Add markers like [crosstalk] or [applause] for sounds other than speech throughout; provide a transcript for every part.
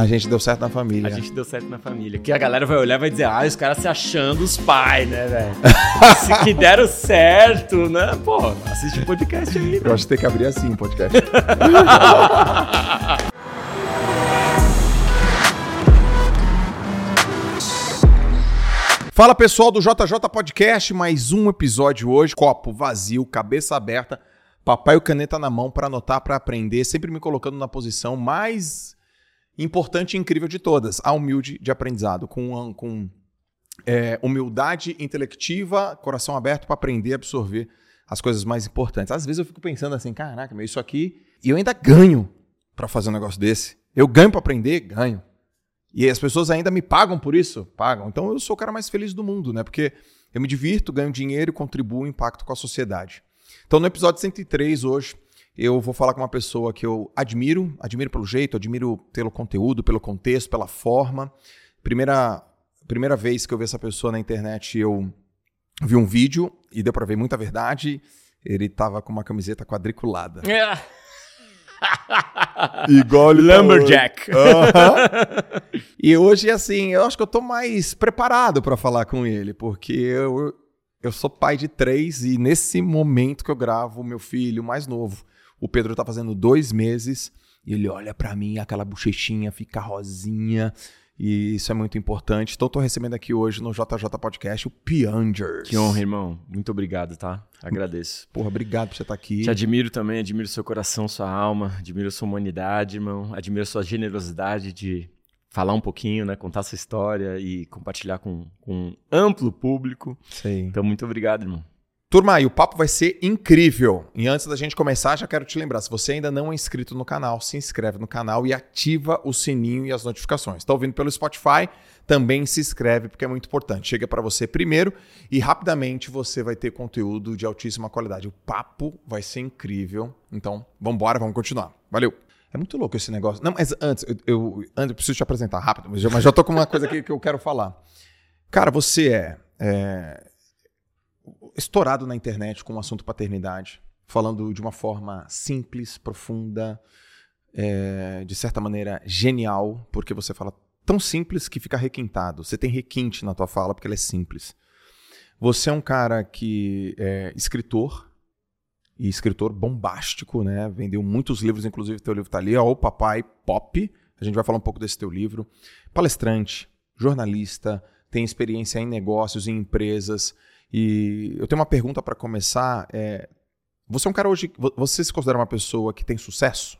A gente deu certo na família. A gente deu certo na família. Que a galera vai olhar e vai dizer, ah, os caras se achando os pais, né, velho? [laughs] se que deram certo, né? Pô, assiste o podcast aí. Eu acho que tem que abrir assim o podcast. [laughs] Fala pessoal do JJ Podcast, mais um episódio hoje. Copo vazio, cabeça aberta, papai e caneta na mão para anotar, para aprender, sempre me colocando na posição mais importante e incrível de todas, a humilde de aprendizado, com, com é, humildade intelectiva, coração aberto para aprender e absorver as coisas mais importantes. Às vezes eu fico pensando assim, caraca, mas isso aqui, e eu ainda ganho para fazer um negócio desse. Eu ganho para aprender, ganho. E as pessoas ainda me pagam por isso? Pagam. Então eu sou o cara mais feliz do mundo, né? Porque eu me divirto, ganho dinheiro e contribuo impacto com a sociedade. Então no episódio 103 hoje, eu vou falar com uma pessoa que eu admiro, admiro pelo jeito, admiro pelo conteúdo, pelo contexto, pela forma. Primeira, primeira vez que eu vi essa pessoa na internet, eu vi um vídeo e deu para ver muita verdade. Ele tava com uma camiseta quadriculada. É. [laughs] Igual Lumberjack. Uhum. [laughs] e hoje, assim, eu acho que eu tô mais preparado para falar com ele, porque eu, eu sou pai de três e nesse momento que eu gravo, meu filho mais novo, o Pedro tá fazendo dois meses, e ele olha para mim, aquela bochechinha fica rosinha, e isso é muito importante. Então, estou recebendo aqui hoje no JJ Podcast o Piangers. Que honra, irmão. Muito obrigado, tá? Agradeço. Porra, obrigado por você estar tá aqui. Te admiro também, admiro seu coração, sua alma, admiro sua humanidade, irmão. Admiro sua generosidade de falar um pouquinho, né? Contar sua história e compartilhar com, com um amplo público. Sim. Então, muito obrigado, irmão. Turma, e o papo vai ser incrível. E antes da gente começar, já quero te lembrar: se você ainda não é inscrito no canal, se inscreve no canal e ativa o sininho e as notificações. Está ouvindo pelo Spotify? Também se inscreve, porque é muito importante. Chega para você primeiro e rapidamente você vai ter conteúdo de altíssima qualidade. O papo vai ser incrível. Então, vamos embora, vamos continuar. Valeu! É muito louco esse negócio. Não, mas antes, eu, eu, antes, eu preciso te apresentar rápido, mas já, já tô com uma coisa aqui que eu quero falar. Cara, você é, é estourado na internet com o assunto paternidade, falando de uma forma simples, profunda, é, de certa maneira genial, porque você fala tão simples que fica requintado. Você tem requinte na tua fala porque ela é simples. Você é um cara que é escritor, e escritor bombástico, né? Vendeu muitos livros, inclusive teu livro está ali, ó, O Papai Pop. A gente vai falar um pouco desse teu livro. Palestrante, jornalista, tem experiência em negócios, em empresas, e eu tenho uma pergunta para começar. É, você é um cara hoje. Você se considera uma pessoa que tem sucesso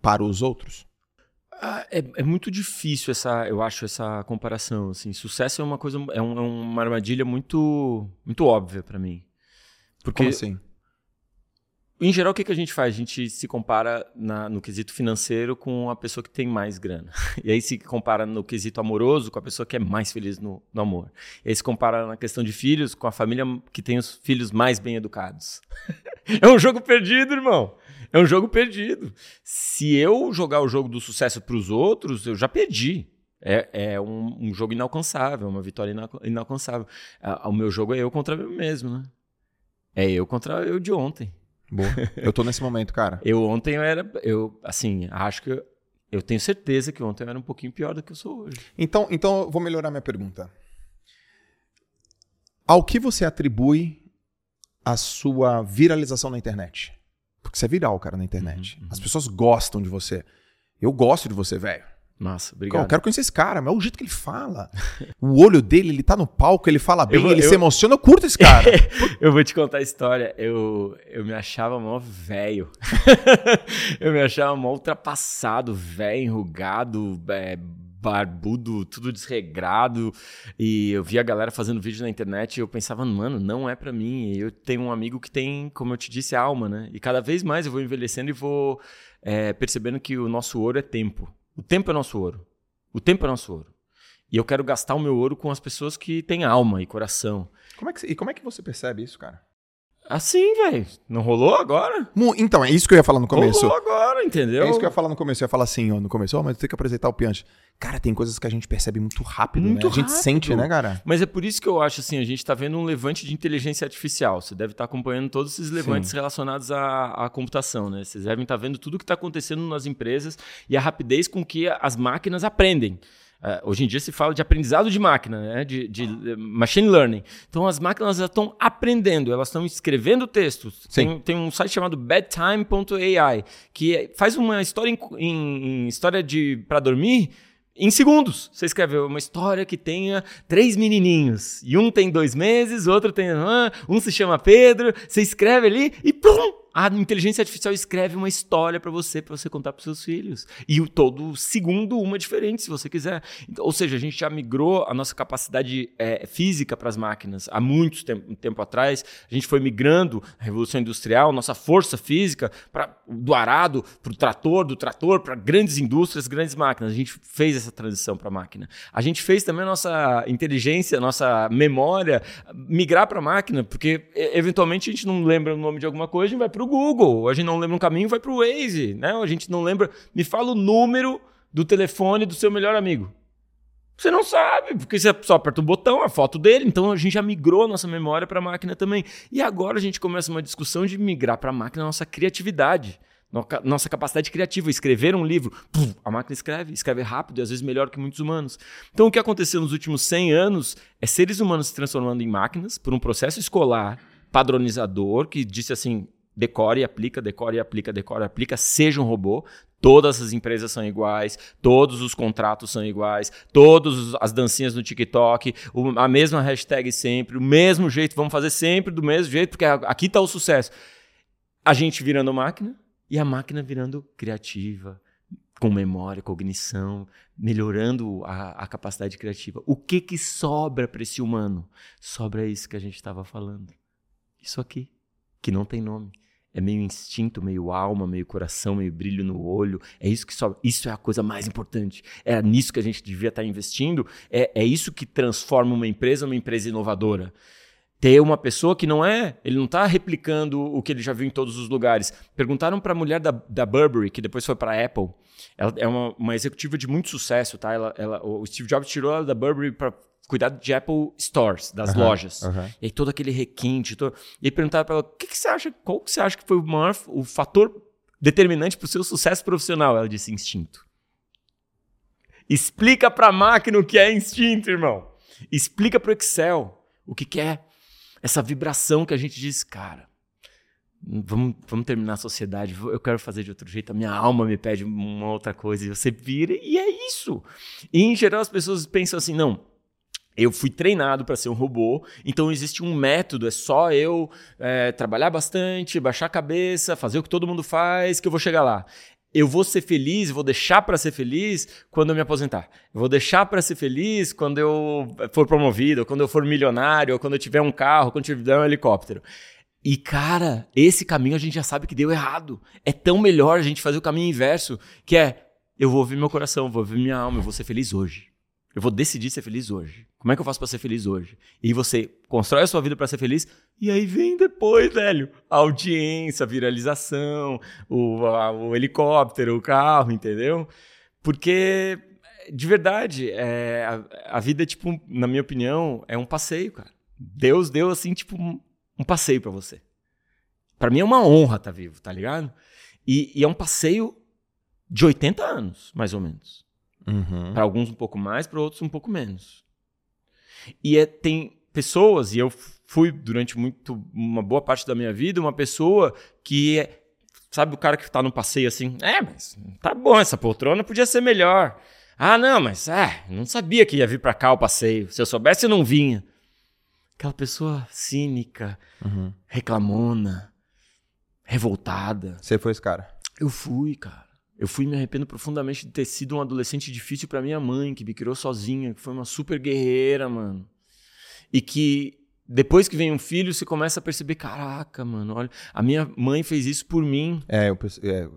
para os outros? Ah, é, é, muito difícil essa, eu acho, essa comparação. Assim, sucesso é uma coisa, é, um, é uma armadilha muito, muito óbvia para mim. Porque, Como assim? Em geral, o que, que a gente faz? A gente se compara na, no quesito financeiro com a pessoa que tem mais grana. [laughs] E aí se compara no quesito amoroso com a pessoa que é mais feliz no, no amor. E aí se compara na questão de filhos com a família que tem os filhos mais bem educados. [laughs] é um jogo perdido, irmão. É um jogo perdido. Se eu jogar o jogo do sucesso para os outros, eu já perdi. É, é um, um, jogo inalcançável, uma vitória inalcançável. O meu jogo é eu contra mim mesmo, né? É eu contra eu de ontem. Boa. [laughs] Eu tô nesse momento, cara. eu ontem eu era. Eu, assim, acho que. Eu, tenho certeza que ontem eu era um pouquinho pior do que eu sou hoje. Então, então eu vou melhorar minha pergunta. Ao que você atribui a sua viralização na internet? Porque você é viral, cara, na internet. Uhum, uhum. As pessoas gostam de você. Eu gosto de você, velho. Massa, obrigado. Eu quero conhecer esse cara, mas é o jeito que ele fala. o olho dele, ele tá no palco, ele fala bem, vou, ele eu, se emociona, eu curto esse cara. [laughs] eu vou te contar a história. Eu, eu me achava mó velho. [laughs] eu me achava mó ultrapassado, velho, enrugado, é, barbudo, tudo desregrado. E eu via a galera fazendo vídeo na internet e eu pensava, mano, não é para mim. E eu tenho um amigo que tem, como eu te disse, alma, né? E cada vez mais eu vou envelhecendo e vou é, percebendo que o nosso ouro é tempo. O tempo é nosso ouro. O tempo é nosso ouro. E eu quero gastar o meu ouro com as pessoas que têm alma e coração. Como é que, e como é que você percebe isso, cara? Assim, velho. Não rolou agora? Então, é isso que eu ia falar no começo. Rolou agora, entendeu? É isso que eu ia falar no começo. Eu ia falar assim, ó, no começo, ó, mas tem que apresentar o piante. Cara, tem coisas que a gente percebe muito rápido, Muito né? A gente rápido. sente, né, cara? Mas é por isso que eu acho assim, a gente está vendo um levante de inteligência artificial. Você deve estar acompanhando todos esses levantes relacionados à, à computação, né? Vocês devem estar vendo tudo que está acontecendo nas empresas e a rapidez com que as máquinas aprendem. Uh, hoje em dia se fala de aprendizado de máquina, né? de, de uh, machine learning. Então as máquinas estão aprendendo, elas estão escrevendo textos. Tem, tem, um site chamado bedtime.ai que faz uma história em, em, em história de para dormir em segundos. Você escreve uma história que tenha três menininhos. E um tem dois meses, o outro tem. Um se chama Pedro. Você escreve ali e pum! A inteligência artificial escreve uma história para você, para você contar para seus filhos. E o todo segundo, uma diferente, se você quiser. Então, ou seja, a gente já migrou a nossa capacidade é, física para as máquinas há muito tempo, tempo atrás. A gente foi migrando a Revolução Industrial, nossa força física, pra, do arado para o trator, do trator para grandes indústrias, grandes máquinas. A gente fez essa transição para a máquina. A gente fez também a nossa inteligência, a nossa memória migrar para a máquina, porque eventualmente a gente não lembra o nome de alguma coisa, a gente vai para o Google. A gente não lembra um caminho, vai para o Waze, né? A gente não lembra. Me fala o número do telefone do seu melhor amigo. Você não sabe, porque você só aperta o botão, a foto dele. Então a gente já migrou a nossa memória para a máquina também. E agora a gente começa uma discussão de migrar para a máquina a nossa criatividade. Nossa capacidade criativa, escrever um livro, a máquina escreve, escreve rápido e às vezes melhor que muitos humanos. Então, o que aconteceu nos últimos 100 anos é seres humanos se transformando em máquinas por um processo escolar padronizador que disse assim: decore e aplica, decore e aplica, decore e aplica, seja um robô. Todas as empresas são iguais, todos os contratos são iguais, todas as dancinhas no TikTok, a mesma hashtag sempre, o mesmo jeito, vamos fazer sempre do mesmo jeito, porque aqui está o sucesso. A gente virando máquina e a máquina virando criativa, com memória, cognição, melhorando a, a capacidade criativa. O que que sobra para esse humano? Sobra isso que a gente estava falando. Isso aqui, que não tem nome. É meio instinto, meio alma, meio coração, meio brilho no olho. É isso que sobra. Isso é a coisa mais importante. É nisso que a gente devia estar investindo. É, é isso que transforma uma empresa numa empresa inovadora ter uma pessoa que não é, ele não está replicando o que ele já viu em todos os lugares. Perguntaram para a mulher da, da Burberry, que depois foi para a Apple. Ela é uma, uma, executiva de muito sucesso, tá? Ela, ela, o Steve Jobs tirou ela da Burberry para cuidar de Apple Stores, das lojas. E aí todo aquele requinte. Todo... E aí perguntaram para ela, o que, que, você acha, qual que você acha que foi o maior, o fator determinante para o seu sucesso profissional? Ela disse instinto. Explica para a máquina o que é instinto, irmão. Explica para o Excel o que, que é essa vibração que a gente diz, cara, vamos, vamos terminar a sociedade, eu quero fazer de outro jeito, a minha alma me pede uma outra coisa, e você vira, e é isso. E em geral as pessoas pensam assim, não, eu fui treinado para ser um robô, então existe um método, é só eu é, trabalhar bastante, baixar a cabeça, fazer o que todo mundo faz, que eu vou chegar lá eu vou ser feliz, vou deixar para ser feliz quando eu me aposentar. Eu vou deixar para ser feliz quando eu for promovido, quando eu for milionário, quando eu tiver um carro, quando eu tiver um helicóptero. E cara, esse caminho a gente já sabe que deu errado. É tão melhor a gente fazer o caminho inverso, que é eu vou ouvir meu coração, vou ouvir minha alma, eu vou ser feliz hoje. Eu vou decidir ser feliz hoje. Como é que eu faço para ser feliz hoje? E você constrói a sua vida para ser feliz, e aí vem depois, velho, a audiência, a viralização, o, a, o helicóptero, o carro, entendeu? Porque, de verdade, é, a, a, vida, tipo, na minha opinião, é um passeio, cara. Deus deu, assim, tipo, um, um passeio para você. Para mim é uma honra estar tá vivo, tá ligado? E, e é um passeio de 80 anos, mais ou menos. Uhum. Para alguns um pouco mais, para outros um pouco menos. E é, tem pessoas, e eu fui durante muito uma boa parte da minha vida uma pessoa que é, sabe o cara que tá no passeio assim, é, mas tá bom, essa poltrona podia ser melhor. Ah, não, mas é, não sabia que ia vir para cá o passeio. Se eu soubesse, eu não vinha. Aquela pessoa cínica, uhum. reclamona, revoltada. Você foi esse cara? Eu fui, cara. Eu fui me arrependo profundamente de ter sido um adolescente difícil para minha mãe, que me criou sozinha, que foi uma super guerreira, mano. E que depois que vem um filho, você começa a perceber, caraca, mano, olha, a minha mãe fez isso por mim. É, eu é.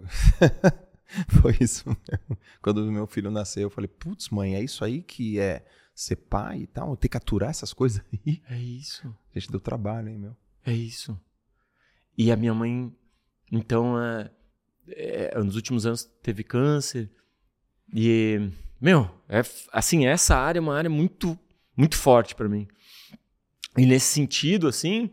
[laughs] foi isso mesmo. Quando o meu filho nasceu, eu falei, putz, mãe, é isso aí que é ser pai e tal, ter que aturar essas coisas aí. É isso. A gente deu trabalho, hein, meu? É isso. E a minha mãe, então, é, é, nos últimos anos teve câncer. E, meu, é, assim, essa área é uma área muito, muito forte para mim. E nesse sentido, assim,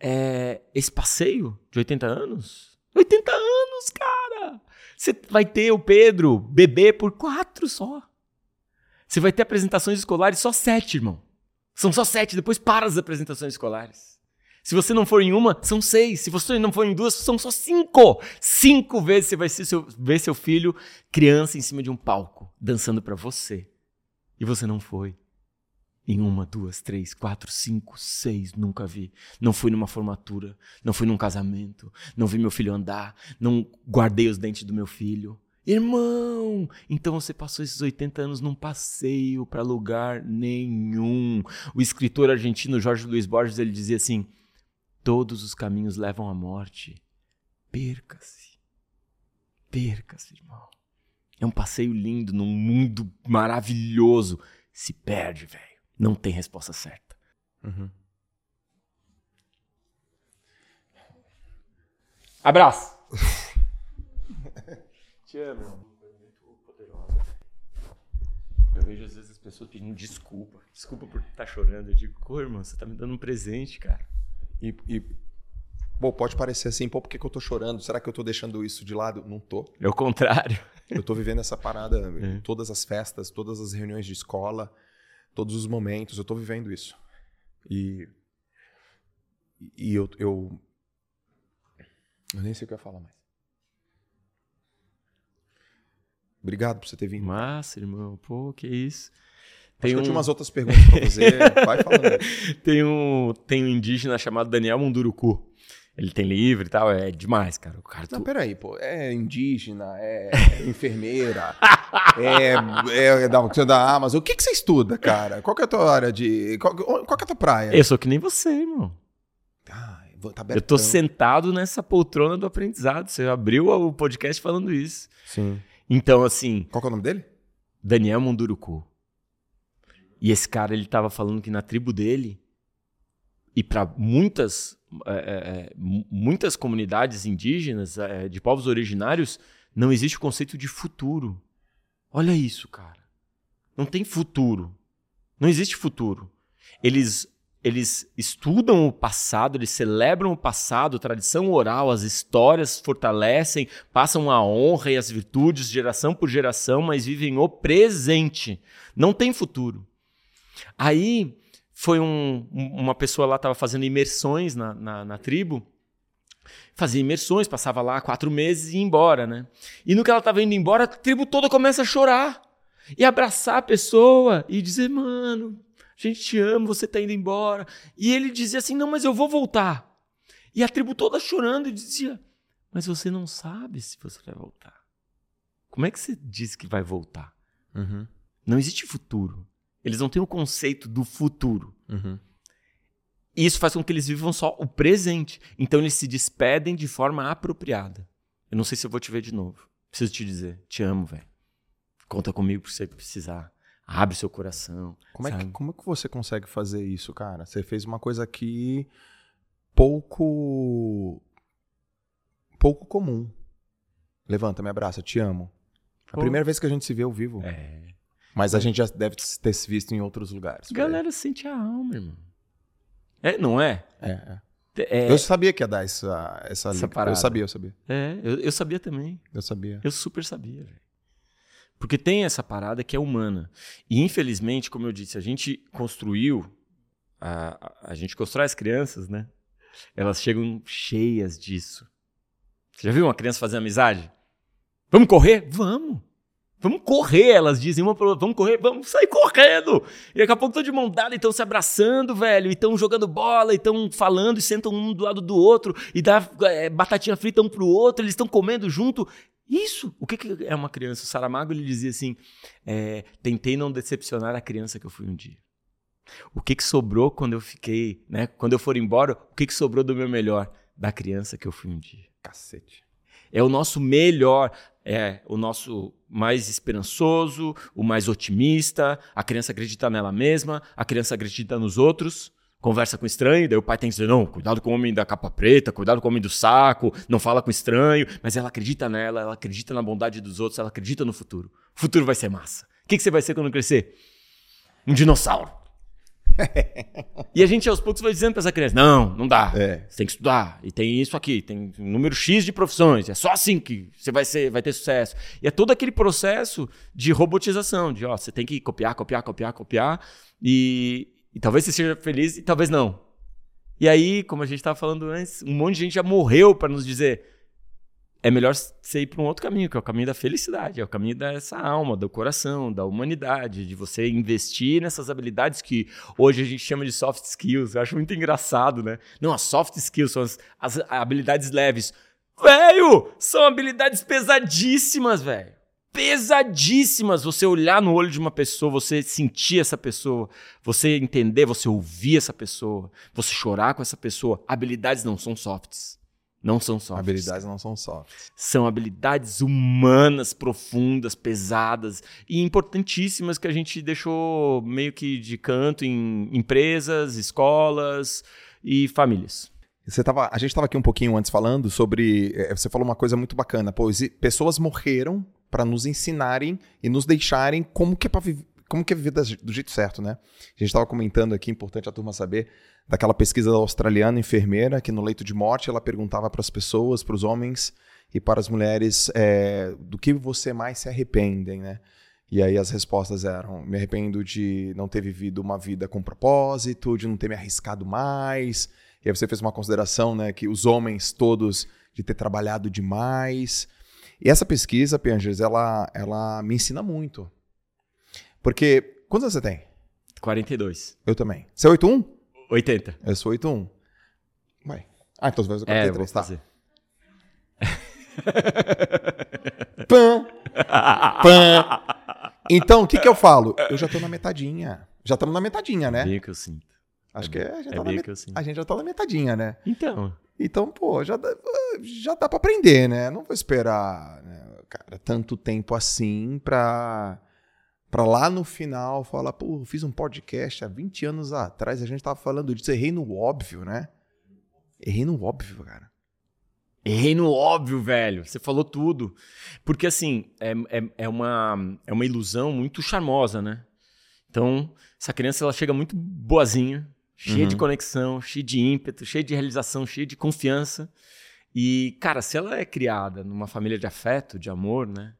é, esse passeio de 80 anos, 80 anos, cara! Você vai ter o Pedro bebê por quatro só. Você vai ter apresentações escolares só sete, irmão. São só sete, depois para as apresentações escolares. Se você não for em uma, são seis. Se você não for em duas, são só cinco. Cinco vezes você vai seu, ver seu filho, criança, em cima de um palco, dançando para você. E você não foi. Em uma, duas, três, quatro, cinco, seis, nunca vi. Não fui numa formatura, não fui num casamento, não vi meu filho andar, não guardei os dentes do meu filho. Irmão, então você passou esses 80 anos num passeio para lugar nenhum. O escritor argentino Jorge Luiz Borges ele dizia assim: todos os caminhos levam à morte. Perca-se. Perca-se, irmão. É um passeio lindo num mundo maravilhoso. Se perde, velho. Não tem resposta certa. Uhum. Abraço. [laughs] Te amo. Eu vejo às vezes as pessoas pedindo desculpa. Desculpa por estar tá chorando. Eu digo, pô, irmão, você tá me dando um presente, cara. E, e Bom, pode parecer assim, pô, por que, que eu tô chorando? Será que eu tô deixando isso de lado? Não tô. É o contrário. [laughs] Eu tô vivendo essa parada é. em todas as festas, todas as reuniões de escola todos os momentos. Eu estou vivendo isso. E, e eu, eu. Eu nem sei o que eu ia falar mais. Obrigado por você ter vindo. Massa, irmão. Pô, que isso. Tem um... eu tinha umas outras perguntas para fazer. [laughs] Vai falando. tem, um, tem um indígena chamado Daniel Munduruku. Ele tem livro e tal, é demais, cara. O cara Não, tu... peraí, pô. É indígena, é [laughs] enfermeira, [laughs] é, é da, da Amazon. O que, que você estuda, cara? Qual que é a tua área de. Qual, qual que é a tua praia? Eu sou que nem você, irmão. Ah, tá eu tô sentado nessa poltrona do aprendizado. Você abriu o podcast falando isso. Sim. Então, assim. Qual que é o nome dele? Daniel Munduruku. E esse cara, ele tava falando que na tribo dele, e para muitas é, é, é muitas comunidades indígenas, é, de povos originários, não existe o conceito de futuro. Olha isso, cara. Não tem futuro. Não existe futuro. Eles, eles estudam o passado, eles celebram o passado, tradição oral, as histórias fortalecem, passam a honra e as virtudes geração por geração, mas vivem o presente. Não tem futuro. Aí foi um, uma pessoa lá estava fazendo imersões na, na, na, tribo. Fazia imersões, passava lá quatro meses e ia embora, né? E no que ela estava indo embora, a tribo toda começa a chorar. E abraçar a pessoa e dizer, mano, a gente te ama, você está indo embora. E ele dizia assim, não, mas eu vou voltar. E a tribo toda chorando e dizia, mas você não sabe se você vai voltar. Como é que você diz que vai voltar? Uhum. Não existe futuro. Eles não têm o conceito do futuro. Uhum. E isso faz com que eles vivam só o presente. Então eles se despedem de forma apropriada. Eu não sei se eu vou te ver de novo. Preciso te dizer, te amo, velho. Conta comigo se você precisar. Abre seu coração. Como é, que, como é que você consegue fazer isso, cara? Você fez uma coisa aqui pouco. pouco comum. Levanta, me abraça, te amo. A primeira vez que a gente se vê ao vivo. É. Mas a gente já deve ter se visto em outros lugares. Galera sente a alma, irmão. É, não é? É, é. É, eu sabia que ia dar essa, essa, essa parada. Eu sabia, eu sabia. É, eu, eu sabia também. Eu sabia. Eu super sabia, velho. Porque tem essa parada que é humana. E infelizmente, como eu disse, a gente construiu, a, a, a gente constrói as crianças, né? Elas chegam cheias disso. Você já viu uma criança fazer amizade? Vamos correr? Vamos! Vamos correr, elas dizem uma outra. Vamos correr, vamos sair correndo. E daqui a pouco estão de mão dada e estão se abraçando, velho. E estão jogando bola, e estão falando, e sentam um do lado do outro. E dá é, batatinha frita um pro outro, eles estão comendo junto. Isso! O que, que, é uma criança? O Saramago ele dizia assim: é, tentei não decepcionar a criança que eu fui um dia. O que, que sobrou quando eu fiquei, né? Quando eu for embora, o que, que sobrou do meu melhor? Da criança que eu fui um dia. Cacete. É o nosso melhor é o nosso mais esperançoso, o mais otimista. A criança acredita nela mesma, a criança acredita nos outros. conversa com estranho, daí o pai tem que dizer, não, cuidado com o homem da capa preta, cuidado com o homem do saco, não fala com estranho, mas ela acredita nela, ela acredita na bondade dos outros, ela acredita no futuro. O futuro vai ser massa. O que, que você vai ser quando crescer? Um dinossauro. E a gente aos poucos vai dizendo para essa criança: não, não dá. É. Você tem que estudar. E tem isso aqui, tem um número X de profissões. É só assim que você vai, ser, vai ter sucesso. E é todo aquele processo de robotização, de ó, você tem que copiar, copiar, copiar, copiar. E, e talvez você seja feliz e talvez não. E aí, como a gente estava falando antes, um monte de gente já morreu para nos dizer: é melhor você ir para um outro caminho, que é o caminho da felicidade, é o caminho dessa alma, do coração, da humanidade, de você investir nessas habilidades que hoje a gente chama de soft skills. Eu acho muito engraçado, né? Não, as soft skills são as, as habilidades leves. Velho, são habilidades pesadíssimas, velho. Pesadíssimas. Você olhar no olho de uma pessoa, você sentir essa pessoa, você entender, você ouvir essa pessoa, você chorar com essa pessoa. Habilidades não são softs. Não são softs. Habilidades não são softs. São habilidades humanas, profundas, pesadas e importantíssimas que a gente deixou meio que de canto em empresas, escolas e famílias. Você tava, a gente estava aqui um pouquinho antes falando sobre. Eh, você falou uma coisa muito bacana. Pô, pessoas morreram para nos ensinarem e nos deixarem como que é para como que é viver do jeito certo, né? A gente estava comentando aqui, importante a turma saber, daquela pesquisa da australiana enfermeira, que no leito de morte ela perguntava para as pessoas, para os homens e para as mulheres, é, do que você mais se arrependem, né? E aí as respostas eram: me arrependo de não ter vivido uma vida com propósito, de não ter me arriscado mais. E aí você fez uma consideração, né, que os homens todos de ter trabalhado demais. E essa pesquisa, Piangers, ela, ela me ensina muito. Porque. Quantos anos você tem? 42. Eu também. Você é 81? 80. Eu sou 81. Ué. Ah, então você vai fazer 43, é, tá? Fazer. [laughs] Pã! Pã! Então, o que, que eu falo? Eu já tô na metadinha. Já estamos na metadinha, né? É bem que eu sinto. Acho é que é, a gente, é tá met... a gente já tá na metadinha, né? Então. Então, pô, já dá, já dá pra aprender, né? Não vou esperar, né, cara, tanto tempo assim pra para lá no final falar, pô, fiz um podcast há 20 anos atrás, a gente tava falando disso, errei no óbvio, né? Errei no óbvio, cara. Errei no óbvio, velho. Você falou tudo. Porque, assim, é, é, é, uma, é uma ilusão muito charmosa, né? Então, essa criança, ela chega muito boazinha, cheia uhum. de conexão, cheia de ímpeto, cheia de realização, cheia de confiança. E, cara, se ela é criada numa família de afeto, de amor, né?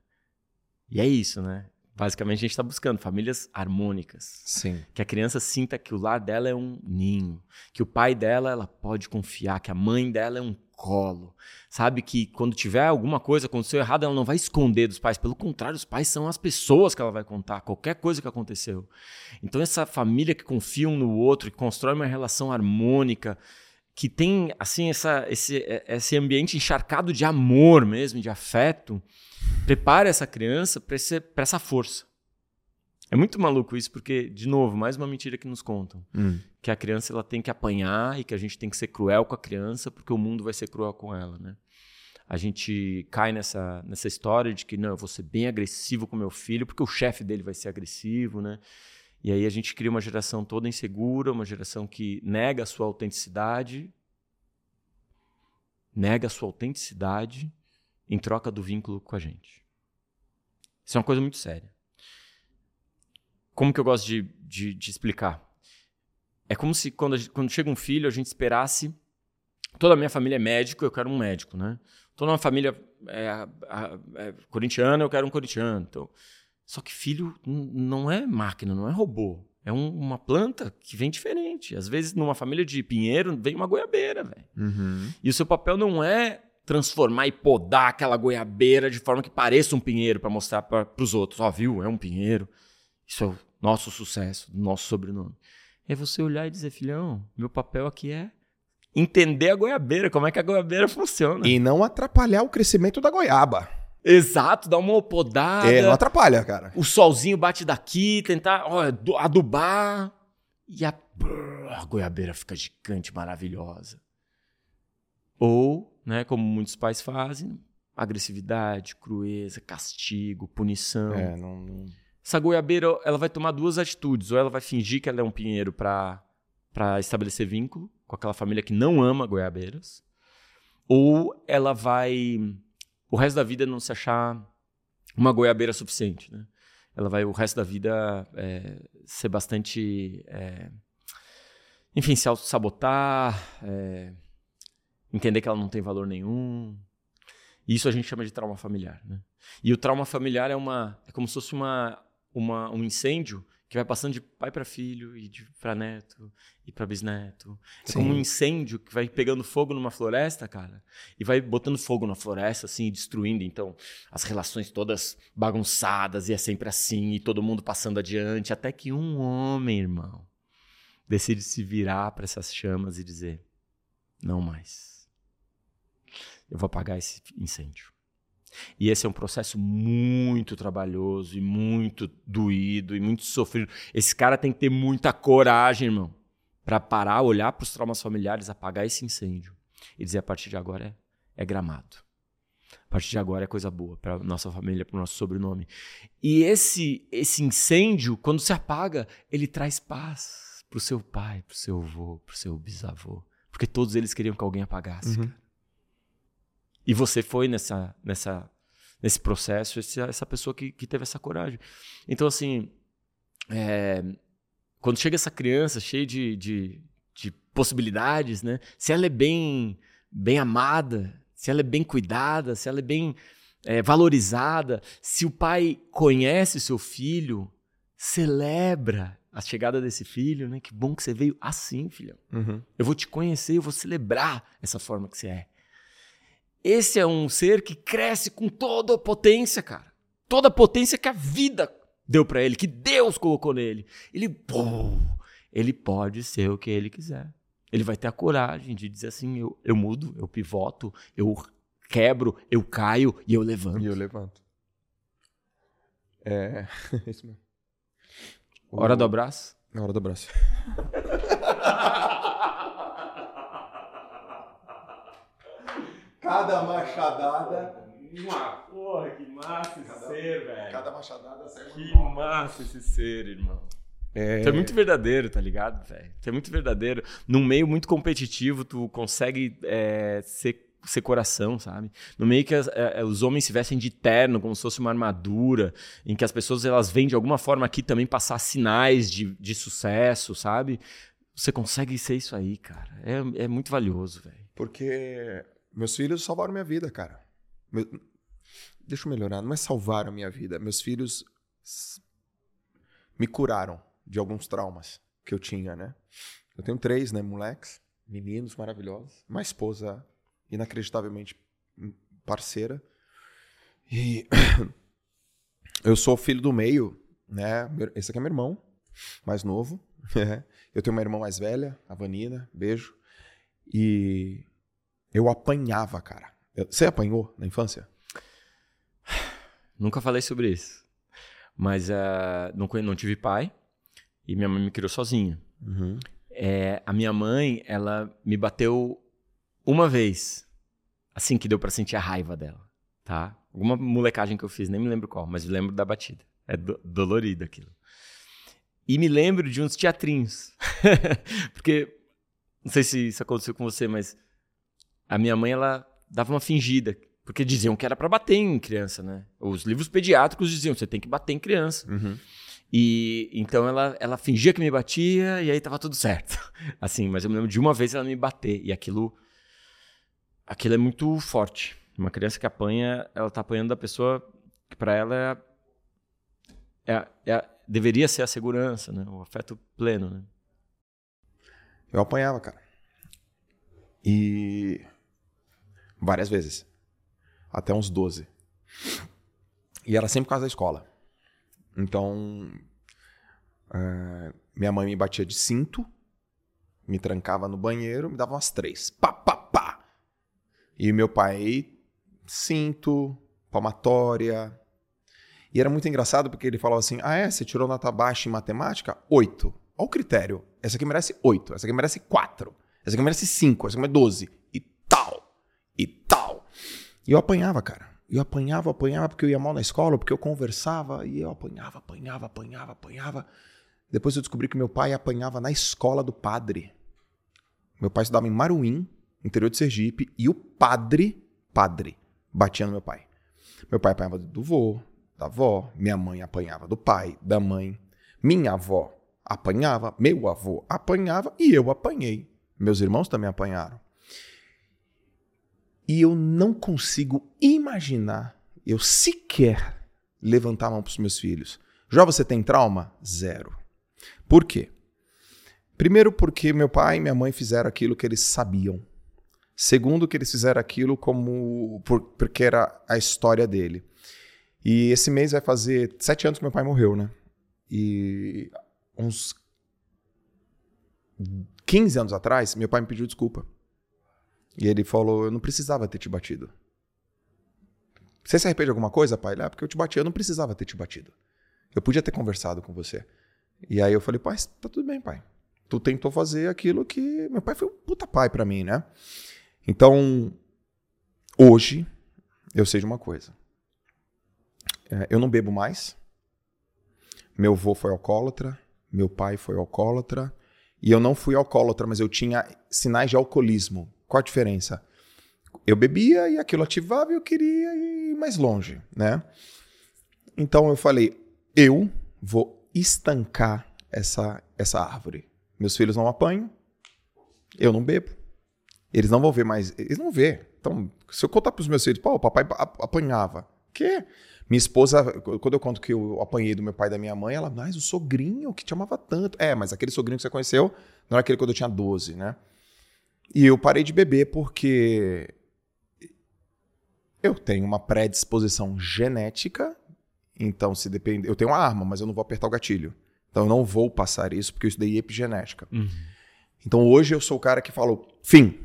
E é isso, né? Basicamente, a gente está buscando famílias harmônicas. Sim. Que a criança sinta que o lar dela é um ninho, que o pai dela ela pode confiar, que a mãe dela é um colo. Sabe que quando tiver alguma coisa aconteceu errado, ela não vai esconder dos pais. Pelo contrário, os pais são as pessoas que ela vai contar, qualquer coisa que aconteceu. Então, essa família que confia um no outro, que constrói uma relação harmônica, que tem assim essa, esse, esse ambiente encharcado de amor mesmo, de afeto prepare essa criança para essa força. É muito maluco isso, porque, de novo, mais uma mentira que nos contam. Hum. Que a criança ela tem que apanhar e que a gente tem que ser cruel com a criança, porque o mundo vai ser cruel com ela, né? A gente cai nessa, nessa história de que, não, eu vou ser bem agressivo com meu filho, porque o chefe dele vai ser agressivo, né? E aí a gente cria uma geração toda insegura, uma geração que nega a sua autenticidade, nega a sua autenticidade em troca do vínculo com a gente. Isso é uma coisa muito séria. Como que eu gosto de, de, de explicar? É como se quando, a, quando chega um filho, a gente esperasse. Toda a minha família é médico, eu quero um médico, né? Toda uma família é, é, é corintiana, eu quero um corintiano. Então, só que filho não é máquina, não é robô. É um, uma planta que vem diferente. Às vezes, numa família de pinheiro, vem uma goiabeira, velho. Uhum. E o seu papel não é transformar e podar aquela goiabeira de forma que pareça um pinheiro para mostrar para os outros, ó, oh, viu, é um pinheiro. Isso é o nosso sucesso, nosso sobrenome. É você olhar e dizer, filhão, meu papel aqui é entender a goiabeira, como é que a goiabeira funciona. E não atrapalhar o crescimento da goiaba. Exato, dar uma podada. É, não atrapalha, cara. O solzinho bate daqui, tentar ó, adubar. E a, a goiabeira fica gigante, maravilhosa. Ou né? Como muitos pais fazem, agressividade, crueza, castigo, punição. É, não, não... Essa goiabeira, ela vai tomar duas atitudes. Ou ela vai fingir que ela é um pinheiro para para estabelecer vínculo com aquela família que não ama goiabeiras, ou ela vai o resto da vida não se achar uma goiabeira suficiente, né? Ela vai o resto da vida é, ser bastante, é, enfim, se auto-sabotar, é, entender que ela não tem valor nenhum. Isso a gente chama de trauma familiar, né? E o trauma familiar é uma, é como se fosse uma, uma um incêndio que vai passando de pai para filho e de para neto e para bisneto. É Sim. como um incêndio que vai pegando fogo numa floresta, cara, e vai botando fogo na floresta assim, e destruindo então as relações todas bagunçadas e é sempre assim e todo mundo passando adiante, até que um homem, irmão, decide se virar para essas chamas e dizer: "Não mais. Eu vou apagar esse incêndio." E esse é um processo muito trabalhoso e muito doído e muito sofrido. Esse cara tem que ter muita coragem, irmão, para parar, olhar para os traumas familiares, apagar esse incêndio e dizer: a partir de agora é, é gramado. A partir de agora é coisa boa para nossa família, para o nosso sobrenome. E esse esse incêndio, quando se apaga, ele traz paz para o seu pai, para o seu avô, para o seu bisavô, porque todos eles queriam que alguém apagasse. Uhum. E você foi nessa, nessa, nesse processo, essa, essa pessoa que, que teve essa coragem. Então, assim, é, quando chega essa criança cheia de, de, de, possibilidades, né? Se ela é bem, bem amada, se ela é bem cuidada, se ela é bem é, valorizada, se o pai conhece seu filho, celebra a chegada desse filho, né? Que bom que você veio assim, filhão. Uhum. Eu vou te conhecer, eu vou celebrar essa forma que você é. Esse é um ser que cresce com toda a potência, cara. Toda a potência que a vida deu para ele, que Deus colocou nele. Ele, pô, ele pode ser o que ele quiser. Ele vai ter a coragem de dizer assim: eu, eu mudo, eu pivoto, eu quebro, eu caio e eu levanto. E eu levanto. É. [laughs] Isso mesmo. Hora do abraço? Hora do abraço. [laughs] Cada machadada. Porra, que massa esse cada, ser, velho. Cada machadada serve Que massa esse ser, irmão. É... Tu é muito verdadeiro, tá ligado, velho? Tu é muito verdadeiro. Num meio muito competitivo, tu consegue é, ser, ser coração, sabe? No meio que as, é, os homens se vestem de terno, como se fosse uma armadura, em que as pessoas elas vêm de alguma forma aqui também passar sinais de, de sucesso, sabe? Você consegue ser isso aí, cara. É, é muito valioso, velho. Porque meus filhos salvaram minha vida, cara. Meu... Deixa eu melhorar. Não é salvaram minha vida. Meus filhos me curaram de alguns traumas que eu tinha, né? Eu tenho três, né, moleques, meninos maravilhosos, uma esposa inacreditavelmente parceira. E [coughs] eu sou filho do meio, né? Esse aqui é meu irmão, mais novo. [laughs] Né? Eu tenho uma irmã mais velha, a Vanina, beijo. E eu apanhava, cara. Você apanhou na infância? [sighs] Nunca falei sobre isso. Mas uh, não, não tive pai e minha mãe me criou sozinha. Uhum. É, a minha mãe, ela me bateu uma vez, assim que deu para sentir a raiva dela, tá? Alguma molecagem que eu fiz, nem me lembro qual, mas lembro da batida. É do, dolorido aquilo. E me lembro de uns teatrinhos. [laughs] Porque, não sei se isso aconteceu com você, mas a minha mãe ela dava uma fingida, porque diziam que era para bater em criança, né? Os livros pediátricos diziam você tem que bater em criança. Uhum. E então ela, ela fingia que me batia e aí tava tudo certo. [laughs] Assim, mas eu me lembro de uma vez ela me bater e aquilo aquilo é muito forte. Uma criança que apanha, ela tá apanhando da pessoa que para ela é, é, é, deveria ser a segurança, né? O afeto pleno, né? Eu apanhava, cara. E Várias vezes. Até uns 12. E era sempre por causa da escola. Então, uh, minha mãe me batia de cinto, me trancava no banheiro, me dava umas três. Pá, pá, pá. E meu pai, cinto, palmatória. E era muito engraçado porque ele falava assim: Ah, é? Você tirou nota baixa em matemática? Oito. Olha o critério. Essa aqui merece oito. Essa aqui merece quatro. Essa aqui merece cinco. Essa aqui merece doze. E tal e tal. E eu apanhava, cara. Eu apanhava, apanhava porque eu ia mal na escola, porque eu conversava e eu apanhava, apanhava, apanhava, apanhava. Depois eu descobri que meu pai apanhava na escola do padre. Meu pai estudava em Maruim, interior de Sergipe, e o padre, padre, batia no meu pai. Meu pai apanhava do vô, da avó, minha mãe apanhava do pai, da mãe, minha avó apanhava, meu avô apanhava e eu apanhei. Meus irmãos também apanharam. E eu não consigo imaginar, eu sequer levantar a mão para os meus filhos. Já você tem trauma? Zero. Por quê? Primeiro, porque meu pai e minha mãe fizeram aquilo que eles sabiam. Segundo, que eles fizeram aquilo como por, porque era a história dele. E esse mês vai fazer sete anos que meu pai morreu, né? E uns 15 anos atrás, meu pai me pediu desculpa. E ele falou: Eu não precisava ter te batido. Você se arrepende de alguma coisa, pai? Ah, porque eu te bati. Eu não precisava ter te batido. Eu podia ter conversado com você. E aí eu falei: Pai, tá tudo bem, pai. Tu tentou fazer aquilo que. Meu pai foi um puta pai para mim, né? Então, hoje, eu sei de uma coisa. É, eu não bebo mais. Meu avô foi alcoólatra. Meu pai foi alcoólatra. E eu não fui alcoólatra, mas eu tinha sinais de alcoolismo. Qual a diferença? Eu bebia e aquilo ativava e eu queria ir mais longe, né? Então eu falei, eu vou estancar essa, essa árvore. Meus filhos não apanham, eu não bebo. Eles não vão ver mais, eles não vão ver. Então, se eu contar para os meus filhos, pô, o papai apanhava. Que? Minha esposa, quando eu conto que eu apanhei do meu pai e da minha mãe, ela, mas o sogrinho que te amava tanto. É, mas aquele sogrinho que você conheceu não era aquele quando eu tinha 12, né? E eu parei de beber porque eu tenho uma predisposição genética. Então, se depende. Eu tenho uma arma, mas eu não vou apertar o gatilho. Então, eu não vou passar isso porque eu estudei epigenética. Uhum. Então, hoje eu sou o cara que fala: fim,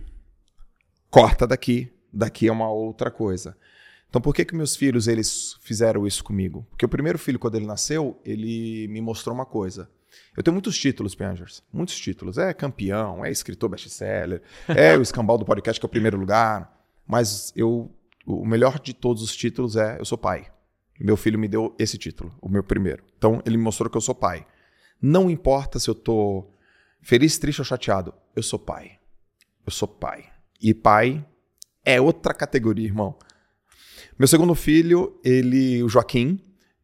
corta daqui, daqui é uma outra coisa. Então, por que que meus filhos eles fizeram isso comigo? Porque o primeiro filho, quando ele nasceu, ele me mostrou uma coisa. Eu tenho muitos títulos, Pangers. Muitos títulos. É campeão, é escritor best-seller, é o escambau do podcast que é o primeiro lugar. Mas eu, o melhor de todos os títulos é eu sou pai. Meu filho me deu esse título, o meu primeiro. Então, ele me mostrou que eu sou pai. Não importa se eu tô feliz, triste ou chateado, eu sou pai. Eu sou pai. E pai é outra categoria, irmão. Meu segundo filho, ele, o Joaquim,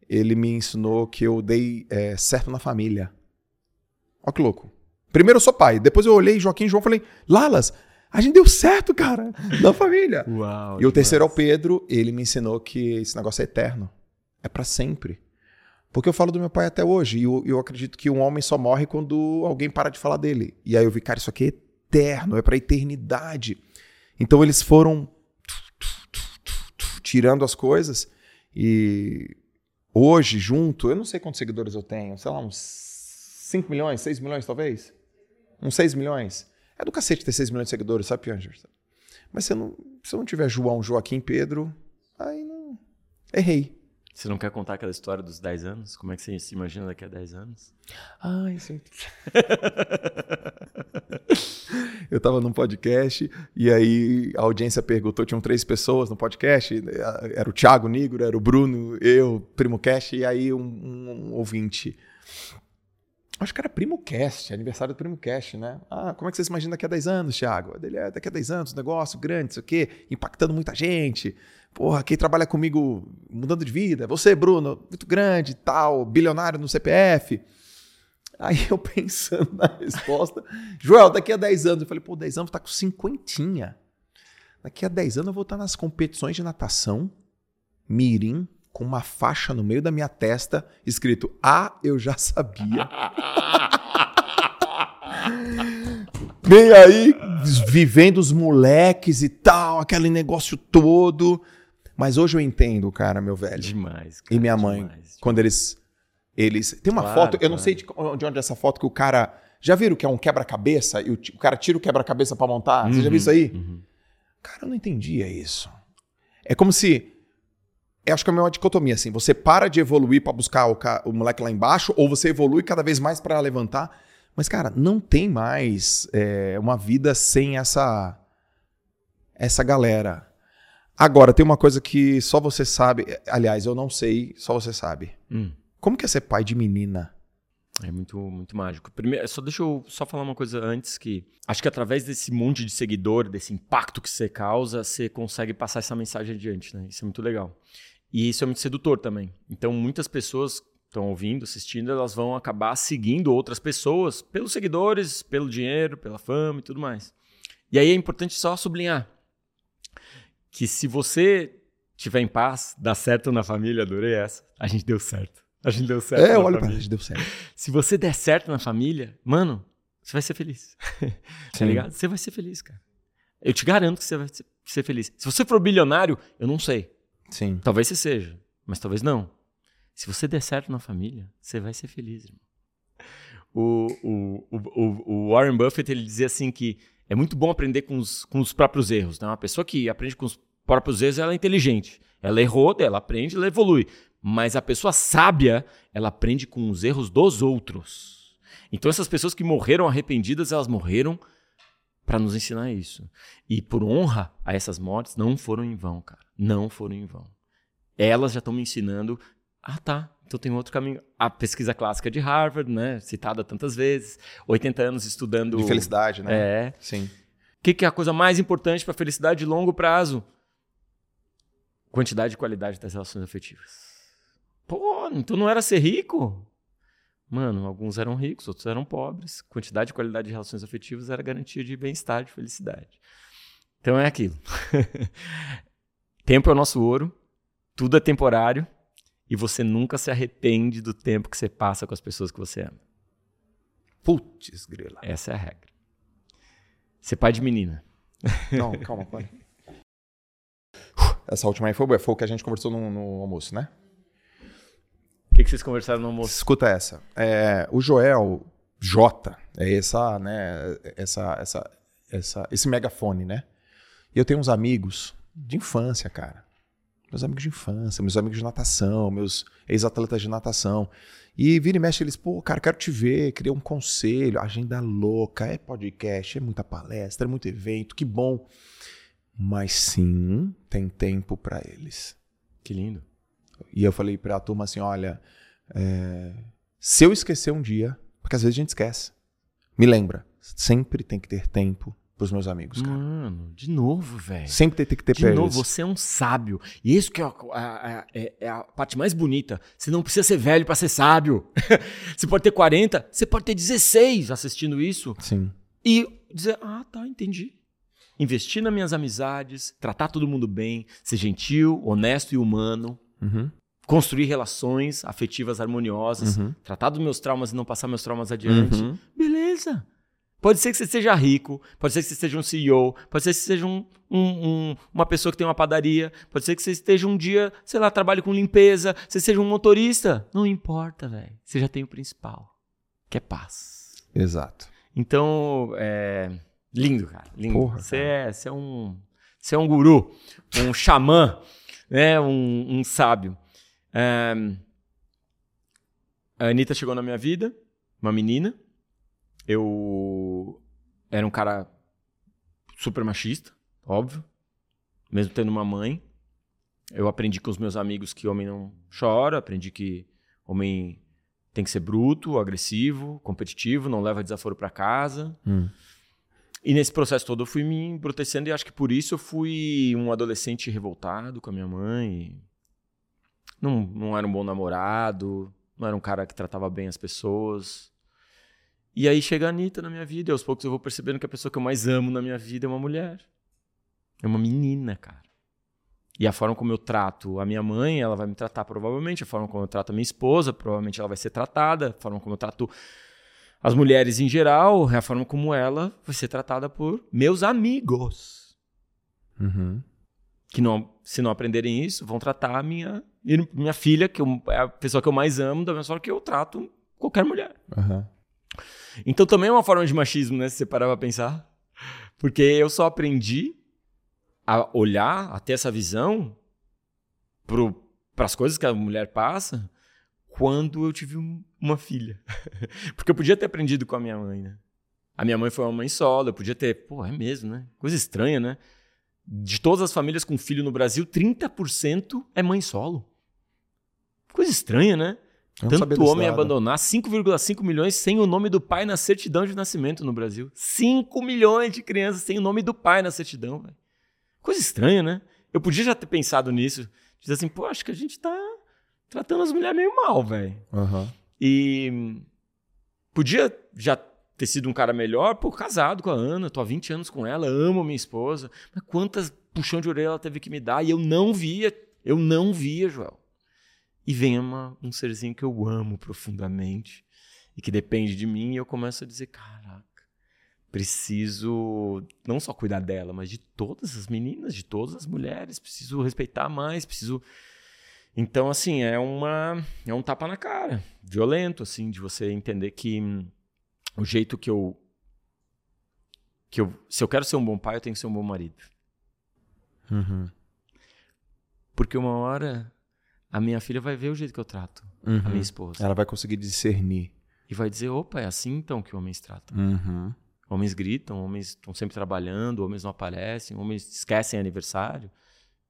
ele me ensinou que eu dei é, certo na família. Olha que louco. Primeiro eu sou pai, depois eu olhei Joaquim e João e falei, Lalas, a gente deu certo, cara, [laughs] na família. Uau, e o terceiro é o Pedro, ele me ensinou que esse negócio é eterno. É para sempre. Porque eu falo do meu pai até hoje, e eu, eu, acredito que um homem só morre quando alguém para de falar dele. E aí eu vi, cara, isso aqui é eterno, é pra eternidade. Então eles foram tirando as coisas. E hoje, junto, eu não sei quantos seguidores eu tenho, sei lá, uns 5 milhões, 6 milhões talvez? Uns 6 milhões. É do cacete ter 6 milhões de seguidores, sabe, Pianger? Mas se eu, não, se não tiver João, Joaquim, Pedro, aí não. Errei. Você não quer contar aquela história dos 10 anos? Como é que você se imagina daqui a 10 anos? Ah, [laughs] isso eu tava num podcast e aí a audiência perguntou, tinham três pessoas no podcast, era o Thiago Nigro, era o Bruno, eu, Primo Cast, e aí um, um ouvinte. Acho que era Primo Cast, aniversário do Primo Cast, né? Ah, como é que você se imagina daqui a 10 anos, Thiago? É daqui a 10 anos, negócio grande, isso aqui, impactando muita gente. Porra, quem trabalha comigo mudando de vida, você, Bruno, muito grande, tal, bilionário no CPF. Aí eu [laughs] pensando na resposta, Joel, daqui a 10 anos, eu falei, pô, 10 anos tá com cinquentinha. Daqui a 10 anos eu vou estar nas competições de natação, mirim, com uma faixa no meio da minha testa, escrito, ah, eu já sabia. [laughs] Bem aí, vivendo os moleques e tal, aquele negócio todo. Mas hoje eu entendo, cara, meu velho. Demais. Cara, e minha mãe, demais, quando eles eles. Tem uma claro, foto, eu não sei de onde é essa foto que o cara. Já viram que é um quebra-cabeça e o, o, cara tira o quebra-cabeça para montar? Uhum, Você já viu isso aí? Uhum. Cara, eu não entendia isso. É como se. Eu acho que é uma dicotomia assim. Você para de evoluir para buscar o, o, moleque lá embaixo, ou você evolui cada vez mais para levantar. Mas, cara, não tem mais é, uma vida sem essa essa galera. Agora, tem uma coisa que só você sabe. Aliás, eu não sei, só você sabe. Hum. Como que é ser pai de menina? É muito, muito mágico. Primeiro, só deixa eu só falar uma coisa antes que acho que através desse monte de seguidor, desse impacto que você causa, você consegue passar essa mensagem adiante, né? Isso é muito legal. E isso é muito sedutor também. Então, muitas pessoas estão ouvindo, assistindo, elas vão acabar seguindo outras pessoas pelos seguidores, pelo dinheiro, pela fama e tudo mais. E aí é importante só sublinhar que se você tiver em paz, dá certo na família, adorei essa. A gente deu certo. A gente deu certo. É, olha pra gente, deu certo. Se você der certo na família, mano, você vai ser feliz. [laughs] tá ligado? Você vai ser feliz, cara. Eu te garanto que você vai ser feliz. Se você for bilionário, eu não sei. Sim. Talvez você seja, mas talvez não. Se você der certo na família, você vai ser feliz, irmão. O, o, o, o Warren Buffett ele dizia assim que é muito bom aprender com os, com os próprios erros. Né? Uma pessoa que aprende com os próprios erros, ela é inteligente. Ela errou, ela aprende, ela evolui. Mas a pessoa sábia, ela aprende com os erros dos outros. Então essas pessoas que morreram arrependidas, elas morreram para nos ensinar isso. E por honra a essas mortes, não foram em vão, cara. Não foram em vão. Elas já estão me ensinando. Ah, tá. Então tem outro caminho. A pesquisa clássica de Harvard, né? Citada tantas vezes. 80 anos estudando. De felicidade, né? É. Sim. O que, que é a coisa mais importante para a felicidade de longo prazo? Quantidade e qualidade das relações afetivas. Pô, então não era ser rico? Mano, alguns eram ricos, outros eram pobres. Quantidade e qualidade de relações afetivas era garantia de bem-estar, de felicidade. Então é aquilo. [laughs] tempo é o nosso ouro, tudo é temporário e você nunca se arrepende do tempo que você passa com as pessoas que você ama. Putz, grila. Essa é a regra. Ser pai de menina. Não, [laughs] calma, pai. Essa última aí foi, foi o que a gente conversou no, no almoço, né? O que, que vocês conversaram no almoço? Escuta essa. É, o Joel J, é essa, né? Essa, essa, essa, esse megafone, né? E eu tenho uns amigos de infância, cara. Meus amigos de infância, meus amigos de natação, meus ex-atletas de natação. E vira e mexe, eles, pô, cara, quero te ver, queria um conselho, agenda louca, é podcast, é muita palestra, é muito evento, que bom. Mas sim, tem tempo para eles. Que lindo. E eu falei para a turma assim: olha, é, se eu esquecer um dia, porque às vezes a gente esquece, me lembra, sempre tem que ter tempo pros meus amigos, cara. Mano, de novo, velho. Sempre tem que ter De novo, eles. você é um sábio. E isso que é a, a, a, é, é a, parte mais bonita. Você não precisa ser velho para ser sábio. [laughs] você pode ter 40, você pode ter 16 assistindo isso. Sim. E dizer, ah, tá, entendi investir nas minhas amizades, tratar todo mundo bem, ser gentil, honesto e humano, uhum. construir relações afetivas harmoniosas, uhum. tratar dos meus traumas e não passar meus traumas adiante. Uhum. Beleza. Pode ser que você seja rico, pode ser que você seja um CEO, pode ser que você seja um, um, um, uma pessoa que tem uma padaria, pode ser que você esteja um dia, sei lá, trabalhe com limpeza, você seja um motorista. Não importa, velho. Você já tem o principal, que é paz. Exato. Então, é, Lindo, cara. Lindo. Porra, você, é, você, é um, você é um guru, um xamã, [laughs] né? um, um sábio. É, a Anitta chegou na minha vida, uma menina. Eu era um cara super machista, óbvio. Mesmo tendo uma mãe. Eu aprendi com os meus amigos que homem não chora, aprendi que homem tem que ser bruto, agressivo, competitivo, não leva desaforo para casa. Hum. E nesse processo todo eu fui me embrutecendo e acho que por isso eu fui um adolescente revoltado com a minha mãe. Não, não era um bom namorado, não era um cara que tratava bem as pessoas. E aí chega a Anitta na minha vida e aos poucos eu vou percebendo que a pessoa que eu mais amo na minha vida é uma mulher. É uma menina, cara. E a forma como eu trato a minha mãe, ela vai me tratar provavelmente. A forma como eu trato a minha esposa, provavelmente ela vai ser tratada. A forma como eu trato as mulheres em geral, a forma como ela vai ser tratada por meus amigos. Uhum. Que não, se não aprenderem isso, vão tratar a minha, minha filha, que eu, é a pessoa que eu mais amo, da mesma forma que eu trato qualquer mulher. Uhum. Então também é uma forma de machismo, né? Se você parar pra pensar. Porque eu só aprendi a olhar, a ter essa visão para as coisas que a mulher passa quando eu tive uma filha. [laughs] Porque eu podia ter aprendido com a minha mãe, né? A minha mãe foi uma mãe solo, eu podia ter. Pô, é mesmo, né? Coisa estranha, né? De todas as famílias com filho no Brasil, 30% é mãe solo. Coisa estranha, né? Tanto homem abandonar 5,5 milhões sem o nome do pai na certidão de nascimento no Brasil. 5 milhões de crianças sem o nome do pai na certidão, velho. Coisa estranha, né? Eu podia já ter pensado nisso. Dizer assim, pô, acho que a gente tá tratando as mulheres meio mal, velho. Uhum. E podia já ter sido um cara melhor, pô, casado com a Ana, tô há 20 anos com ela, amo minha esposa. Mas quantas puxão de orelha ela teve que me dar e eu não via, eu não via, Joel. E vem uma, um serzinho que eu amo profundamente e que depende de mim e eu começo a dizer, caraca, preciso não só cuidar dela, mas de todas as meninas, de todas as mulheres, preciso respeitar mais, preciso então, assim, é uma é um tapa na cara, violento, assim, de você entender que o jeito que eu que eu se eu quero ser um bom pai, eu tenho que ser um bom marido. Uhum. Porque uma hora a minha filha vai ver o jeito que eu trato uhum. a minha uhum. esposa. Ela vai conseguir discernir. E vai dizer, opa, é assim então que homens tratam. Uhum. Homens gritam, homens estão sempre trabalhando, homens não aparecem, homens esquecem aniversário.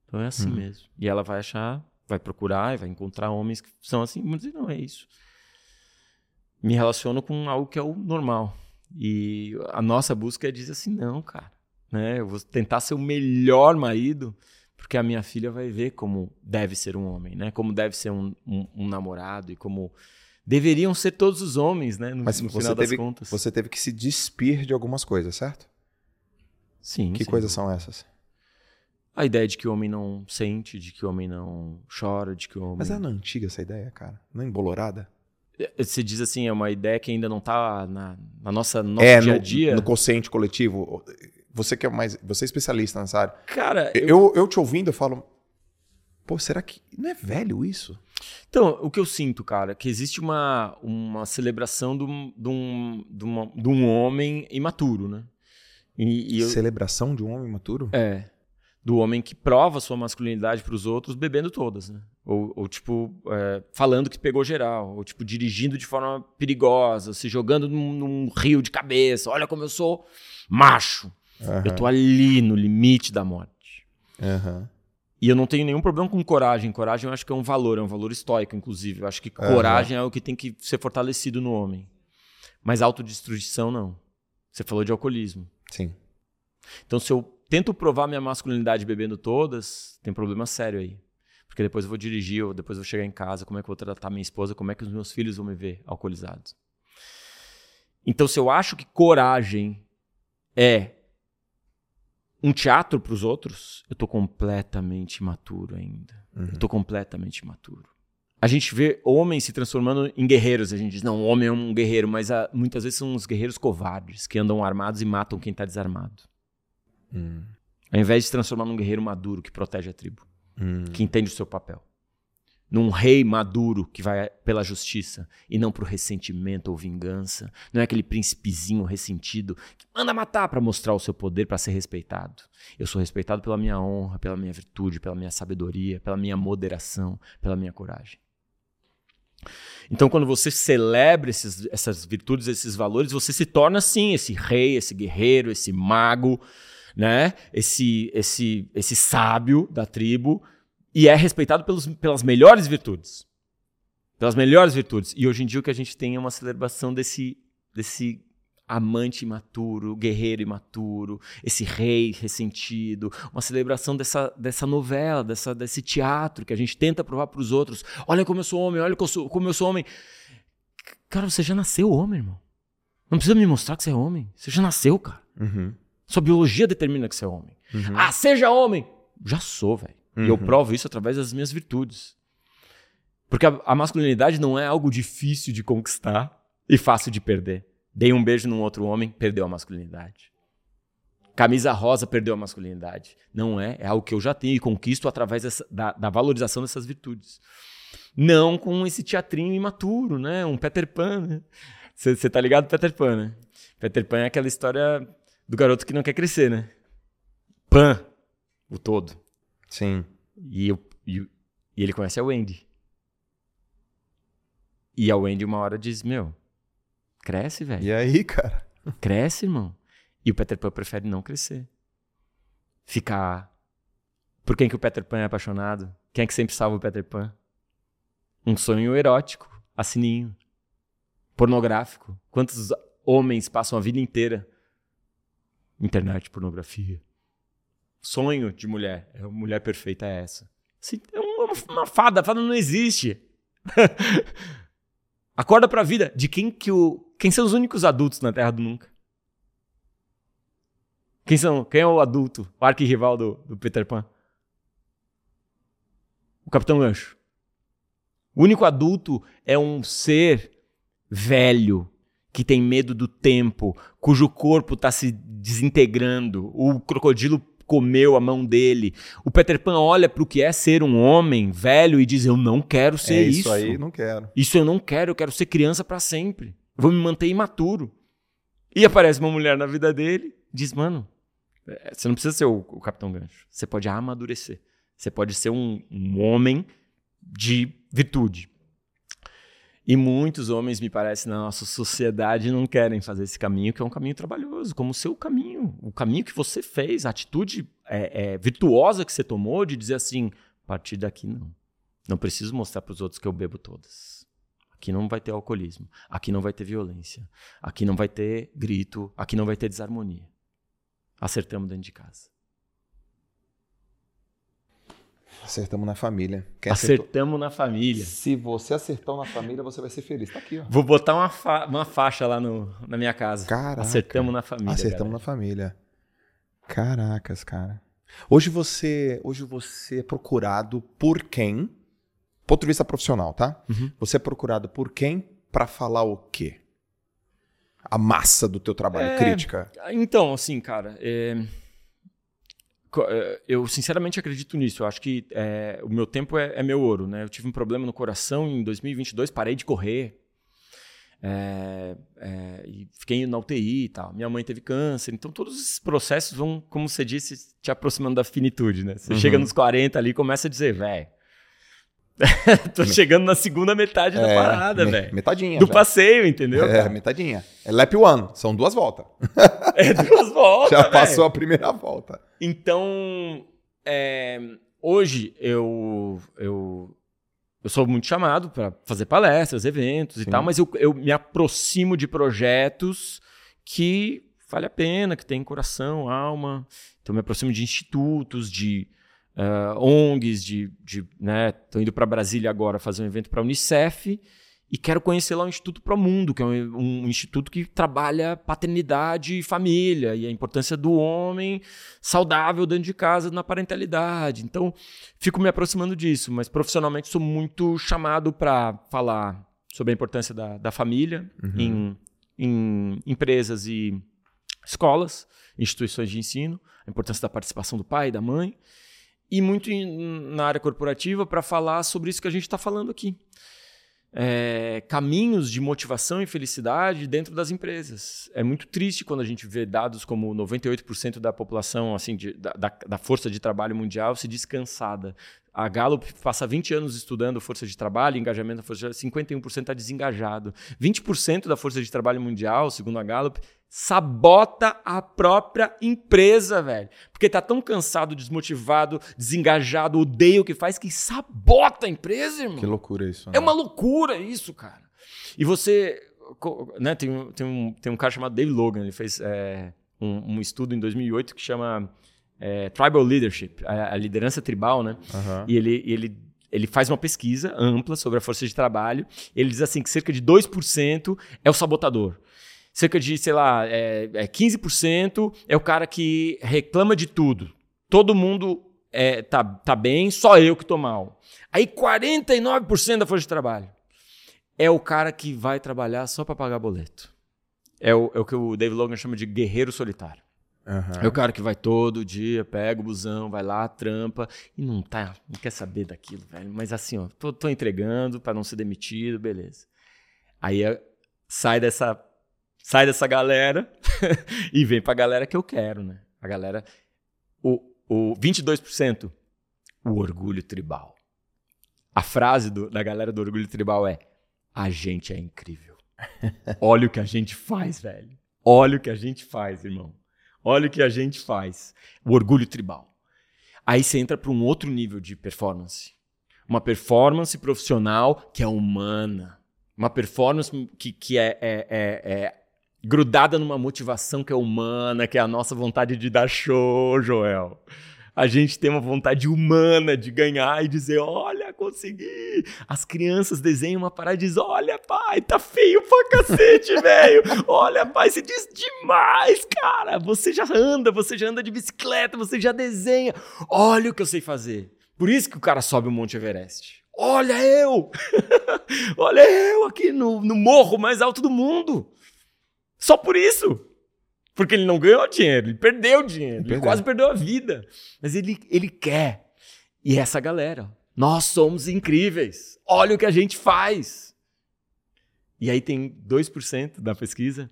Então é assim uhum. mesmo. E ela vai achar, vai procurar e vai encontrar homens que são assim. Dizer, não, é isso. Me relaciono com algo que é o normal. E a nossa busca é dizer assim, não, cara. Né? Eu vou tentar ser o melhor marido porque a minha filha vai ver como deve ser um homem, né? Como deve ser um, um, um namorado e como deveriam ser todos os homens, né? No, Mas no final teve, das contas. Você teve que se despir de algumas coisas, certo? Sim. Que sim. coisas são essas? A ideia de que o homem não sente, de que o homem não chora, de que o homem. Mas é na antiga essa ideia, cara? Não é embolorada? É, você diz assim, é uma ideia que ainda não está na, na nossa nosso é, dia a dia. No, no consciente coletivo. Você que é mais. Você é especialista nessa área. Cara. Eu, eu, eu te ouvindo, eu falo. Pô, será que. Não é velho isso? Então, o que eu sinto, cara, é que existe uma, uma celebração de um, de, um, de, uma, de um homem imaturo, né? E, e eu... Celebração de um homem imaturo? É. Do homem que prova sua masculinidade para os outros bebendo todas, né? Ou, ou tipo, é, falando que pegou geral. Ou, tipo, dirigindo de forma perigosa, se jogando num, num rio de cabeça. Olha como eu sou macho. Uhum. Eu tô ali no limite da morte. Uhum. E eu não tenho nenhum problema com coragem. Coragem eu acho que é um valor, é um valor estoico, inclusive. Eu acho que coragem é o que tem que ser fortalecido no homem. Mas autodestruição, não. Você falou de alcoolismo. Sim. Então, se eu tento provar minha masculinidade bebendo todas, tem problema sério aí. Porque depois eu vou dirigir, ou depois eu vou chegar em casa, como é que eu vou tratar minha esposa, como é que os meus filhos vão me ver alcoolizados. Então, se eu acho que coragem é um teatro para os outros, eu tô completamente imaturo ainda. Uhum. Eu tô completamente imaturo. A gente vê homens se transformando em guerreiros. A gente diz, não, o homem é um guerreiro, mas ah, muitas vezes são uns guerreiros covardes que andam armados e matam quem está desarmado. Uhum. Ao invés de se transformar num guerreiro maduro que protege a tribo, uhum. que entende o seu papel num rei maduro que vai pela justiça e não pro ressentimento ou vingança. Não é aquele príncipezinho ressentido que manda matar para mostrar o seu poder para ser respeitado. Eu sou respeitado pela minha honra, pela minha virtude, pela minha sabedoria, pela minha moderação, pela minha coragem. Então, quando você celebra esses, essas virtudes, esses valores, você se torna sim esse rei, esse guerreiro, esse mago, né? Esse esse esse sábio da tribo e é respeitado pelos, pelas melhores virtudes. Pelas melhores virtudes. E hoje em dia o que a gente tem é uma celebração desse, desse amante imaturo, guerreiro imaturo, esse rei ressentido, uma celebração dessa, dessa novela, dessa, desse teatro que a gente tenta provar para os outros. Olha como eu sou homem, olha como eu sou, como eu sou homem. Cara, você já nasceu homem, irmão. Não precisa me mostrar que você é homem. Você já nasceu, cara. Uhum. Sua biologia determina que você é homem. Uhum. Ah, seja homem. Já sou, velho. Uhum. E eu uhum. provo isso através das minhas virtudes. Porque a, a, masculinidade não é algo difícil de conquistar e fácil de perder. Dei um beijo num outro homem, perdeu a masculinidade. Camisa rosa perdeu a masculinidade. Não é, é algo que eu já tenho e conquisto através dessa, da, da, valorização dessas virtudes. Não com esse teatrinho imaturo, né? Um Peter Pan. Você né? tá ligado, Peter Pan, né? Peter Pan é aquela história do garoto que não quer crescer, né? Pan, o todo. Sim. E, eu, e, e ele conhece a Wendy. E a Wendy uma hora diz, meu, cresce, velho. E aí, cara? [laughs] Cresce, irmão. E o Peter Pan prefere não crescer. Ficar... Por quem que o Peter Pan é apaixonado? Quem é que sempre salva o Peter Pan? Um sonho erótico. a sininho. Pornográfico. Quantos homens passam a vida inteira? Internet, pornografia. Sonho de mulher. A mulher perfeita é essa. Assim, é uma, uma fada. A fada não existe. [laughs] Acorda pra vida. De quem que o. Quem são os únicos adultos na Terra do Nunca? Quem são? Quem é o adulto? O arquirrival do, do Peter Pan? O Capitão Gancho. O único adulto é um ser velho que tem medo do tempo, cujo corpo está se desintegrando. O crocodilo comeu a mão dele. O Peter Pan olha para o que é ser um homem velho e diz: Eu não quero ser é isso. Isso aí, não quero. Isso eu não quero, eu quero ser criança para sempre. vou me manter imaturo. E aparece uma mulher na vida dele, diz: Mano, é, você não precisa ser o, o Capitão Gancho. Você pode amadurecer. Você pode ser um, um homem de virtude. E muitos homens, me parece, na nossa sociedade não querem fazer esse caminho, que é um caminho trabalhoso, como o seu caminho, o caminho que você fez, a atitude é, é, virtuosa que você tomou de dizer assim: a partir daqui não. Não preciso mostrar para os outros que eu bebo todas. Aqui não vai ter alcoolismo, aqui não vai ter violência, aqui não vai ter grito, aqui não vai ter desarmonia. Acertamos dentro de casa. Acertamos na família. Quem Acertamos acertou? na família. Se você acertar na família, você vai ser feliz. Tá aqui, ó. Vou botar uma, fa uma faixa lá no, na minha casa. Caraca. Acertamos na família. Acertamos galera. na família. Caracas, cara. Hoje você, hoje você é procurado por quem? Ponto de vista profissional, tá? Uhum. Você é procurado por quem para falar o quê? A massa do teu trabalho, é, crítica. Então, assim, cara, é, é, eu sinceramente acredito nisso. Eu acho que é, o meu tempo é, é, meu ouro. Né? Eu tive um problema no coração em 2022, parei de correr. É, é, e fiquei na UTI e tal. Minha mãe teve câncer. Então, todos esses processos vão, como você disse, te aproximando da finitude. Né? Você uhum. chega nos 40 ali e começa a dizer, velho. [laughs] Tô chegando na segunda metade da é, parada, me, velho. Metadinha. Do já. passeio, entendeu? É, cara? metadinha. É lap one, são duas voltas. [laughs] é duas voltas. [laughs] já passou a primeira volta. Então, é, hoje eu, eu, eu sou muito chamado para fazer palestras, eventos Sim. e tal, mas eu, eu me aproximo de projetos que vale a pena, que tem coração, alma. Então, me aproximo de institutos, de uh, ONGs, de, de né, tô indo para Brasília agora fazer um evento para a Unicef e quero conhecer lá o Instituto Pro Mundo, que é um, um, instituto que trabalha paternidade e família e a importância do homem saudável dentro de casa na parentalidade. Então, fico me aproximando disso, mas profissionalmente sou muito chamado para falar sobre a importância da, da família uhum. em, em empresas e escolas, instituições de ensino, a importância da participação do pai e da mãe, e muito em, na área corporativa para falar sobre isso que a gente está falando aqui é, caminhos de motivação e felicidade dentro das empresas. É muito triste quando a gente vê dados como 98% da população, assim, de, da, da, força de trabalho mundial se descansada. A Gallup passa 20 anos estudando força de trabalho, engajamento da força de trabalho, 51% está desengajado. 20% da força de trabalho mundial, segundo a Gallup, sabota a própria empresa, velho. Porque tá tão cansado, desmotivado, desengajado, odeia o que faz, que sabota a empresa, irmão. Que loucura isso. Né? É uma loucura isso, cara. E você. Né, tem, tem, um, tem um cara chamado Dave Logan, ele fez é, um, um, estudo em 2008 que chama é, Tribal Leadership, a, a, liderança tribal, né? Uhum. E ele, ele ele faz uma pesquisa ampla sobre a força de trabalho. Ele diz assim que cerca de 2% é o sabotador cerca de, sei lá, é, é 15% é o cara que reclama de tudo. Todo mundo é, tá, tá bem, só eu que tô mal. Aí 49% da força de trabalho é o cara que vai trabalhar só para pagar boleto. É o, é o que o David Logan chama de guerreiro solitário. Uhum. É o cara que vai todo dia, pega o busão, vai lá, trampa e não tá, não quer saber daquilo, velho. Mas assim, ó, tô, tô entregando para não ser demitido, beleza. Aí é, sai dessa sai dessa galera [laughs] e vem pra galera que eu quero, né? A galera. O, o 22%, o orgulho tribal. A frase do, da galera do orgulho tribal é: a gente é incrível. [laughs] Olha o que a gente faz, velho. Olha o que a gente faz, irmão. Olha o que a gente faz. O orgulho tribal. Aí você entra para um outro nível de performance. Uma performance profissional que é humana Uma performance que, que é, é, é, é grudada numa motivação que é humana, que é a nossa vontade de dar show, Joel. A gente tem uma vontade humana de ganhar e dizer: olha, consegui. As crianças desenham uma parada e dizem: olha, pai, tá feio pra cacete, [laughs] velho. Olha, pai, você diz demais, cara. Você já anda, você já anda de bicicleta, você já desenha. Olha o que eu sei fazer. Por isso que o cara sobe o Monte Everest. Olha eu! [laughs] olha eu aqui no, no morro mais alto do mundo. Só por isso. Porque ele não ganhou dinheiro, ele perdeu dinheiro, perdeu. ele quase perdeu a vida. Mas ele, ele quer. E essa galera, nós somos incríveis. Olha o que a gente faz. E aí tem 2% da pesquisa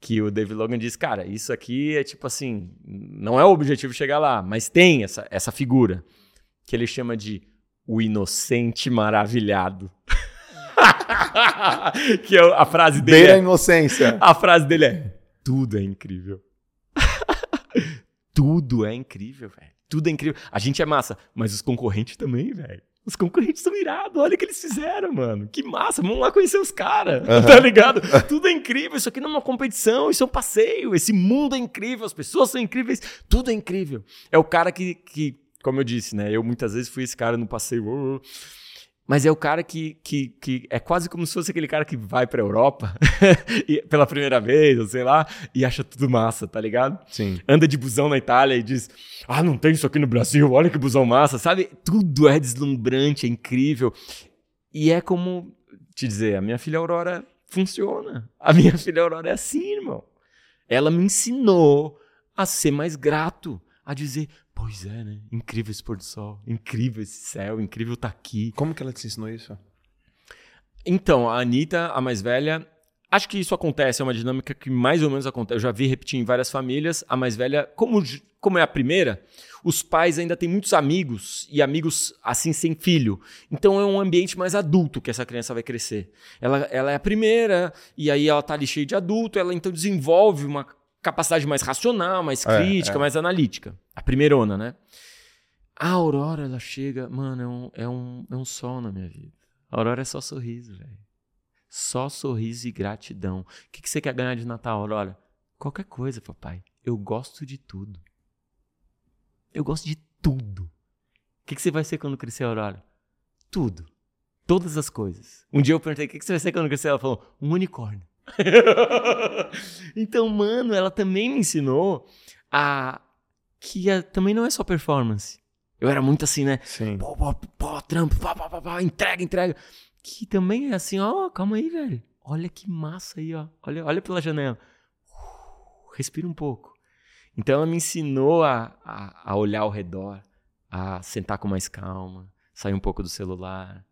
que o David Logan diz, cara, isso aqui é tipo assim, não é o objetivo chegar lá, mas tem essa, essa figura que ele chama de o inocente maravilhado. [laughs] [laughs] que é a frase dele. Beira é, a inocência. A frase dele é: tudo é incrível. [laughs] Tudo é incrível, velho. Tudo é incrível. A gente é massa, mas os concorrentes também, velho. Os concorrentes são irados. Olha o que eles fizeram, mano. Que massa. Vamos lá conhecer os caras. [laughs] Uhum. Tá ligado? Tudo é incrível. Isso aqui não é uma competição. Isso é um passeio. Esse mundo é incrível. As pessoas são incríveis. Tudo é incrível. É o cara que, que como eu disse, né? Eu muitas vezes fui esse cara no passeio. Mas é o cara que, que, que é quase como se fosse aquele cara que vai pra Europa [laughs] pela primeira vez, ou sei lá, e acha tudo massa, tá ligado? Sim. Anda de busão na Itália e diz: Ah, não tem isso aqui no Brasil, olha que busão massa, sabe? Tudo é deslumbrante, é incrível. E é como te dizer: a minha filha Aurora funciona. A minha [laughs] filha Aurora é assim, irmão. Ela me ensinou a ser mais grato, a dizer: Pois é, né? Incrível esse pôr do sol, incrível esse céu, incrível estar tá aqui. Como que ela te ensinou isso? Então, a Anitta, a mais velha, acho que isso acontece, é uma dinâmica que mais ou menos acontece. Eu já vi repetir em várias famílias. A mais velha, como, como é a primeira, os pais ainda têm muitos amigos e amigos assim sem filho. Então é um ambiente mais adulto que essa criança vai crescer. Ela, ela é a primeira, e aí ela tá ali cheia de adulto, ela então desenvolve uma capacidade mais racional, mais é, crítica, é, é. mais analítica. A primeirona, né? A Aurora, ela chega, mano, é um, é um, é um sol na minha vida. A Aurora é só sorriso, velho. Só sorriso e gratidão. O que, que você quer ganhar de Natal, Aurora? Qualquer coisa, papai. Eu gosto de tudo. Eu gosto de tudo. O que, que você vai ser quando crescer, Aurora? Tudo. Todas as coisas. Um dia eu perguntei, o que, que você vai ser quando crescer? Ela falou, um unicórnio. [laughs] então, mano, ela também me ensinou a que a, também não é só performance. Eu era muito assim, né? Sim. Pô, pô, pô trampo, pá, pá, pá, pá, entrega, entrega. Que também é assim, ó, calma aí, velho. Olha que massa aí, ó. Olha, olha pela janela. Uh, respira um pouco. Então ela me ensinou a, a, a olhar ao redor, a sentar com mais calma, sair um pouco do celular,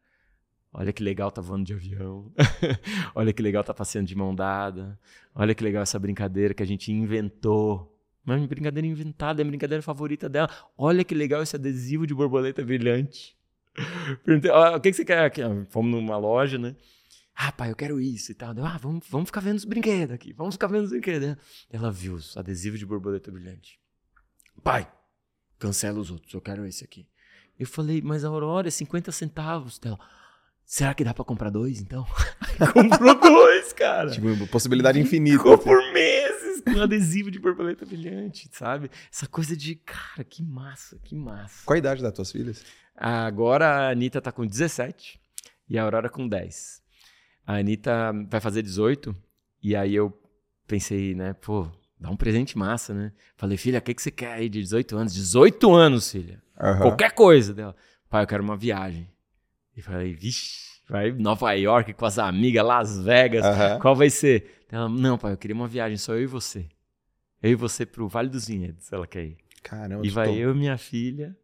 Olha que legal tá voando de avião. [laughs] Olha que legal tá passeando de mão dada. Olha que legal essa brincadeira que a gente inventou. Uma brincadeira inventada, é a brincadeira favorita dela. Olha que legal esse adesivo de borboleta brilhante. [laughs] Perguntei, ah, o que, que você quer? Fomos numa loja, né? Ah, pai, eu quero isso e tal. Ah, vamos, vamos ficar vendo os brinquedos aqui. Vamos ficar vendo os brinquedos. Ela viu os adesivos de borboleta brilhante. Pai, cancela os outros, eu quero esse aqui. Eu falei, mas a Aurora é 50 centavos. Ela, Será que dá pra comprar dois, então? [laughs] Comprou dois, cara. Tipo, possibilidade infinita. Ficou por meses com adesivo de borboleta brilhante, sabe? Essa coisa de, cara, que massa, que massa. Qual a idade das tuas filhas? Agora a Anitta tá com 17 e a Aurora com 10. A Anitta vai fazer 18 e aí eu pensei, né, pô, dá um presente massa, né? Falei, filha, o que, que você quer aí de 18 anos? 18 anos, filha. Uhum. Qualquer coisa dela. Pai, eu quero uma viagem. E falei, vixe, vai Nova York com as amigas, Las Vegas, uhum. qual vai ser? Ela, não, pai, eu queria uma viagem só eu e você. Eu e você pro Vale dos Vinhedos, ela quer ir. Caramba, E vai tô... eu e minha filha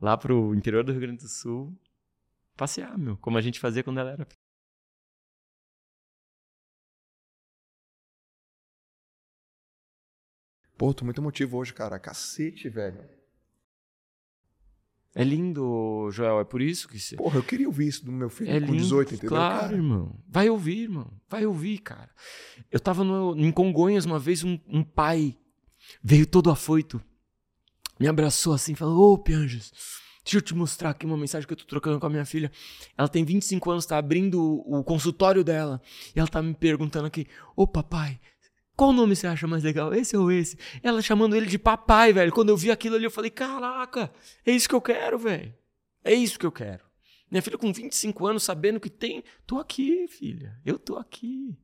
lá pro interior do Rio Grande do Sul passear, meu, como a gente fazia quando ela era Pô, tô muito emotivo hoje, cara. Cacete, velho. É lindo, Joel, é por isso que você. Porra, eu queria ouvir isso do meu filho é com lindo, 18, entendeu? Claro, cara? irmão. Vai ouvir, irmão. Vai ouvir, cara. Eu tava no, em Congonhas uma vez, um, um pai veio todo afoito, me abraçou assim, falou: Ô, oh, Pianges, Deixa eu te mostrar aqui uma mensagem que eu tô trocando com a minha filha. Ela tem 25 anos, tá abrindo o, o consultório dela. E ela tá me perguntando aqui: Ô papai, qual nome você acha mais legal? Esse ou esse? Ela chamando ele de papai, velho. Quando eu vi aquilo ali, eu falei: Caraca, é isso que eu quero, velho. É isso que eu quero. Minha filha com 25 anos, sabendo que tem. Tô aqui, filha. Eu tô aqui.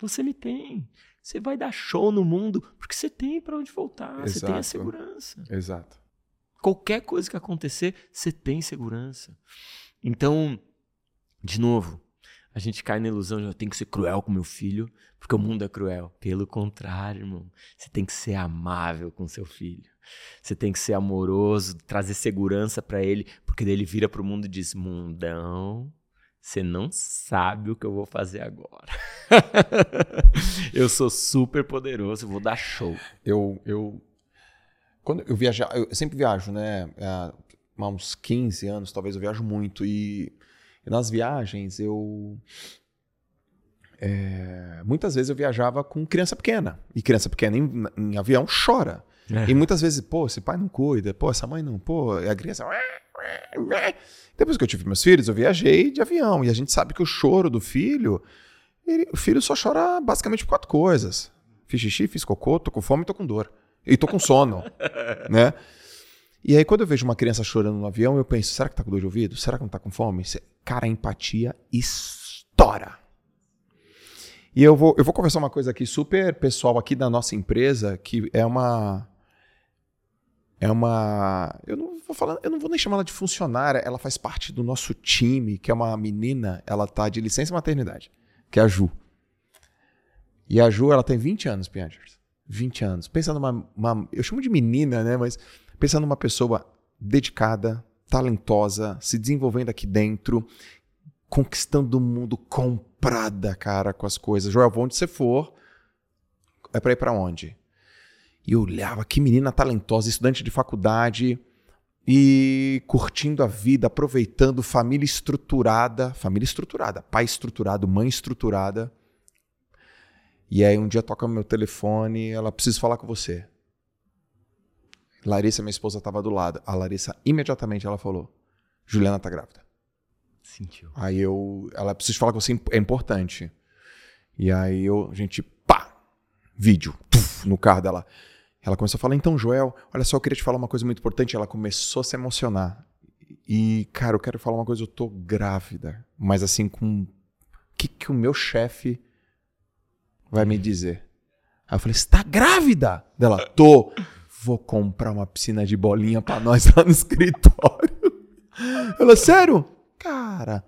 Você me tem. Você vai dar show no mundo porque você tem para onde voltar. Exato. Você tem a segurança. Exato. Qualquer coisa que acontecer, você tem segurança. Então, de novo, a gente cai na ilusão de eu tenho que ser cruel com meu filho, porque o mundo é cruel. Pelo contrário, irmão. Você tem que ser amável com seu filho. Você tem que ser amoroso, trazer segurança para ele, porque daí ele vira pro mundo e diz: "Mundão, você não sabe o que eu vou fazer agora. [laughs] eu sou super poderoso, vou dar show. Eu eu quando eu viajar, eu sempre viajo, né? Há uns 15 anos, talvez eu viajo muito. E, e nas viagens eu. É, muitas vezes eu viajava com criança pequena. E criança pequena em, em avião chora. É. E muitas vezes, pô, esse pai não cuida, pô, essa mãe não, pô, e a criança. Depois que eu tive meus filhos, eu viajei de avião. E a gente sabe que o choro do filho, ele, o filho só chora basicamente por quatro coisas: fiz xixi, fiz cocô, tô com fome tô com dor. E tô com sono, [laughs] né? E aí, quando eu vejo uma criança chorando no avião, eu penso: será que tá com dor de ouvido? Será que não tá com fome? Cara, a empatia estoura. E eu vou, eu vou conversar uma coisa aqui super pessoal aqui da nossa empresa, que é uma. É uma. Eu não vou falar, eu não vou nem chamar ela de funcionária, ela faz parte do nosso time, que é uma menina, ela tá de licença maternidade, que é a Ju. E a Ju, ela tem 20 anos, Piangers. 20 anos. Pensa numa. Uma, eu chamo de menina, né? Mas pensa numa pessoa dedicada, talentosa, se desenvolvendo aqui dentro, conquistando o mundo, comprada, cara, com as coisas. Joel, onde você for, é pra ir pra onde? E eu olhava, que menina talentosa, estudante de faculdade e curtindo a vida, aproveitando, família estruturada, família estruturada, pai estruturado, mãe estruturada. E aí um dia toca meu telefone, ela precisa falar com você. Larissa, minha esposa, estava do lado. A Larissa imediatamente ela falou: Juliana tá grávida. Sentiu. Aí eu, ela precisa falar com você, é importante. E aí eu, a gente, pá, vídeo, tuf, no carro dela. Ela começou a falar: então, Joel, olha só, eu queria te falar uma coisa muito importante. Ela começou a se emocionar. E, cara, eu quero falar uma coisa: eu tô grávida. Mas assim, com. O que, que o meu chefe vai me dizer? Aí eu falei, você tá grávida? Dela, tô. Vou comprar uma piscina de bolinha para nós lá no escritório. Ela, sério? Cara,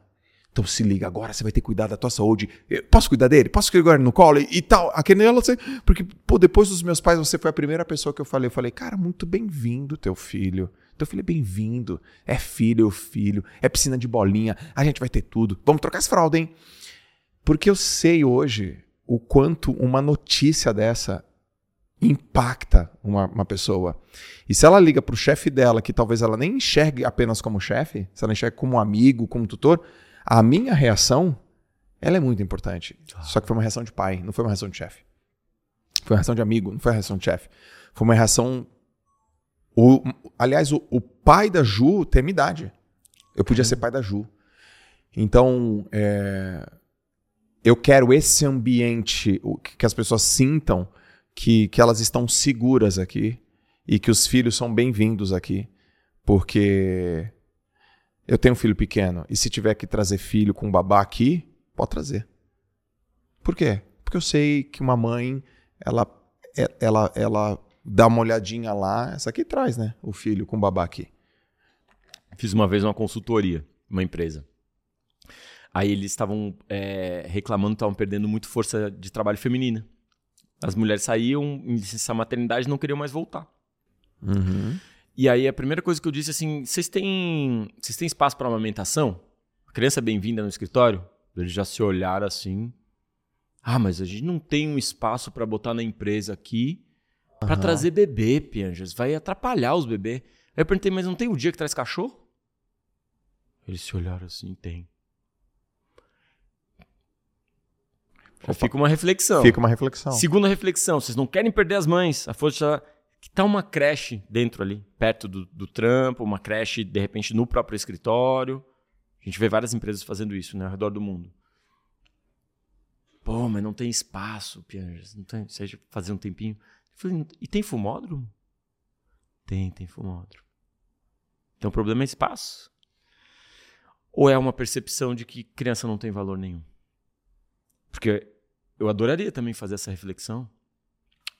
então se liga agora, você vai ter que cuidar da tua saúde. posso cuidar dele? Posso cuidar no colo? E, e tal. Aquele ela, porque pô, depois dos meus pais, você foi a primeira pessoa que eu falei. Eu falei, cara, muito bem-vindo, teu filho. Teu filho é bem-vindo. É filho, é filho. É piscina de bolinha. A gente vai ter tudo. Vamos trocar essa fralda, hein? Porque eu sei hoje o quanto uma notícia dessa impacta uma, uma pessoa. E se ela liga para o chefe dela, que talvez ela nem enxergue apenas como chefe, se ela enxerga como amigo, como tutor, a minha reação, ela é muito importante. Só que foi uma reação de pai, não foi uma reação de chefe. Foi uma reação de amigo, não foi uma reação de chefe. Foi uma reação. O, aliás, o, o pai da Ju tem minha idade. Eu podia ser pai da Ju. Então, é, eu quero esse ambiente que as pessoas sintam que, que elas estão seguras aqui e que os filhos são bem-vindos aqui, porque eu tenho um filho pequeno e se tiver que trazer filho com babá aqui, pode trazer. Por quê? Porque eu sei que uma mãe, ela, é, ela, ela dá uma olhadinha lá, essa aqui traz, né? O filho com babá aqui. Fiz uma vez uma consultoria, uma empresa. Aí eles estavam é, reclamando, estavam perdendo muito força de trabalho feminina. As mulheres saíam em licença maternidade e não queriam mais voltar. Uhum. E aí a primeira coisa que eu disse assim: vocês têm, vocês têm espaço para amamentação? A criança é bem-vinda no escritório? Eles já se olharam assim. Ah, mas a gente não tem um espaço para botar na empresa aqui para uhum. trazer bebê, Pianjas. Vai atrapalhar os bebês. Aí eu perguntei, mas não tem o dia que traz cachorro? Eles se olharam assim, tem. Fica uma reflexão. Fica uma reflexão. Segunda reflexão, vocês não querem perder as mães. A força que tá uma creche dentro ali, perto do, do trampo, uma creche, de repente, no próprio escritório. A gente vê várias empresas fazendo isso, né, ao redor do mundo. Pô, mas não tem espaço, Pianjas. Não tem, seja fazer um tempinho. Falei, e tem fumódromo? Tem, tem fumódromo. Então o problema é espaço. Ou é uma percepção de que criança não tem valor nenhum? Porque eu adoraria também fazer essa reflexão.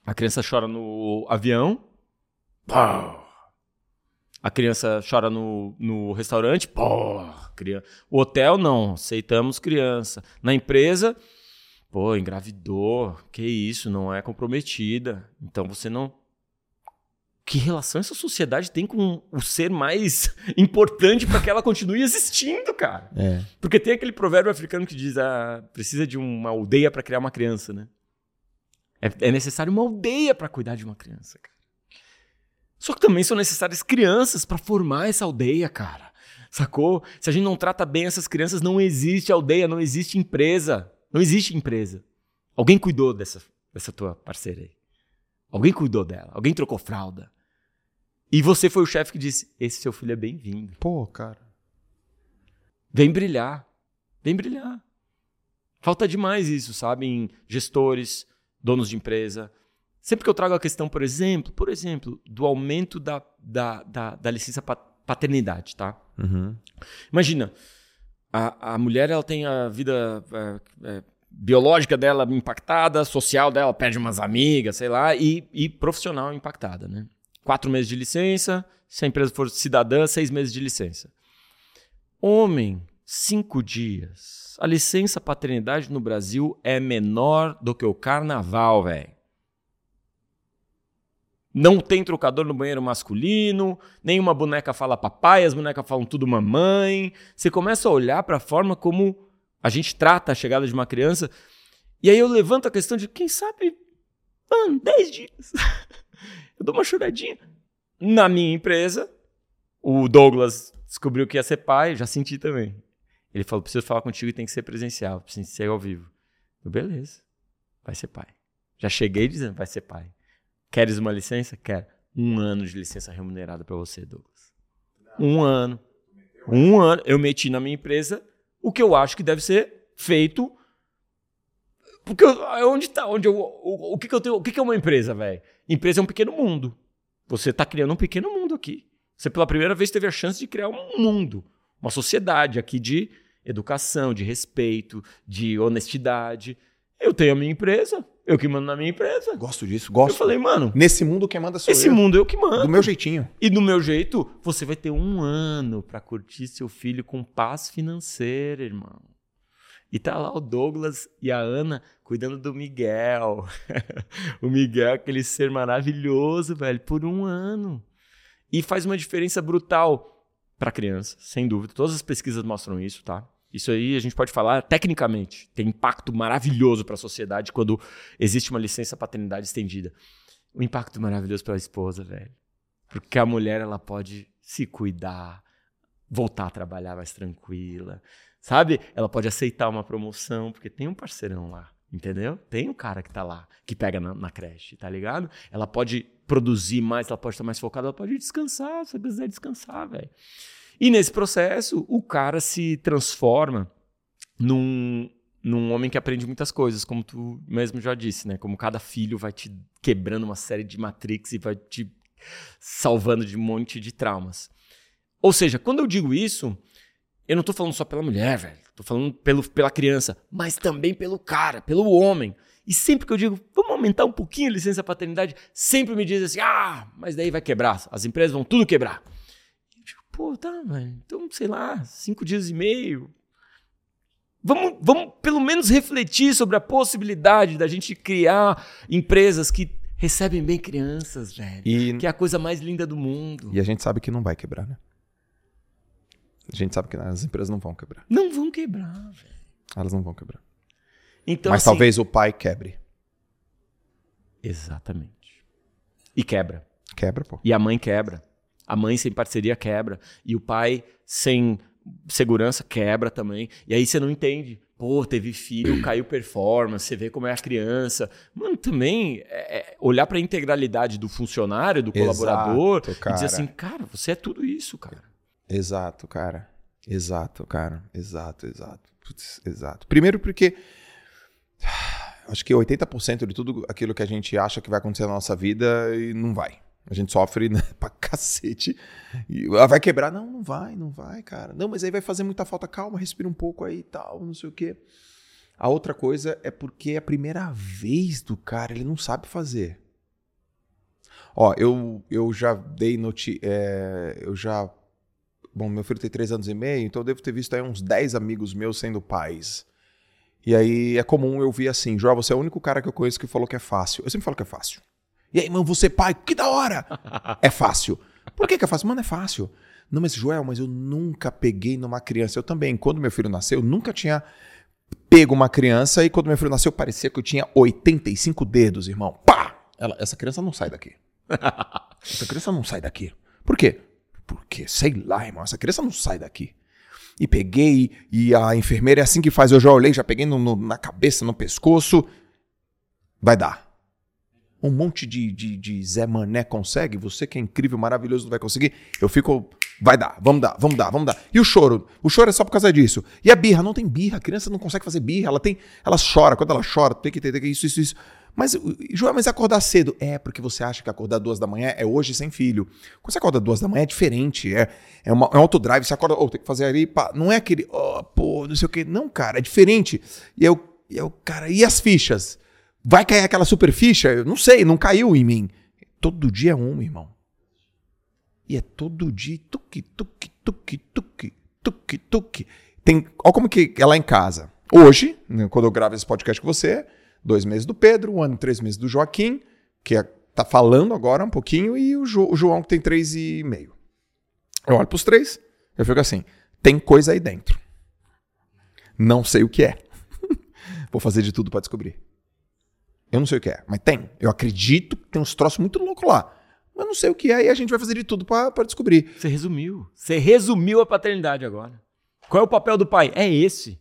A criança chora no avião. Pau. A criança chora no, no restaurante. Pô, criança. O hotel, não. Aceitamos criança. Na empresa, pô, engravidou. Que isso, não é comprometida. Então você não que relação essa sociedade tem com o ser mais [laughs] importante para que ela continue existindo, cara? É. Porque tem aquele provérbio africano que diz: ah, precisa de uma aldeia para criar uma criança, né? É, é necessário uma aldeia para cuidar de uma criança, cara. Só que também são necessárias crianças para formar essa aldeia, cara. Sacou? Se a gente não trata bem essas crianças, não existe aldeia, não existe empresa. Não existe empresa. Alguém cuidou dessa, dessa tua parceira aí. Alguém cuidou dela. Alguém trocou fralda. E você foi o chefe que disse: Esse seu filho é bem-vindo. Pô, cara. Vem brilhar. Vem brilhar. Falta demais isso, sabe? Em gestores, donos de empresa. Sempre que eu trago a questão, por exemplo, por exemplo, do aumento da, da, da, da licença paternidade, tá? Uhum. Imagina, a, a mulher ela tem a vida é, é, biológica dela impactada, social dela perde umas amigas, sei lá, e, e profissional impactada, né? Quatro meses de licença. Se a empresa for cidadã, seis meses de licença. Homem, cinco dias. A licença paternidade no Brasil é menor do que o carnaval, velho. Não tem trocador no banheiro masculino, nenhuma boneca fala papai, as bonecas falam tudo mamãe. Você começa a olhar para a forma como a gente trata a chegada de uma criança. E aí eu levanto a questão de quem sabe, mano, 10 dias. [laughs] Eu dou uma choradinha. Na minha empresa, o Douglas descobriu que ia ser pai, já senti também. Ele falou: preciso falar contigo e tem que ser presencial, precisa ser ao vivo. Eu, beleza, vai ser pai. Já cheguei dizendo: vai ser pai. Queres uma licença? Quero. Um ano de licença remunerada para você, Douglas. Um ano. Um ano. Eu meti na minha empresa o que eu acho que deve ser feito. Porque eu, onde está? Onde eu, o, o, que, que eu tenho? O que, que é uma empresa, velho? Empresa é um pequeno mundo. Você está criando um pequeno mundo aqui. Você, pela primeira vez, teve a chance de criar um mundo, uma sociedade aqui de educação, de respeito, de honestidade. Eu tenho a minha empresa, eu que mando na minha empresa. Gosto disso, gosto. Eu falei, mano. Nesse mundo quem manda sou esse eu. Esse mundo eu que mando. Do meu jeitinho. E do meu jeito, você vai ter um ano para curtir seu filho com paz financeira, irmão. E tá lá o Douglas e a Ana cuidando do Miguel. [laughs] o Miguel, aquele ser maravilhoso, velho, por um ano. E faz uma diferença brutal para criança, sem dúvida. Todas as pesquisas mostram isso, tá? Isso aí a gente pode falar tecnicamente. Tem impacto maravilhoso para a sociedade quando existe uma licença paternidade estendida. Um impacto maravilhoso para a esposa, velho. Porque a mulher ela pode se cuidar, voltar a trabalhar mais tranquila, Sabe? Ela pode aceitar uma promoção, porque tem um parceirão lá, entendeu? Tem um cara que tá lá, que pega na, na creche, tá ligado? Ela pode produzir mais, ela pode estar mais focada, ela pode descansar, se quiser descansar, velho. E nesse processo, o cara se transforma num, num homem que aprende muitas coisas, como tu mesmo já disse, né? Como cada filho vai te quebrando uma série de matrix e vai te salvando de um monte de traumas. Ou seja, quando eu digo isso, eu não tô falando só pela mulher, velho. Tô falando pelo, pela criança, mas também pelo cara, pelo homem. E sempre que eu digo, vamos aumentar um pouquinho a licença paternidade, sempre me dizem assim, ah, mas daí vai quebrar, as empresas vão tudo quebrar. Eu digo, pô, tá, velho, então, sei lá, cinco dias e meio. Vamos, vamos pelo menos refletir sobre a possibilidade da gente criar empresas que recebem bem crianças, velho. E... Que é a coisa mais linda do mundo. E a gente sabe que não vai quebrar, né? A gente sabe que as empresas não vão quebrar. Não vão quebrar, velho. Elas não vão quebrar. Então, Mas assim, talvez o pai quebre. Exatamente. E quebra. Quebra, pô. E a mãe quebra. A mãe sem parceria quebra. E o pai sem segurança quebra também. E aí você não entende. pô, teve filho, [clears throat] caiu performance, você vê como é a criança. Mano, também é, é olhar para a integralidade do funcionário, do colaborador, cara. e dizer assim, cara, você é tudo isso, cara. Exato, cara. Exato, cara. Exato, exato. Putz, exato. Primeiro porque [sighs] acho que 80% de tudo aquilo que a gente acha que vai acontecer na nossa vida e não vai. A gente sofre né, [laughs] pra cacete. E ela vai quebrar. Não, não vai, não vai, cara. Não, mas aí vai fazer muita falta. Calma, respira um pouco aí e tal, não sei o quê. A outra coisa é porque é a primeira vez do cara, ele não sabe fazer. Ó, eu, eu já dei noti é, eu já Bom, meu filho tem três anos e meio, então eu devo ter visto aí uns 10 amigos meus sendo pais. E aí é comum eu vir assim, João, você é o único cara que eu conheço que falou que é fácil. Eu sempre falo que é fácil. E aí, mano, você é pai, que da hora! [laughs] É fácil. Por que, que é fácil? Mano, é fácil. Não, mas Joel, mas eu nunca peguei numa criança. Eu também, quando meu filho nasceu, eu nunca tinha pego uma criança e quando meu filho nasceu parecia que eu tinha 85 dedos, irmão. Pá! Ela, essa criança não sai daqui. [laughs] essa criança não sai daqui. Por quê? Porque, sei lá, irmão, essa criança não sai daqui. E peguei, e a enfermeira é assim que faz. Eu já olhei, já peguei no, no, na cabeça, no pescoço. Vai dar. Um monte de, de, de Zé Mané consegue. Você que é incrível, maravilhoso, não vai conseguir. Eu fico. Vai dar, vamos dar, vamos dar, vamos dar. E o choro? O choro é só por causa disso. E a birra? Não tem birra. A criança não consegue fazer birra. Ela tem. Ela chora. Quando ela chora, tem que entender que isso, isso, isso. Mas, João, mas acordar cedo? É, porque você acha que acordar duas da manhã é hoje sem filho. Quando você acorda duas da manhã é diferente. É, é, uma, é um autodrive. Você acorda, oh, tem que fazer ali. Pá. Não é aquele, oh, pô, não sei o quê. Não, cara, é diferente. E eu, eu, cara, e as fichas? Vai cair aquela super ficha? Eu não sei, não caiu em mim. Todo dia é um, irmão. E é todo dia, tuque, tuque, tuque, tuque, tuque, tuque. Tem, olha como que é lá em casa. Hoje, né, quando eu gravo esse podcast com você, dois meses do Pedro, um ano e três meses do Joaquim, que é, tá falando agora um pouquinho, e o, jo, o João que tem três e meio. Eu olho pros três, eu fico assim, tem coisa aí dentro. Não sei o que é. [laughs] Vou fazer de tudo para descobrir. Eu não sei o que é, mas tem. Eu acredito que tem uns troços muito loucos lá. Mas não sei o que é e a gente vai fazer de tudo para descobrir. Você resumiu. Você resumiu a paternidade agora. Qual é o papel do pai? É esse.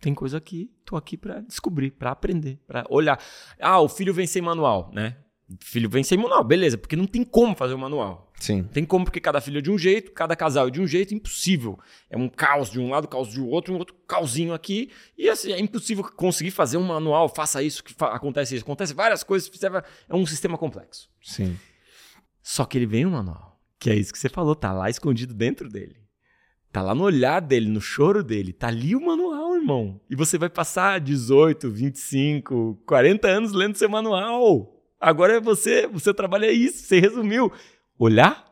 Tem coisa aqui, tô aqui para descobrir, para aprender, para olhar. Ah, o filho vem sem manual, né? O filho vem sem manual, beleza, porque não tem como fazer o manual. Sim. Não tem como, porque cada filho é de um jeito, cada casal é de um jeito, impossível. É um caos de um lado, caos de outro, um outro causinho aqui. E assim, é impossível conseguir fazer um manual, faça isso, que fa acontece isso. Acontece várias coisas, é um sistema complexo. Sim. Só que ele vem um manual, que é isso que você falou, tá lá escondido dentro dele. Tá lá no olhar dele, no choro dele. Tá ali o manual, irmão. E você vai passar 18, 25, 40 anos lendo seu manual. Agora é você, você trabalha isso, você resumiu. Olhar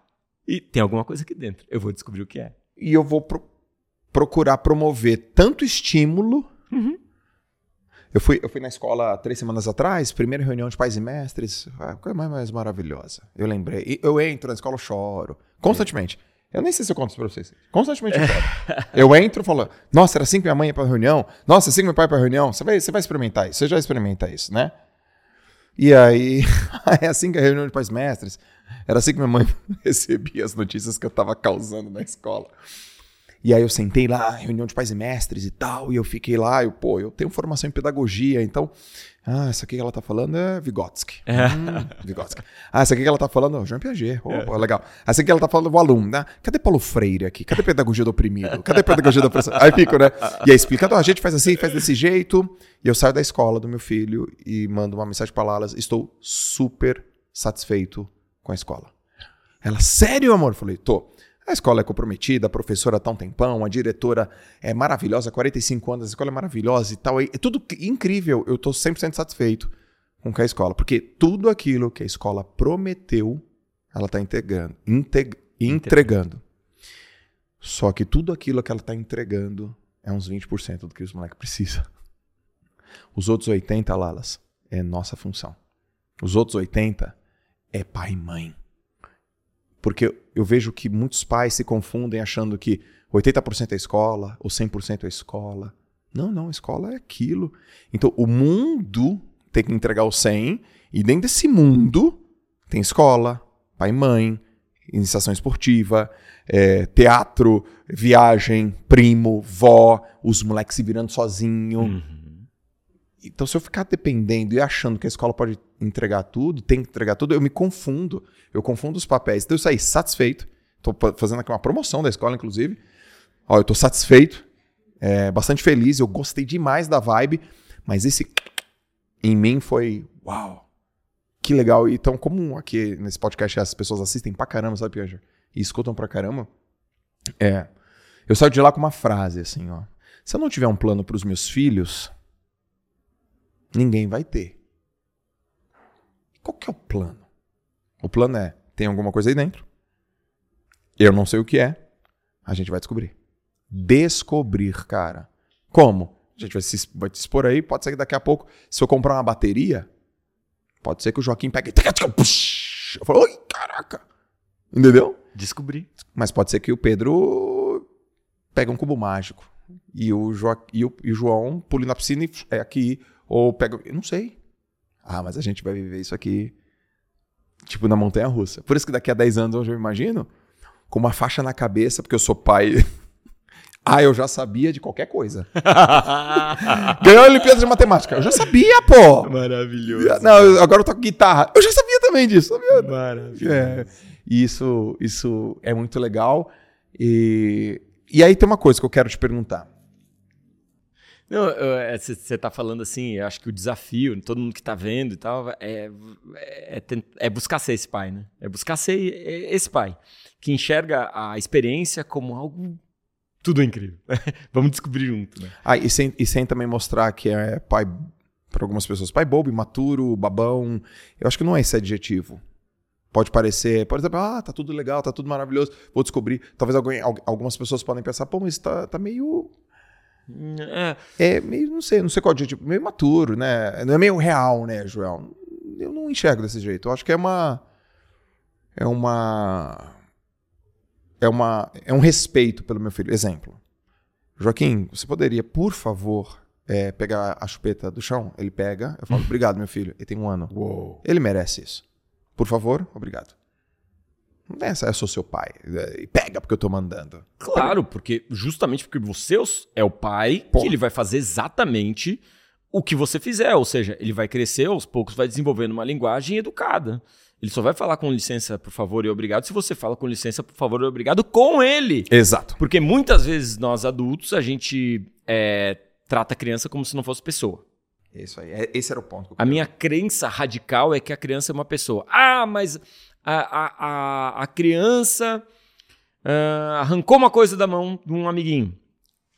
e tem alguma coisa aqui dentro. Eu vou descobrir o que é. E eu vou pro procurar promover tanto estímulo. Uhum. Eu fui, eu fui na escola três semanas atrás, primeira reunião de pais e mestres. A coisa mais, mais maravilhosa. Eu lembrei. Eu entro na escola, eu choro. Constantemente. Eu nem sei se eu conto isso pra vocês. Constantemente eu choro. eu entro e falo, nossa, era assim que minha mãe ia pra reunião? Nossa, assim que meu pai ia pra reunião? Você vai, você vai experimentar isso, você já experimenta isso, né? E aí, [laughs] é assim que a reunião de pais mestres. Era assim que minha mãe [laughs] recebia as notícias que eu tava causando na escola. E aí eu sentei lá, reunião de pais e mestres e tal, e eu fiquei lá, eu, pô, eu tenho formação em pedagogia, então, ah, essa aqui que ela tá falando é Vygotsky. É. Hum, Vygotsky. Ah, essa aqui que ela tá falando, oh, Jean Piaget. Oh, é. legal. Essa aqui que ela tá falando, o aluno, né? Cadê Paulo Freire aqui? Cadê pedagogia do oprimido? Cadê pedagogia da opressão? Aí fico, né? E aí explica, a gente faz assim, faz desse jeito, e eu saio da escola do meu filho e mando uma mensagem para Lalas, estou super satisfeito com a escola. Ela, sério, amor? Eu falei, tô. A escola é comprometida, a professora tá um tempão, a diretora é maravilhosa, 45 anos, a escola é maravilhosa e tal. É tudo incrível, eu tô 100% satisfeito com a escola, porque tudo aquilo que a escola prometeu, ela tá integrando, integ entregando. Só que tudo aquilo que ela tá entregando é uns 20% do que os moleques precisam. Os outros 80, Lalas, é nossa função. Os outros 80 é pai e mãe. Porque eu vejo que muitos pais se confundem achando que 80% é escola ou 100% é escola. Não, não, escola é aquilo. Então, o mundo tem que entregar o 100 e dentro desse mundo tem escola, pai e mãe, iniciação esportiva, é, teatro, viagem, primo, vó, os moleques se virando sozinho. Uhum. Então, se eu ficar dependendo e achando que a escola pode entregar tudo, tem que entregar tudo, eu me confundo. Eu confundo os papéis. Então, eu saí satisfeito. Estou fazendo aqui uma promoção da escola, inclusive. Ó, eu estou satisfeito, é, bastante feliz. Eu gostei demais da vibe. Mas esse em mim foi uau. Que legal. Então, como aqui nesse podcast as pessoas assistem pra caramba, sabe, Pianja? E escutam pra caramba. É. Eu saio de lá com uma frase assim, ó. Se eu não tiver um plano para os meus filhos, ninguém vai ter. Qual que é o plano? O plano é: tem alguma coisa aí dentro. Eu não sei o que é. A gente vai descobrir. Descobrir, cara. Como? A gente vai se, vai te expor aí. Pode ser que daqui a pouco, se eu comprar uma bateria, pode ser que o Joaquim pegue. e- Eu falo, oi, caraca. Entendeu? Descobri. Mas pode ser que o Pedro pegue um cubo mágico. E o, Joa- e o, e o João pule na piscina e é aqui. Ou pega. Eu não sei. Ah, mas a gente vai viver isso aqui. Tipo, na montanha russa. Por isso que daqui a 10 anos, hoje eu imagino, com uma faixa na cabeça, porque eu sou pai. [laughs] ah, eu já sabia de qualquer coisa. [laughs] Ganhou a Olimpíada de Matemática. Eu já sabia, pô! Maravilhoso. Não, agora eu toco guitarra. Eu já sabia também disso. Sabia? Maravilhoso. É, e isso, isso é muito legal. E, e aí tem uma coisa que eu quero te perguntar. Você tá falando assim, acho que o desafio, todo mundo que tá vendo e tal, é, é, tent- é buscar ser esse pai, né? É buscar ser esse pai, que enxerga a experiência como algo tudo incrível. [laughs] Vamos descobrir junto, né? Ah, e sem, e sem também mostrar que é pai, para algumas pessoas, pai bobo, imaturo, babão. Eu acho que não é esse adjetivo. Pode parecer, por exemplo, ah, tá tudo legal, tá tudo maravilhoso, vou descobrir. Talvez alguém, al- algumas pessoas podem pensar, pô, mas tá, tá meio. É, É meio, não sei, não sei qual adjetivo, meio imaturo, né? Não é meio real, né, Joel? Eu não enxergo desse jeito. Eu acho que é uma. É uma. É uma. É um respeito pelo meu filho. Exemplo. Joaquim, você poderia, por favor, é, pegar a chupeta do chão? Ele pega, eu falo, [laughs] obrigado, meu filho. Ele tem um ano. Ele merece isso. Por favor, obrigado. Não tem essa, eu sou seu pai. é, E pega porque eu tô mandando. claro, porque justamente porque você é o pai, Pô. que ele vai fazer exatamente o que você fizer, ou seja, ele vai crescer aos poucos, vai desenvolvendo uma linguagem educada. Ele só vai falar com licença, por favor e obrigado, se você fala com licença, por favor e obrigado com ele. Exato. Porque muitas vezes nós adultos, a gente é, trata a criança como se não fosse pessoa. Isso aí. é- Esse era o ponto. que eu A minha crença radical é que a criança é uma pessoa. Ah, mas a, a, a, criança ah, arrancou uma coisa da mão de um amiguinho.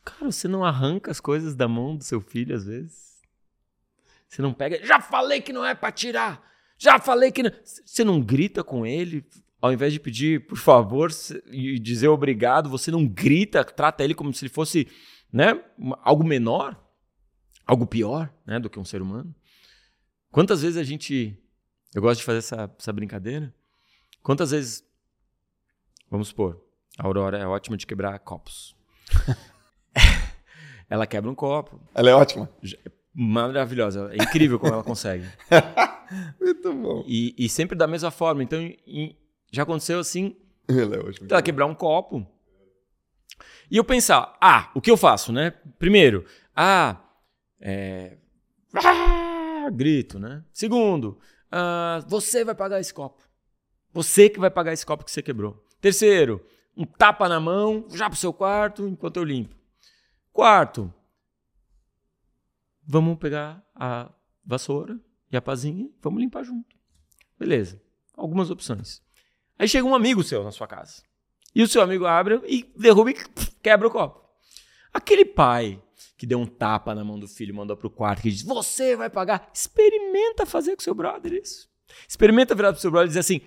Cara, você não arranca as coisas da mão do seu filho às vezes? Você não pega. Já falei que não é pra tirar! Já falei que não. Você não grita com ele, ao invés de pedir por favor e dizer obrigado, você não grita, trata ele como se ele fosse né, algo menor, algo pior né, do que um ser humano. Quantas vezes a gente. Eu gosto de fazer essa, essa brincadeira. Quantas vezes. Vamos supor, a Aurora é ótima de quebrar copos. [laughs] ela quebra um copo. Ela é ótima. Maravilhosa. É incrível como ela consegue. [laughs] Muito bom. E, e sempre da mesma forma. Então, já aconteceu assim, Ela é ótima. ela quebrar um copo. E eu pensar, ah, o que eu faço, né? Primeiro, ah, é, ah, grito, né? Segundo, ah, você vai pagar esse copo. Você que vai pagar esse copo que você quebrou. Terceiro, um tapa na mão, já pro seu quarto, enquanto eu limpo. Quarto, vamos pegar a vassoura e a pazinha, vamos limpar junto. Beleza. Algumas opções. Aí chega um amigo seu na sua casa. E o seu amigo abre e derruba e quebra o copo. Aquele pai que deu um tapa na mão do filho, mandou pro quarto, que diz: Você vai pagar. Experimenta fazer com seu brother isso. Experimenta virar pro seu brother e dizer assim: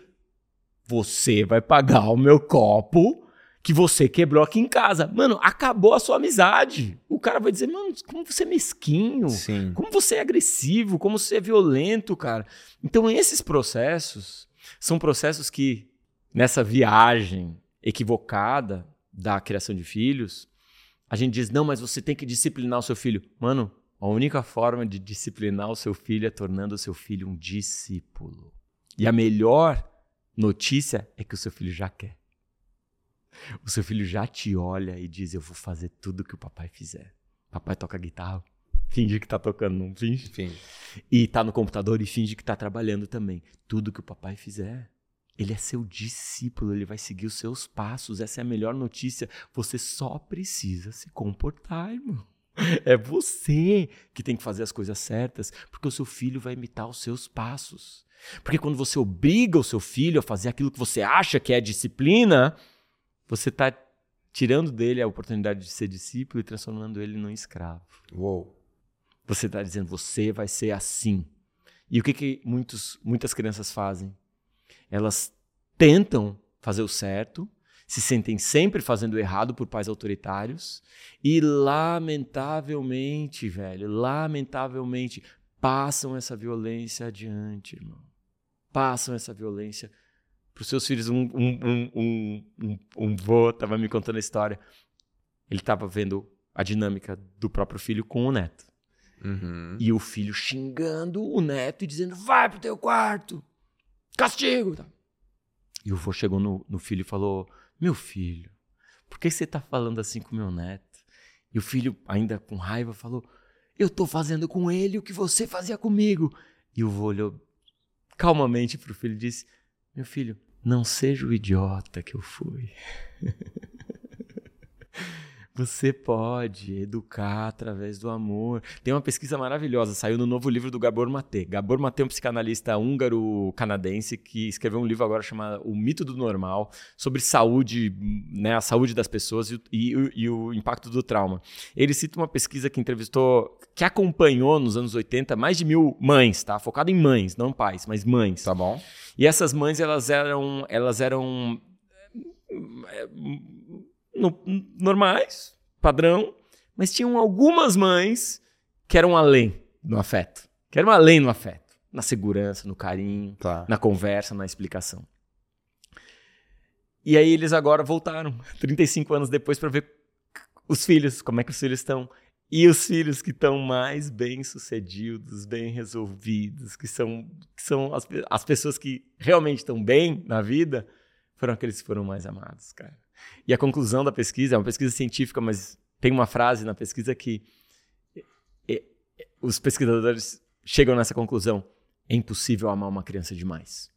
Você vai pagar o meu copo que você quebrou aqui em casa. Mano, acabou a sua amizade. O cara vai dizer: Mano, como você é mesquinho. Sim. Como você é agressivo, como você é violento, cara. Então, esses processos são processos que, nessa viagem equivocada da criação de filhos, a gente diz: não, mas você tem que disciplinar o seu filho. Mano, a única forma de disciplinar o seu filho é tornando o seu filho um discípulo. E a melhor notícia é que o seu filho já quer. O seu filho já te olha e diz: Eu vou fazer tudo que o papai fizer. Papai toca guitarra, finge que tá tocando, não finge? Finge. E tá no computador e finge que tá trabalhando também. Tudo que o papai fizer. Ele é seu discípulo, ele vai seguir os seus passos. Essa é a melhor notícia. Você só precisa se comportar, irmão. É você que tem que fazer as coisas certas, porque o seu filho vai imitar os seus passos. Porque quando você obriga o seu filho a fazer aquilo que você acha que é disciplina, você está tirando dele a oportunidade de ser discípulo e transformando ele num escravo. Uou. Você está dizendo, você vai ser assim. E o que, que muitos, muitas crianças fazem? Elas tentam fazer o certo, se sentem sempre fazendo errado por pais autoritários e, lamentavelmente, velho, lamentavelmente, passam essa violência adiante, irmão. Passam essa violência para os seus filhos. Um, um, um, um, um, vô estava me contando a história. Ele estava vendo a dinâmica do próprio filho com o neto. Uhum. E o filho xingando o neto e dizendo: vai pro teu quarto, castigo. E o vô chegou no, no filho e falou: Meu filho, por que você tá falando assim com meu neto? E o filho, ainda com raiva, falou: Eu tô fazendo com ele o que você fazia comigo. E o vô olhou calmamente pro filho e disse: Meu filho, não seja o idiota que eu fui. [laughs] Você pode educar através do amor. Tem uma pesquisa maravilhosa, saiu no novo livro do Gabor Maté. Gabor Maté é um psicanalista húngaro-canadense que escreveu um livro agora chamado O Mito do Normal, sobre saúde, né, a saúde das pessoas e, e, e o impacto do trauma. Ele cita uma pesquisa que entrevistou, que acompanhou nos anos 80 mais de mil mães, tá? Focado em mães, não pais, mas mães. Tá bom. E essas mães, elas eram, elas eram é, no, normais, padrão, mas tinham algumas mães que eram além no afeto. Que eram além no afeto. Na segurança, no carinho, Tá. na conversa, na explicação. E aí eles agora voltaram, [laughs] 35 anos depois, para ver os filhos, como é que os filhos estão. E os filhos que estão mais bem sucedidos, bem resolvidos, que são, que são as, as pessoas que realmente estão bem na vida, foram aqueles que foram mais amados, cara. E a conclusão da pesquisa, é uma pesquisa científica, mas tem uma frase na pesquisa que os pesquisadores chegam nessa conclusão: é impossível amar uma criança demais.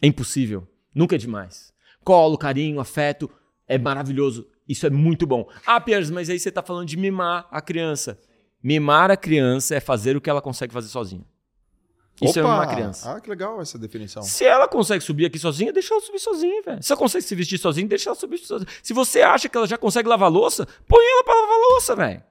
É impossível. Nunca é demais. Colo, carinho, afeto, é maravilhoso. Isso é muito bom. Ah, Piers, mas aí você está falando de mimar a criança. Mimar a criança é fazer o que ela consegue fazer sozinha. Isso é Opa! mimar a criança. Ah, que legal essa definição. Se ela consegue subir aqui sozinha, deixa ela subir sozinha, velho. Se ela consegue se vestir sozinha, deixa ela subir sozinha. Se você acha que ela já consegue lavar louça, põe ela pra lavar louça, velho.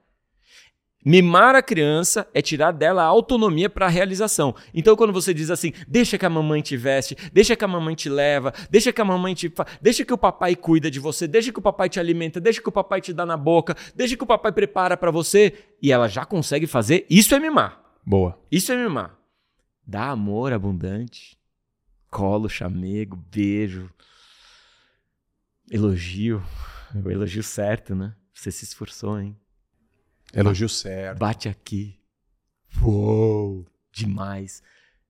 Mimar a criança é tirar dela a autonomia para a realização. Então, quando você diz assim, deixa que a mamãe te veste, deixa que a mamãe te leva, deixa que a mamãe te. Fa... Deixa que o papai cuida de você, deixa que o papai te alimenta, deixa que o papai te dá na boca, deixa que o papai prepara para você, e ela já consegue fazer, isso é mimar. Boa. Isso é mimar. Dá amor abundante, colo, chamego, beijo, elogio. O elogio certo, né? Você se esforçou, hein? Elogio certo. Bate aqui. Uou! Demais.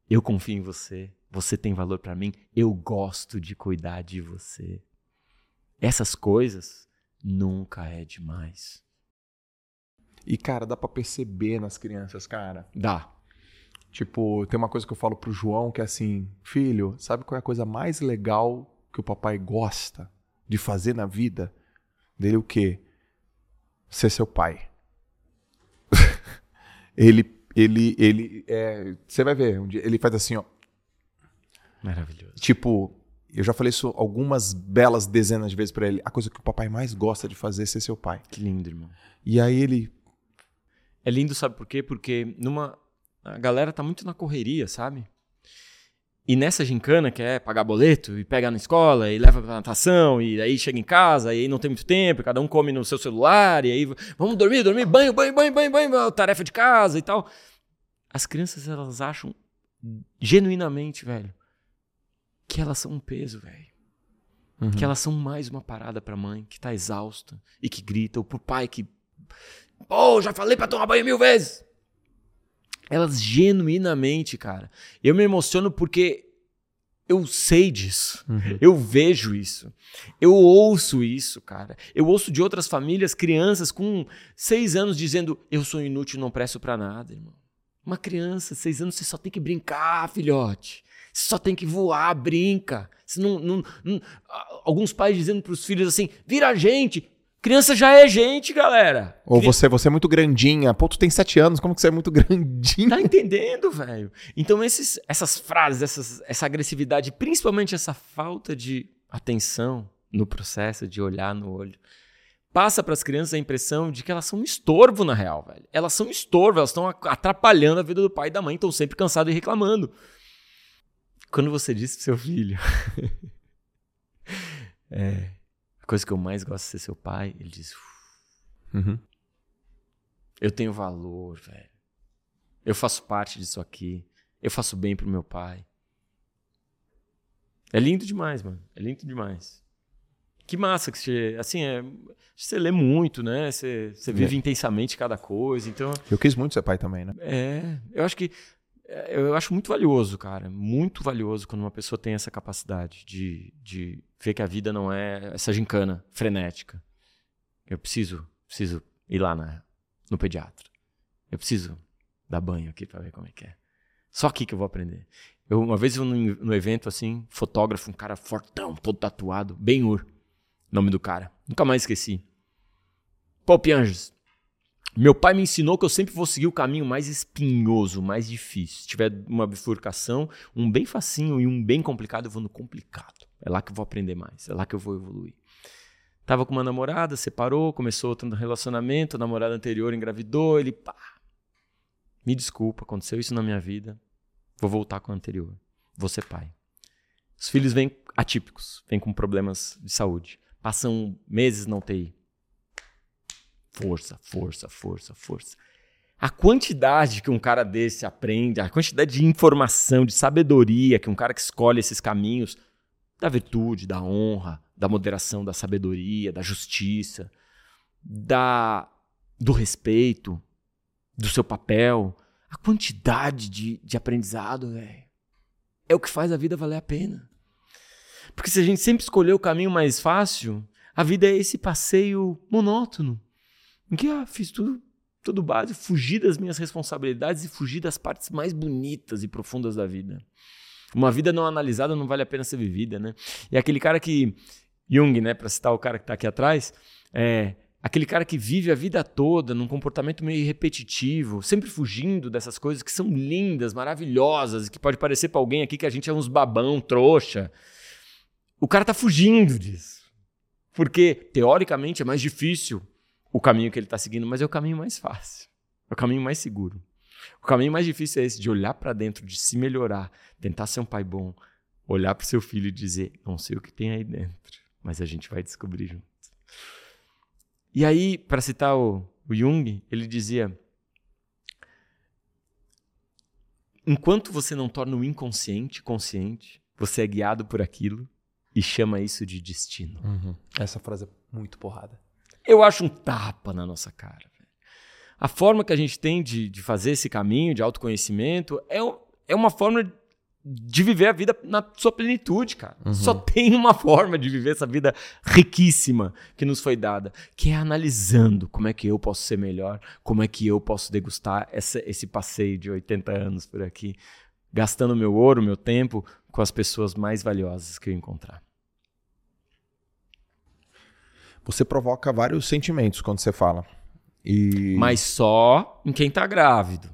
Eu confio em você. Você tem valor pra mim. Eu gosto de cuidar de você. Essas coisas nunca é demais. E, cara, dá pra perceber nas crianças, cara. Dá. Tipo, tem uma coisa que eu falo pro João que é assim: filho, sabe qual é a coisa mais legal que o papai gosta de fazer na vida? Dele o quê? Ser seu pai. [laughs] ele, ele, ele, é, você vai ver, um dia, ele faz assim, ó. Maravilhoso. Tipo, eu já falei isso algumas belas dezenas de vezes pra ele. A coisa que o papai mais gosta de fazer é ser seu pai. Que lindo, irmão. E aí ele, É lindo, sabe por quê? Porque numa a galera tá muito na correria, sabe? E nessa gincana que é pagar boleto e pegar na escola e leva pra natação e aí chega em casa e aí não tem muito tempo, cada um come no seu celular e aí vamos dormir, dormir, banho, banho, banho, banho, banho, tarefa de casa e tal. As crianças elas acham genuinamente, velho, que elas são um peso, velho. Que elas são mais uma parada pra mãe que tá exausta e que grita, ou pro pai que. Pô, já falei pra tomar banho mil vezes. Elas genuinamente, cara. Eu me emociono porque eu sei disso. Uhum. Eu vejo isso. Eu ouço isso, cara. Eu ouço de outras famílias, crianças com seis anos dizendo: Eu sou inútil, não presto para nada, irmão. Uma criança, seis anos, você só tem que brincar, filhote. Você só tem que voar, brinca. Não, não, não... Alguns pais dizendo para os filhos assim: vira gente. Criança já é gente, galera. Ou você, você é muito grandinha. Pô, tu tem sete anos, como que você é muito [laughs] grandinha? Tá entendendo, velho? Então, esses, essas frases, essas, essa agressividade, principalmente essa falta de atenção no processo de olhar no olho, passa para as crianças a impressão de que elas são um estorvo na real, velho. Elas são um estorvo, elas estão atrapalhando a vida do pai e da mãe, estão sempre cansados e reclamando. Quando você disse pro seu filho, [laughs] é, coisa que eu mais gosto de ser seu pai, ele diz, uhum. eu tenho valor, velho. Eu faço parte disso aqui. Eu faço bem pro meu pai. É lindo demais, mano. É lindo demais. Que massa que você, assim, é, você lê muito, né? Você, você vive é. intensamente cada coisa, então... Eu quis muito ser pai também, né? É, eu acho que é, eu acho muito valioso, cara. Muito valioso quando uma pessoa tem essa capacidade de, de ver que a vida não é essa gincana frenética. Eu preciso, preciso ir lá na, no pediatra. Eu preciso dar banho aqui para ver como é que é. Só aqui que eu vou aprender. Eu, uma vez eu, no, no evento, assim, fotógrafo, um cara fortão, todo tatuado, bem ur nome do cara. Nunca mais esqueci. Paul Pianges. Meu pai me ensinou que eu sempre vou seguir o caminho mais espinhoso, mais difícil. Se tiver uma bifurcação, um bem facinho e um bem complicado, eu vou no complicado. É lá que eu vou aprender mais, é lá que eu vou evoluir. Tava com uma namorada, separou, começou outro relacionamento, a namorada anterior engravidou, ele pá. Me desculpa, aconteceu isso na minha vida. Vou voltar com a anterior. Vou ser pai. Os filhos vêm atípicos, vêm com problemas de saúde. Passam meses na UTI. Força, força, força, força. A quantidade que um cara desse aprende, a quantidade de informação, de sabedoria que um cara que escolhe esses caminhos da virtude, da honra, da moderação, da sabedoria, da justiça, da do respeito, do seu papel, a quantidade de, de aprendizado, velho, é o que faz a vida valer a pena. Porque se a gente sempre escolher o caminho mais fácil, a vida é esse passeio monótono. Em que ah, fiz tudo, tudo básico, fugi das minhas responsabilidades e fugi das partes mais bonitas e profundas da vida. Uma vida não analisada não vale a pena ser vivida, né? E aquele cara que Jung, né, para citar o cara que está aqui atrás, é aquele cara que vive a vida toda num comportamento meio repetitivo, sempre fugindo dessas coisas que são lindas, maravilhosas, e que pode parecer para alguém aqui que a gente é uns babão, trouxa. O cara tá fugindo disso. Porque teoricamente é mais difícil o caminho que ele está seguindo, mas é o caminho mais fácil, é o caminho mais seguro. O caminho mais difícil é esse, de olhar para dentro, de se melhorar, tentar ser um pai bom, olhar para o seu filho e dizer: não sei o que tem aí dentro, mas a gente vai descobrir junto. E aí, para citar o, o Jung, ele dizia: enquanto você não torna o inconsciente consciente, você é guiado por aquilo e chama isso de destino. Uhum. Essa frase é muito porrada. Eu acho um tapa na nossa cara. A forma que a gente tem de, de fazer esse caminho de autoconhecimento é, é uma forma de viver a vida na sua plenitude, cara. Uhum. Só tem uma forma de viver essa vida riquíssima que nos foi dada, que é analisando como é que eu posso ser melhor, como é que eu posso degustar essa, esse passeio de 80 anos por aqui, gastando meu ouro, meu tempo com as pessoas mais valiosas que eu encontrar. você provoca vários sentimentos quando você fala. E... Mas só em quem está grávido.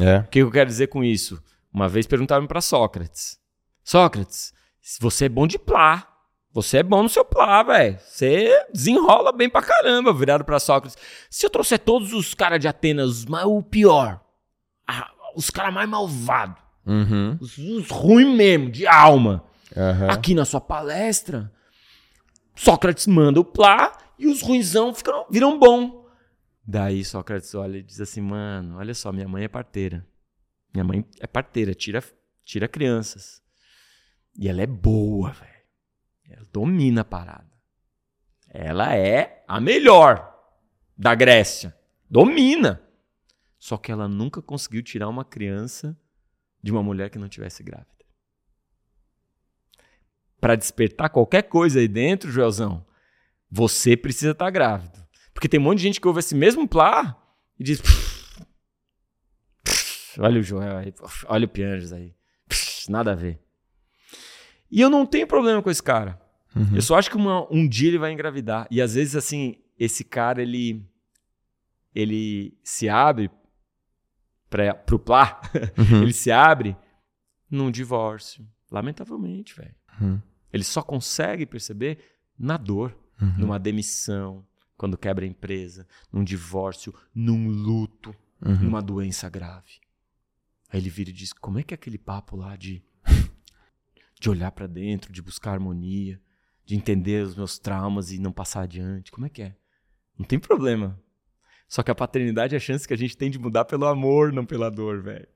É. O que eu quero dizer com isso? Uma vez perguntaram para Sócrates: Sócrates, você é bom de plá. Você é bom no seu plá, velho. Você desenrola bem pra caramba, virado para Sócrates. Se eu trouxer todos os caras de Atenas, mas o pior, os caras mais malvados, uhum. os, os ruins mesmo, de alma, uhum. aqui na sua palestra, Sócrates manda o plá e os ruinzão ficam, viram bom. Daí Sócrates olha e diz assim, mano, olha só, minha mãe é parteira. Minha mãe é parteira, tira, tira crianças. E ela é boa, velho. Ela domina a parada. Ela é a melhor da Grécia. Domina. Só que ela nunca conseguiu tirar uma criança de uma mulher que não tivesse grávida. para despertar qualquer coisa aí dentro, Joelzão, você precisa estar tá grávido. Porque tem um monte de gente que ouve esse mesmo plá e diz. olha o Joel aí, olha o Pianges aí. nada a ver. E eu não tenho problema com esse cara. Uhum. Eu só acho que uma, um dia ele vai engravidar. E às vezes, assim, esse cara, ele, ele se abre para pro plá, [laughs] uhum. ele se abre num divórcio. Lamentavelmente, velho. Uhum. Ele só consegue perceber na dor, uhum. numa demissão, quando quebra a empresa, num divórcio, num luto, uhum. numa doença grave. Aí ele vira e diz: como é que é aquele papo lá de, de olhar para dentro, de buscar harmonia, de entender os meus traumas e não passar adiante? Como é que é? Não tem problema. Só que a paternidade é a chance que a gente tem de mudar pelo amor, não pela dor, velho.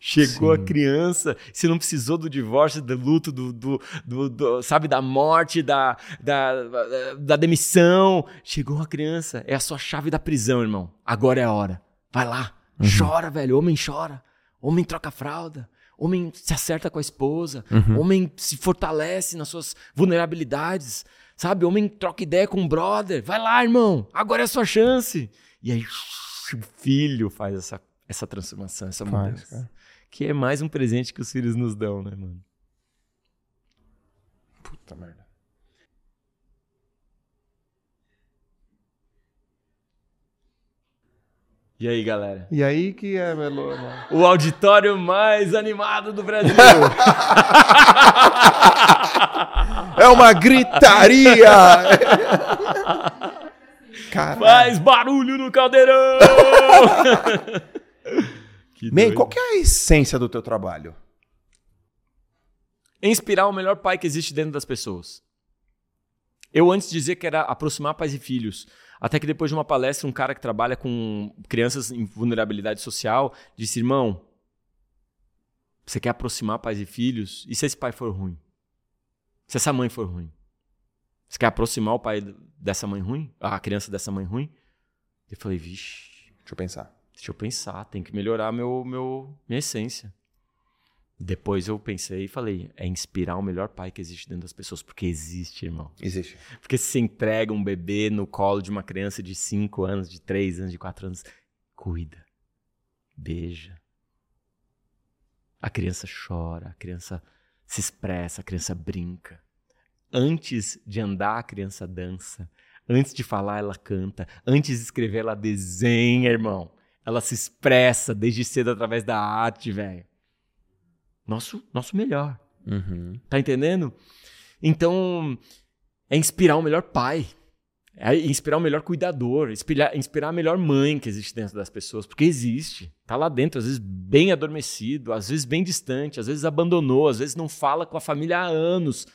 Chegou Sim. a criança, você não precisou do divórcio, do luto, do, do, do, do, sabe, da morte, da, da, da demissão. Chegou a criança, é a sua chave da prisão, irmão. Agora é a hora. Vai lá, uhum. chora, velho. Homem chora. Homem troca fralda. Homem se acerta com a esposa. Uhum. Homem se fortalece nas suas vulnerabilidades. Sabe? Homem troca ideia com o brother. Vai lá, irmão. Agora é a sua chance. E aí o filho faz essa, essa transformação, essa mudança. Que é mais um presente que os filhos nos dão, né, mano? Puta merda. E aí, galera? E aí que é, Melo? O auditório mais animado do Brasil. [laughs] é uma gritaria! [laughs] Faz barulho no caldeirão! [laughs] Man, qual que é a essência do teu trabalho? Inspirar o melhor pai que existe dentro das pessoas. Eu antes dizia que era aproximar pais e filhos. Até que depois de uma palestra, um cara que trabalha com crianças em vulnerabilidade social disse: irmão, você quer aproximar pais e filhos? E se esse pai for ruim? Se essa mãe for ruim? Você quer aproximar o pai dessa mãe ruim? A criança dessa mãe ruim? Eu falei, vixe. Deixa eu pensar. Deixa eu pensar, tem que melhorar meu, meu, minha essência. Depois eu pensei e falei, é inspirar o melhor pai que existe dentro das pessoas, porque existe, irmão. Existe. Porque se entrega um bebê no colo de uma criança de 5 anos, de 3 anos, de 4 anos, cuida, beija. A criança chora, a criança se expressa, a criança brinca. Antes de andar, a criança dança. Antes de falar, ela canta. Antes de escrever, ela desenha, irmão. Ela se expressa desde cedo através da arte, velho. Nosso, nosso melhor. Uhum. Tá entendendo? Então, é inspirar o melhor pai. É inspirar o melhor cuidador, inspirar, inspirar a melhor mãe que existe dentro das pessoas, porque existe. Tá lá dentro, às vezes bem adormecido, às vezes bem distante, às vezes abandonou, às vezes não fala com a família há anos.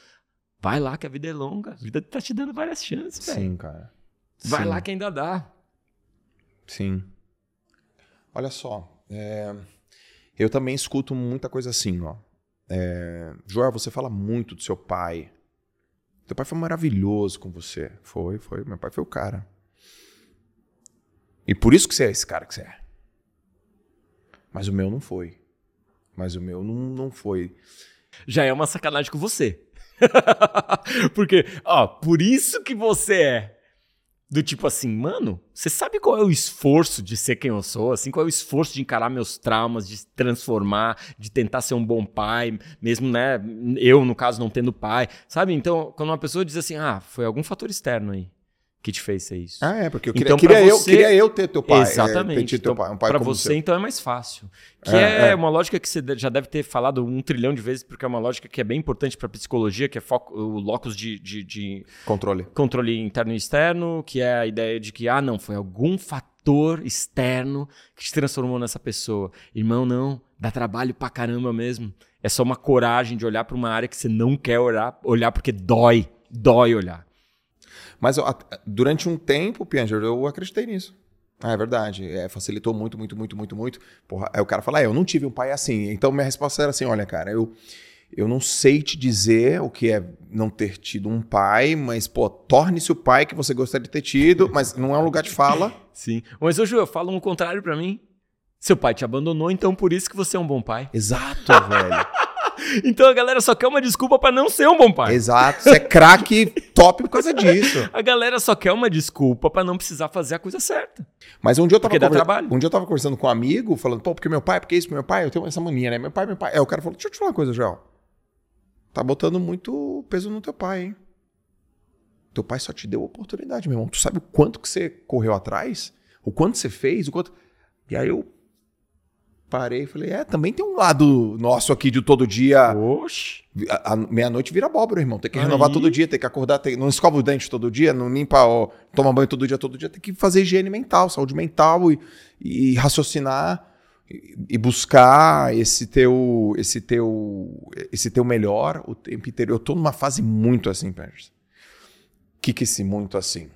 Vai lá que a vida é longa, a vida tá te dando várias chances, velho. Sim, cara. Vai lá que ainda dá. Sim. Olha só, é... eu também escuto muita coisa assim, ó. É... Joel, você fala muito do seu pai. Teu pai foi maravilhoso com você. Foi, foi. Meu pai foi o cara. E por isso que você é esse cara que você é. Mas o meu não foi. Mas o meu não, não foi. Já é uma sacanagem com você. [laughs] Porque, ó, por isso que você é. Do tipo assim, mano, você sabe qual é o esforço de ser quem eu sou? Assim, qual é o esforço de encarar meus traumas, de transformar, de tentar ser um bom pai, mesmo, né? Eu, no caso, não tendo pai. Sabe? Então, quando uma pessoa diz assim, ah, foi algum fator externo aí que te fez ser isso. Ah, é, porque eu queria, então, queria, você... eu, queria eu ter teu pai. É, Exatamente. É, teu pai, um pai para você, então, é mais fácil. Que é, é, é, uma lógica que você já deve ter falado um trilhão de vezes, porque é uma lógica que é bem importante para psicologia, que é foco, o locus de, de, de, Controle. Controle interno e externo, que é a ideia de que, ah, não, foi algum fator externo que te transformou nessa pessoa. Irmão, não, dá trabalho pra caramba mesmo. É só uma coragem de olhar para uma área que você não quer olhar, olhar porque dói, dói olhar. Mas durante um tempo, Pianger, eu acreditei nisso. Ah, é verdade. É, facilitou muito, muito, muito, muito, muito. Porra, aí o cara fala, ah, eu não tive um pai assim. Então minha resposta era assim: olha, cara, eu, eu não sei te dizer o que é não ter tido um pai, mas, pô, torne-se o pai que você gostaria de ter tido, mas não é um lugar de fala. [laughs] Sim. Mas, ô Ju, fala o contrário para mim. Seu pai te abandonou, então por isso que você é um bom pai. Exato, [laughs] velho. Então a galera só quer uma desculpa para não ser um bom pai. Exato. Você é craque top por causa disso. [laughs] A galera só quer uma desculpa para não precisar fazer a coisa certa. Mas um dia eu tava Porque dá conver- trabalho. Um dia eu tava conversando com um amigo, falando, pô, porque meu pai, porque isso, meu pai, eu tenho essa mania, né? Meu pai, meu pai. Aí o cara falou, deixa eu te falar uma coisa, Joel. Tá botando muito peso no teu pai, hein? Teu pai só te deu oportunidade, meu irmão. Tu sabe o quanto que você correu atrás? O quanto você fez? O quanto. E aí eu parei e falei, é, também tem um lado nosso aqui de todo dia. Oxi. Meia-noite vira abóbora, irmão. Tem que Aí. renovar todo dia, tem que acordar, tem, não escova o dente todo dia, não limpa, ó, toma banho todo dia, todo dia. Tem que fazer higiene mental, saúde mental e, e raciocinar e, e buscar esse teu, esse teu, esse teu melhor o tempo inteiro. Eu tô numa fase muito assim, Pérez. O que que esse muito assim?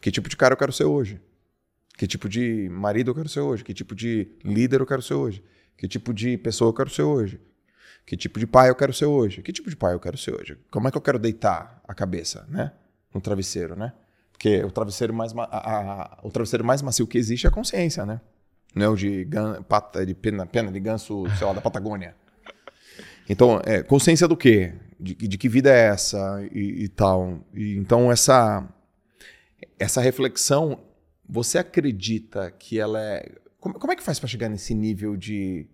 Que tipo de cara eu quero ser hoje? Que tipo de marido eu quero ser hoje? Que tipo de líder eu quero ser hoje? Que tipo de pessoa eu quero ser hoje? Que tipo de pai eu quero ser hoje? Que tipo de pai eu quero ser hoje? Como é que eu quero deitar a cabeça, né? No travesseiro, né? Porque o travesseiro mais, ma- a- a- o travesseiro mais macio que existe é a consciência, né? Não é o de, gan- pata, de pena, pena de ganso, sei lá, da Patagônia. Então, é, consciência do quê? De, de que vida é essa e, e tal. E, então, essa, essa reflexão, você acredita que ela é. Como, como é que faz para chegar nesse nível de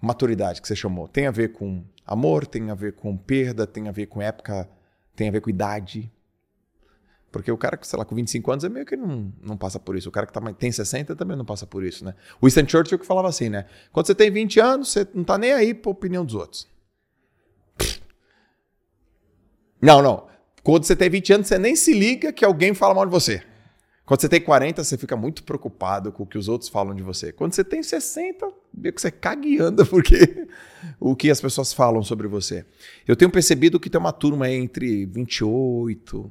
maturidade que você chamou? Tem a ver com amor, tem a ver com perda, tem a ver com época, tem a ver com idade? Porque o cara, sei lá, com 25 anos é meio que não, não passa por isso. O cara que tá, tem 60 também não passa por isso, né? O Winston Churchill que falava assim, né? Quando você tem 20 anos, você não tá nem aí pra opinião dos outros. Não, não. Quando você tem 20 anos, você nem se liga que alguém fala mal de você. Quando você tem 40, você fica muito preocupado com o que os outros falam de você. Quando você tem 60, meio que você caga e anda [laughs] porque o que as pessoas falam sobre você. Eu tenho percebido que tem uma turma entre 28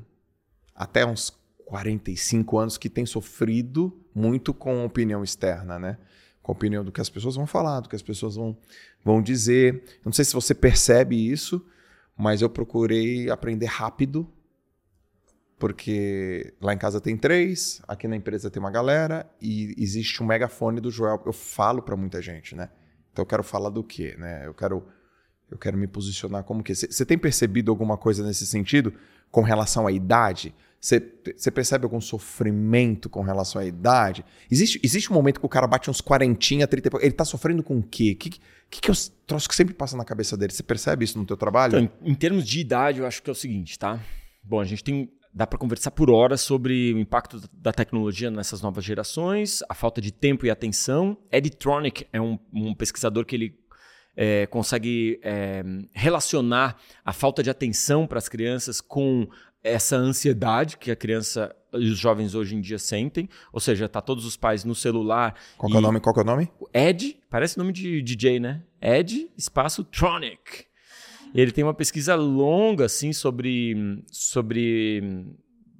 até uns 45 anos que tem sofrido muito com a opinião externa, né? Com a opinião do que as pessoas vão falar, do que as pessoas vão, vão dizer. Não sei se você percebe isso, mas eu procurei aprender rápido, porque lá em casa tem três, aqui na empresa tem uma galera, e existe um megafone do Joel. Eu falo para muita gente, né? Então eu quero falar do quê, né? Eu quero, eu quero me posicionar como que. Você tem percebido alguma coisa nesse sentido com relação à idade? Você percebe algum sofrimento com relação à idade? Existe, existe um momento que o cara bate uns 40, 30 e pouco, Ele tá sofrendo com o quê? O que, que, que é o troço que sempre passa na cabeça dele? Você percebe isso no teu trabalho? Então, em, em termos de idade, eu acho que é o seguinte, tá? Bom, a gente tem. Dá para conversar por horas sobre o impacto da tecnologia nessas novas gerações, a falta de tempo e atenção. Ed Tronick é um, um pesquisador que ele é, consegue é, relacionar a falta de atenção para as crianças com essa ansiedade que a criança e os jovens hoje em dia sentem, ou seja, tá todos os pais no celular. Qual é o nome? Qual é o nome? Ed, parece nome de DJ, né? Ed espaço Tronic. Ele tem uma pesquisa longa assim sobre sobre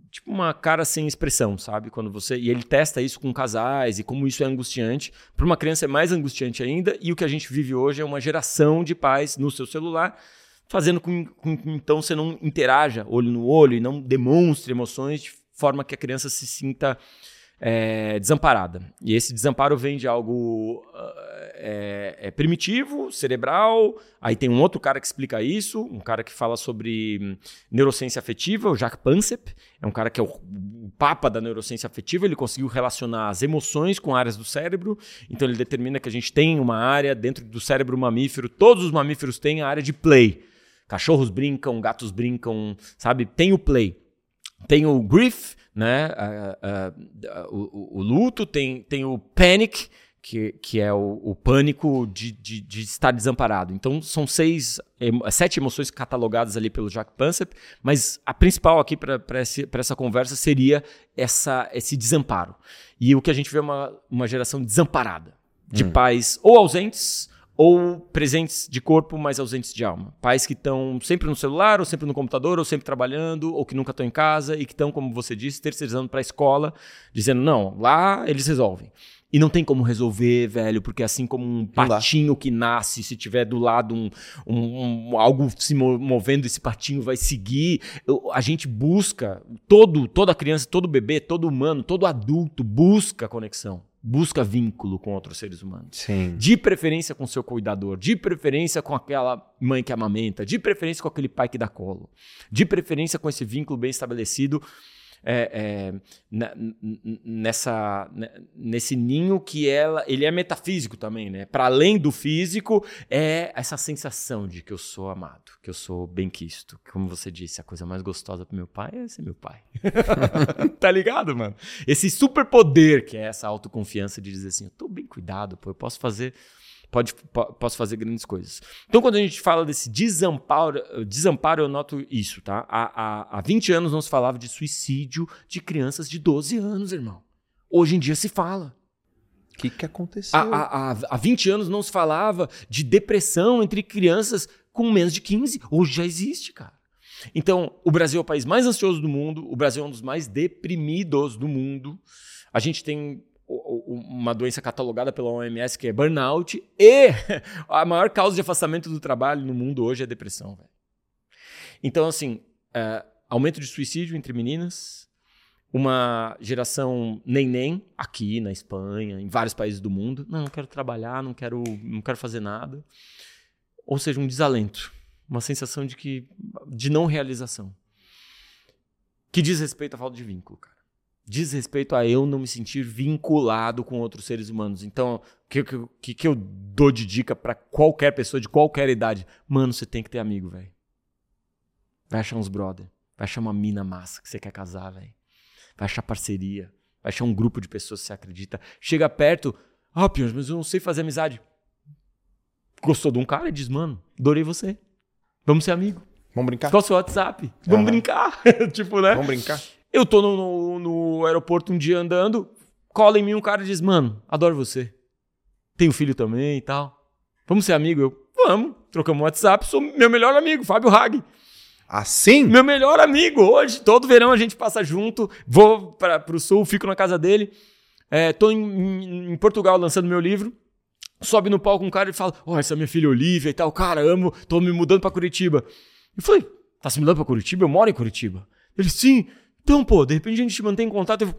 tipo uma cara sem expressão, sabe? Quando você e ele testa isso com casais e como isso é angustiante. Para uma criança é mais angustiante ainda e o que a gente vive hoje é uma geração de pais no seu celular fazendo com, que então você não interaja olho no olho e não demonstre emoções de forma que a criança se sinta é, desamparada. E esse desamparo vem de algo uh, é, é primitivo, cerebral. Aí tem um outro cara que explica isso, um cara que fala sobre hum, neurociência afetiva, o Jacques Pansep. É um cara que é o papa da neurociência afetiva. Ele conseguiu relacionar as emoções com áreas do cérebro. Então ele determina que a gente tem uma área dentro do cérebro mamífero. Todos os mamíferos têm a área de play. Cachorros brincam, gatos brincam, sabe? Tem o play. Tem o grief, né? Uh, uh, o, o, luto, tem, tem o panic, que, que é o, o pânico de, de, de, estar desamparado. Então, são seis, sete emoções catalogadas ali pelo Jack Pansep, mas a principal aqui para essa conversa seria essa, esse desamparo. E o que a gente vê é uma, uma geração desamparada, de hum. pais ou ausentes ou presentes de corpo, mas ausentes de alma. Pais que estão sempre no celular, ou sempre no computador, ou sempre trabalhando, ou que nunca estão em casa e que estão, como você disse, terceirizando para a escola, dizendo: não, lá eles resolvem. E não tem como resolver, velho, porque assim como um patinho que nasce, se tiver do lado um, um, um, algo se movendo, esse patinho vai seguir. A gente busca, todo, toda criança, todo bebê, todo humano, todo adulto busca conexão. Busca vínculo com outros seres humanos. Sim. De preferência com seu cuidador, de preferência com aquela mãe que amamenta, de preferência com aquele pai que dá colo, de preferência com esse vínculo bem estabelecido é, é, nessa, nesse ninho que ela, ele é metafísico também, né? Para além do físico, é essa sensação de que eu sou amado, que eu sou bem-quisto. Como você disse, a coisa mais gostosa pro meu pai é ser meu pai. [laughs] tá ligado, mano? Esse superpoder que é essa autoconfiança de dizer assim, eu tô bem cuidado, pô, eu posso fazer pode, posso fazer grandes coisas. Então, quando a gente fala desse desamparo, desamparo eu noto isso, tá? Há, há, há 20 anos não se falava de suicídio de crianças de 12 anos, irmão. Hoje em dia se fala. O que, que aconteceu? Há, há, há 20 anos não se falava de depressão entre crianças com menos de 15. Hoje já existe, cara. Então, o Brasil é o país mais ansioso do mundo, o Brasil é um dos mais deprimidos do mundo. A gente tem uma doença catalogada pela OMS que é burnout e [laughs] a maior causa de afastamento do trabalho no mundo hoje é depressão. Então, assim, é, aumento de suicídio entre meninas, uma geração nem-nem aqui na Espanha, em vários países do mundo. Não, não quero trabalhar, não quero, não quero fazer nada. Ou seja, um desalento, uma sensação de que de não realização. Que diz respeito à falta de vínculo, cara diz respeito a eu não me sentir vinculado com outros seres humanos. Então, o que, que, que eu dou de dica para qualquer pessoa de qualquer idade? Mano, você tem que ter amigo, velho. Vai achar uns brother. Vai achar uma mina massa que você quer casar, velho. Vai achar parceria. Vai achar um grupo de pessoas que você acredita. Chega perto. Ah, oh, mas eu não sei fazer amizade. Gostou de um cara e diz, mano, adorei você. Vamos ser amigo. Vamos brincar? Qual o seu WhatsApp? Vamos uhum. brincar. [laughs] tipo, né? Vamos brincar. Eu tô no, no, no, aeroporto um dia andando, cola em mim um cara e diz: Mano, adoro você. Tenho filho também e tal. Vamos ser amigo? Eu, vamos. Trocamos um WhatsApp, sou meu melhor amigo, Fábio Hag. Assim? Meu melhor amigo. Hoje, todo verão a gente passa junto. Vou para o sul, fico na casa dele. É, tô em, em, Portugal lançando meu livro. Sobe no palco um cara e fala: Ó, oh, essa é minha filha Olivia e tal. Cara, amo, tô me mudando para Curitiba. Eu falei: Tá se mudando para Curitiba? Eu moro em Curitiba. Ele, sim. Então, pô, de repente a gente mantém contato. Eu,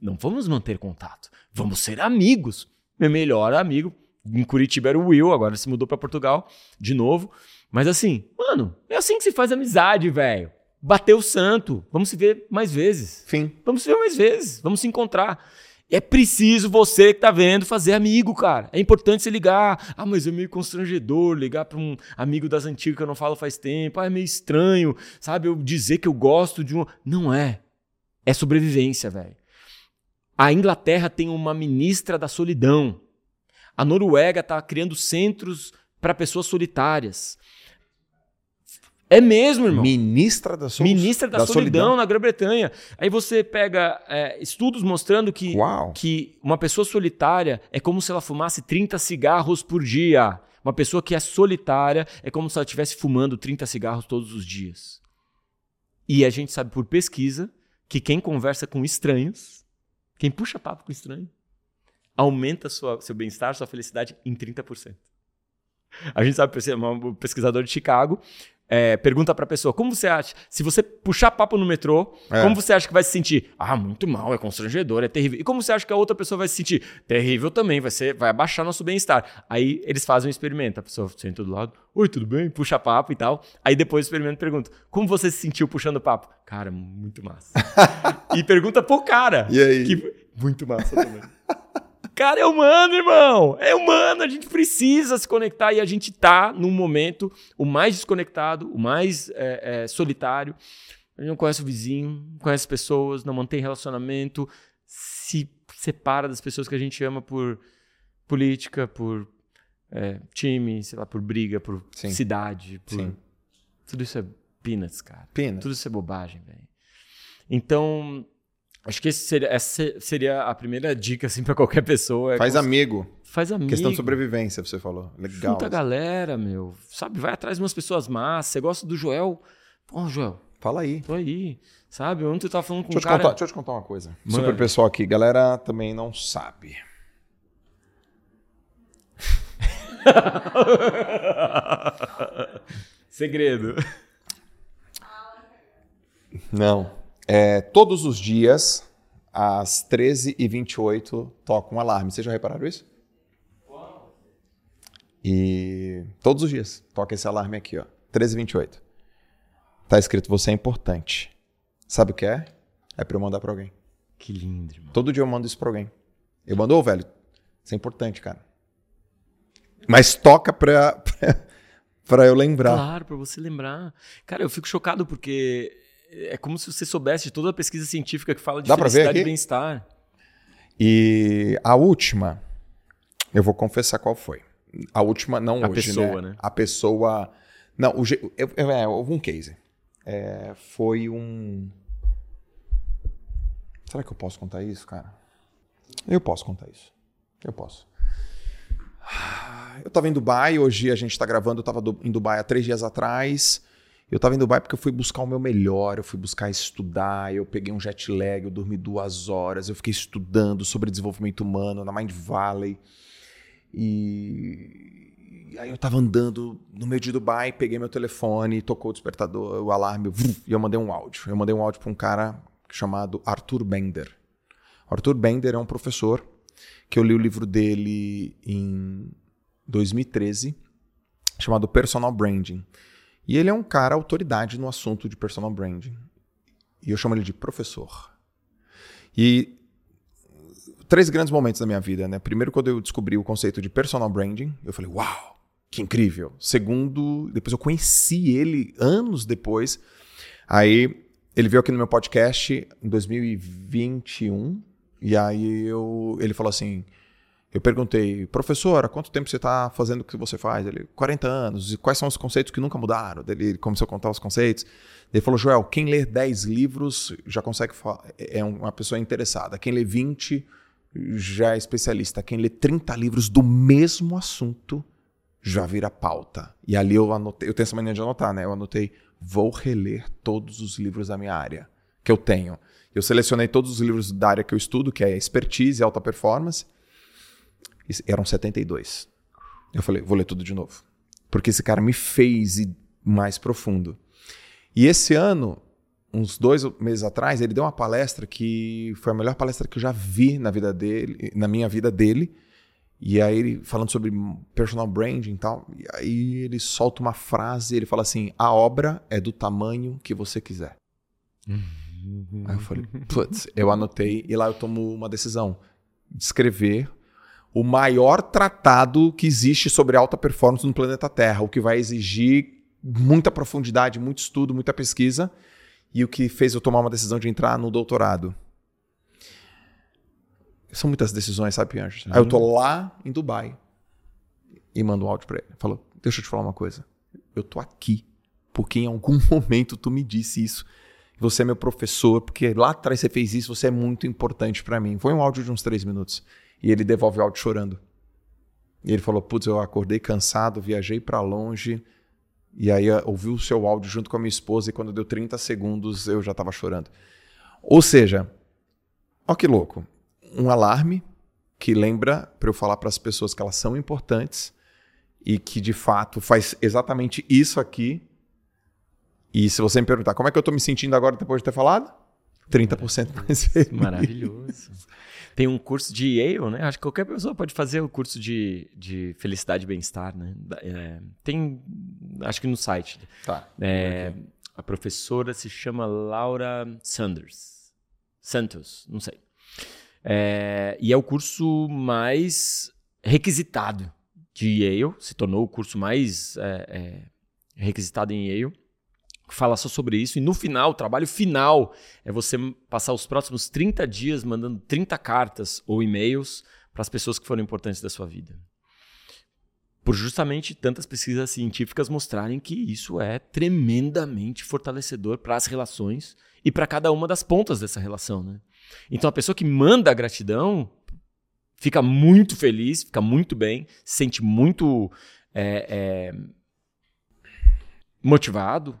não vamos manter contato, vamos ser amigos. Meu melhor amigo em Curitiba era o Will, agora se mudou para Portugal de novo. Mas assim, mano, é assim que se faz amizade, velho. Bateu o santo, vamos se ver mais vezes. Fim. Vamos se ver mais vezes, vamos se encontrar. É preciso você que tá vendo fazer amigo, cara. É importante você ligar. Ah, mas é meio constrangedor ligar para um amigo das antigas que eu não falo faz tempo. Ah, é meio estranho, sabe? Eu dizer que eu gosto de um. Não é. É sobrevivência, velho. A Inglaterra tem uma ministra da solidão. A Noruega tá criando centros para pessoas solitárias. É mesmo, irmão. Ministra da, sol... Ministra da, da solidão, solidão, na Grã-Bretanha. Aí você pega é, estudos mostrando que, que uma pessoa solitária é como se ela fumasse 30 cigarros por dia. Uma pessoa que é solitária é como se ela estivesse fumando 30 cigarros todos os dias. E a gente sabe por pesquisa que quem conversa com estranhos, quem puxa papo com estranho, aumenta sua, seu bem-estar, sua felicidade em 30%. A gente sabe, um pesquisador de Chicago é, pergunta pra pessoa, como você acha? Se você puxar papo no metrô, é. como você acha que vai se sentir? Ah, muito mal, é constrangedor, é terrível. E como você acha que a outra pessoa vai se sentir? Terrível também, vai, ser, vai abaixar nosso bem-estar. Aí eles fazem um experimento, a pessoa senta do lado, oi, tudo bem? Puxa papo e tal. Aí depois o experimento pergunta, como você se sentiu puxando papo? Cara, muito massa. [laughs] e pergunta pro cara. E aí? Que, muito massa também. [laughs] Cara, é humano, irmão. É humano. A gente precisa se conectar e a gente tá num momento o mais desconectado, o mais é, é, solitário. A gente não conhece o vizinho, não conhece pessoas, não mantém relacionamento, se separa das pessoas que a gente ama por política, por é, time, sei lá, por briga, por Sim. cidade, por... Sim. Tudo isso é peanuts, cara. Peanuts. Tudo isso é bobagem, velho. Então, Acho que seria, essa seria a primeira dica assim para qualquer pessoa. É Faz cons... amigo. Faz amigo. Questão de sobrevivência, você falou. Legal. Junta a galera, meu. Sabe, vai atrás de umas pessoas massas. Você gosta do Joel? Pô, Joel. Fala aí. Tô aí. Sabe, ontem eu tava falando com deixa um cara... Contar, deixa eu te contar uma coisa. Mano. Super pessoal aqui. Galera também não sabe. [laughs] Segredo. Não. É, todos os dias às 13h28 toca um alarme. Vocês já repararam isso? E todos os dias toca esse alarme aqui, ó. 13h28. Tá escrito: Você é importante. Sabe o que é? É pra eu mandar pra alguém. Que lindo, irmão. Todo dia eu mando isso pra alguém. Eu mando, ô, velho, isso é importante, cara. Mas toca pra, [laughs] pra, pra eu lembrar. Claro, pra você lembrar. Cara, eu fico chocado porque é como se você soubesse de toda a pesquisa científica que fala de Dá felicidade e bem-estar. E a última, eu vou confessar qual foi. A última, não A hoje, pessoa, né? né? A pessoa. Não, o, je- eu- eu- é, houve um case. É, foi um. Será que eu posso contar isso, cara? Eu posso contar isso. Eu posso. Eu tava em Dubai, hoje a gente tá gravando, eu tava em Dubai há três dias atrás. Eu tava em Dubai porque eu fui buscar o meu melhor, eu fui buscar estudar, eu peguei um jet lag, eu dormi duas horas, eu fiquei estudando sobre desenvolvimento humano na Mind Valley. E, e aí eu tava andando no meio de Dubai, peguei meu telefone, tocou o despertador, o alarme, e eu mandei um áudio. Eu mandei um áudio para um cara chamado Arthur Bender. Arthur Bender é um professor que eu li o livro dele em 2013, chamado Personal Branding. E ele é um cara autoridade no assunto de personal branding. E eu chamo ele de professor. E três grandes momentos da minha vida, né? Primeiro, quando eu descobri o conceito de personal branding, eu falei, uau, que incrível. Segundo, depois eu conheci ele anos depois. Aí ele veio aqui no meu podcast em 2021. E aí eu, ele falou assim: eu perguntei, professor, há quanto tempo você está fazendo o que você faz? Ele, 40 anos. E quais são os conceitos que nunca mudaram? Ele começou a contar os conceitos. Ele falou, Joel, quem lê 10 livros já consegue é uma pessoa interessada. Quem lê 20 já é especialista. Quem lê 30 livros do mesmo assunto já vira pauta. E ali eu anotei, eu tenho essa mania de anotar, né? Eu anotei, vou reler todos os livros da minha área que eu tenho. Eu selecionei todos os livros da área que eu estudo, que é expertise e alta performance. Eram 72. Eu falei, vou ler tudo de novo. Porque esse cara me fez ir mais profundo. E esse ano, uns dois meses atrás, ele deu uma palestra que foi a melhor palestra que eu já vi na vida dele, na minha vida dele. E aí ele falando sobre personal branding e tal. E aí ele solta uma frase, ele fala assim: "A obra é do tamanho que você quiser". Aí eu falei: "Putz, eu anotei e lá eu tomo uma decisão de escrever o maior tratado que existe sobre alta performance no planeta Terra, o que vai exigir muita profundidade, muito estudo, muita pesquisa, e o que fez eu tomar uma decisão de entrar no doutorado. São muitas decisões, sabe, Pianjas? Aí eu tô lá em Dubai e mando um áudio pra ele. Falou, deixa eu te falar uma coisa. Eu tô aqui porque em algum [laughs] momento tu me disse isso. Você é meu professor, porque lá atrás você fez isso, você é muito importante pra mim. Foi um áudio de uns três minutos. E ele devolve o áudio chorando. E ele falou: Putz, eu acordei cansado, viajei pra longe. E aí eu ouvi o seu áudio junto com a minha esposa. E quando deu 30 segundos, eu já tava chorando. Ou seja, ó que louco. Um alarme que lembra para eu falar para as pessoas que elas são importantes e que de fato faz exatamente isso aqui. E se você me perguntar como é que eu tô me sentindo agora depois de ter falado, 30% mais feliz. Maravilhoso. Tem um curso de Yale, né? Acho que qualquer pessoa pode fazer o curso de, de felicidade e bem-estar, né? É, tem, acho que no site. Tá. É, a professora se chama Laura Sanders. Santos, não sei. É, e é o curso mais requisitado de Yale, se tornou o curso mais é, é, requisitado em Yale. Fala só sobre isso. E no final, o trabalho final é você passar os próximos 30 dias mandando 30 cartas ou e-mails para as pessoas que foram importantes da sua vida. Por justamente tantas pesquisas científicas mostrarem que isso é tremendamente fortalecedor para as relações e para cada uma das pontas dessa relação. Né? Então a pessoa que manda a gratidão fica muito feliz, fica muito bem, se sente muito é, é, motivado.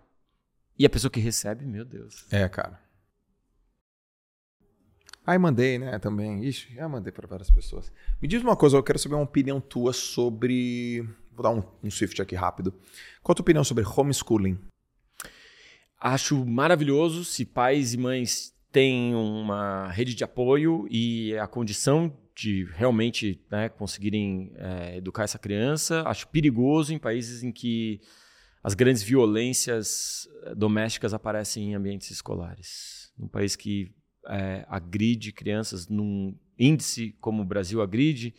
E a pessoa que recebe, meu Deus. É, cara. Aí mandei, né, também. Ixi, já mandei para várias pessoas. Me diz uma coisa, eu quero saber uma opinião tua sobre. Vou dar um, um shift aqui rápido. Qual a tua opinião sobre homeschooling? Acho maravilhoso se pais e mães têm uma rede de apoio e a condição de realmente né, conseguirem é, educar essa criança. Acho perigoso em países em que as grandes violências eh, domésticas aparecem em ambientes escolares. Um país que é, agride crianças num índice como o Brasil agride,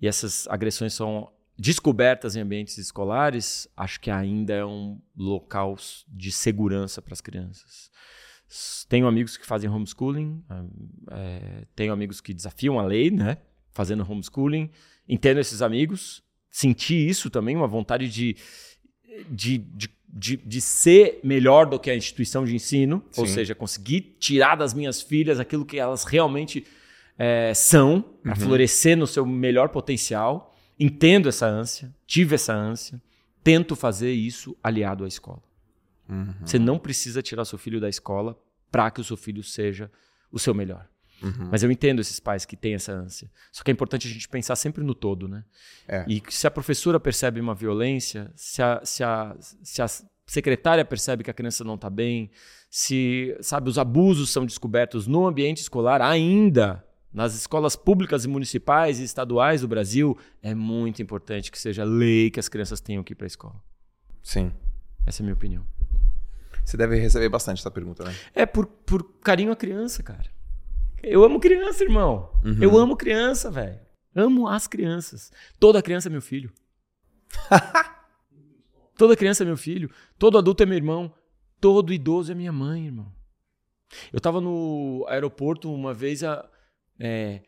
e essas agressões são descobertas em ambientes escolares, acho que ainda é um local de segurança para as crianças. Tenho amigos que fazem homeschooling, é, tenho amigos que desafiam a lei, né? Fazendo homeschooling. Entendo esses amigos, senti isso também, uma vontade de, de, de, de, de ser melhor do que a instituição de ensino, Sim. ou seja, conseguir tirar das minhas filhas aquilo que elas realmente é, são, para uhum. florescer no seu melhor potencial. Entendo essa ânsia, tive essa ânsia, tento fazer isso aliado à escola. Uhum. Você não precisa tirar seu filho da escola para que o seu filho seja o seu melhor. Uhum. Mas eu entendo esses pais que têm essa ânsia. Só que é importante a gente pensar sempre no todo, né? É. E se a professora percebe uma violência, se a, se a, se a secretária percebe que a criança não está bem, se sabe os abusos são descobertos no ambiente escolar ainda nas escolas públicas e municipais e estaduais do Brasil, é muito importante que seja lei que as crianças tenham que ir para a escola. Sim. Essa é a minha opinião. Você deve receber bastante essa pergunta, né? É por, por carinho à criança, cara. Eu amo criança, irmão. Uhum. Eu amo criança, velho. Amo as crianças. Toda criança é meu filho. [laughs] Toda criança é meu filho. Todo adulto é meu irmão. Todo idoso é minha mãe, irmão. Eu tava no aeroporto uma vez, a, é,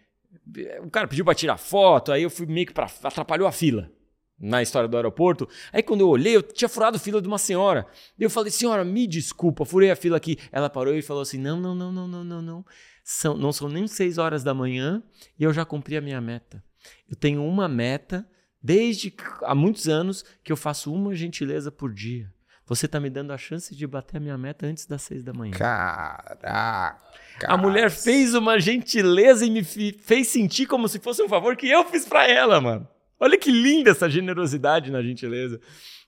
o cara pediu para tirar foto, aí eu fui meio que pra, atrapalhou a fila na história do aeroporto. Aí quando eu olhei, eu tinha furado a fila de uma senhora. Eu falei, senhora, me desculpa, furei a fila aqui. Ela parou e falou assim: não, não, não, não, não, não, não. São, não são nem seis horas da manhã e eu já cumpri a minha meta. Eu tenho uma meta desde há muitos anos que eu faço uma gentileza por dia. Você está me dando a chance de bater a minha meta antes das seis da manhã. Caraca! A mulher fez uma gentileza e me fez sentir como se fosse um favor que eu fiz para ela, mano. Olha que linda essa generosidade na gentileza.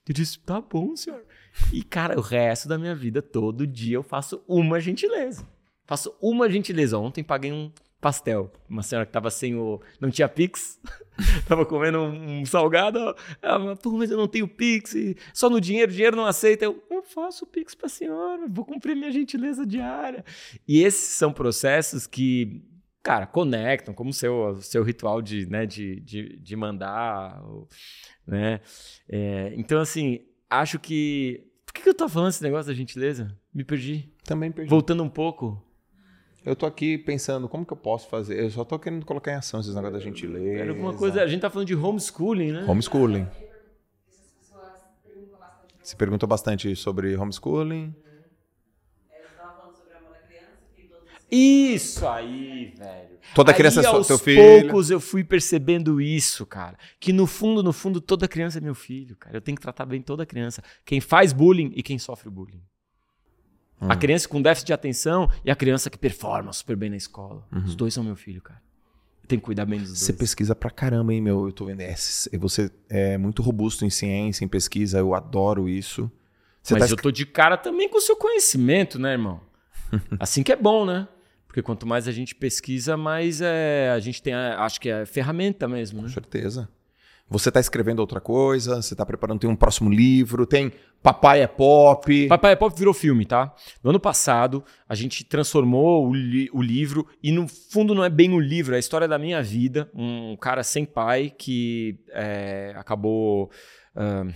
Eu disse, tá bom, senhor. E, cara, o resto da minha vida, todo dia, eu faço uma gentileza. Faço uma gentileza. Ontem paguei um pastel. Uma senhora que tava sem o. Não tinha Pix. [laughs] tava comendo um salgado. Ela, Pô, mas eu não tenho Pix. Só no dinheiro, o dinheiro não aceita. Eu, eu faço Pix pra senhora, vou cumprir minha gentileza diária. E esses são processos que, cara, conectam, como o seu, seu ritual de, né, de, de, de mandar. Né? É, então, assim, acho que. Por que, que eu tô falando esse negócio da gentileza? Me perdi. Também perdi. Voltando um pouco. Eu tô aqui pensando, como que eu posso fazer? Eu só tô querendo colocar em ação esses negócios da gentileza. Era alguma coisa, a gente tá falando de homeschooling, né? Homeschooling. Se perguntou bastante sobre homeschooling. Isso aí, velho. Toda aí, criança é aos seu filho. poucos eu fui percebendo isso, cara. Que no fundo, no fundo, toda criança é meu filho, cara. Eu tenho que tratar bem toda criança. Quem faz bullying e quem sofre bullying. Hum. A criança com déficit de atenção e a criança que performa super bem na escola. Uhum. Os dois são meu filho, cara. Eu tenho que cuidar bem dos dois. Você pesquisa pra caramba, hein, meu? Eu tô vendo. É, você é muito robusto em ciência, em pesquisa. Eu adoro isso. Você Mas tá... eu tô de cara também com o seu conhecimento, né, irmão? [laughs] assim que é bom, né? Porque quanto mais a gente pesquisa, mais é, a gente tem, a, acho que é ferramenta mesmo. Né? Com certeza. Você está escrevendo outra coisa, você está preparando, tem um próximo livro, tem Papai é Pop. Papai é Pop virou filme, tá? No ano passado, a gente transformou o, li o livro, e no fundo não é bem o livro, é a história da minha vida. Um cara sem pai que é, acabou. Uh,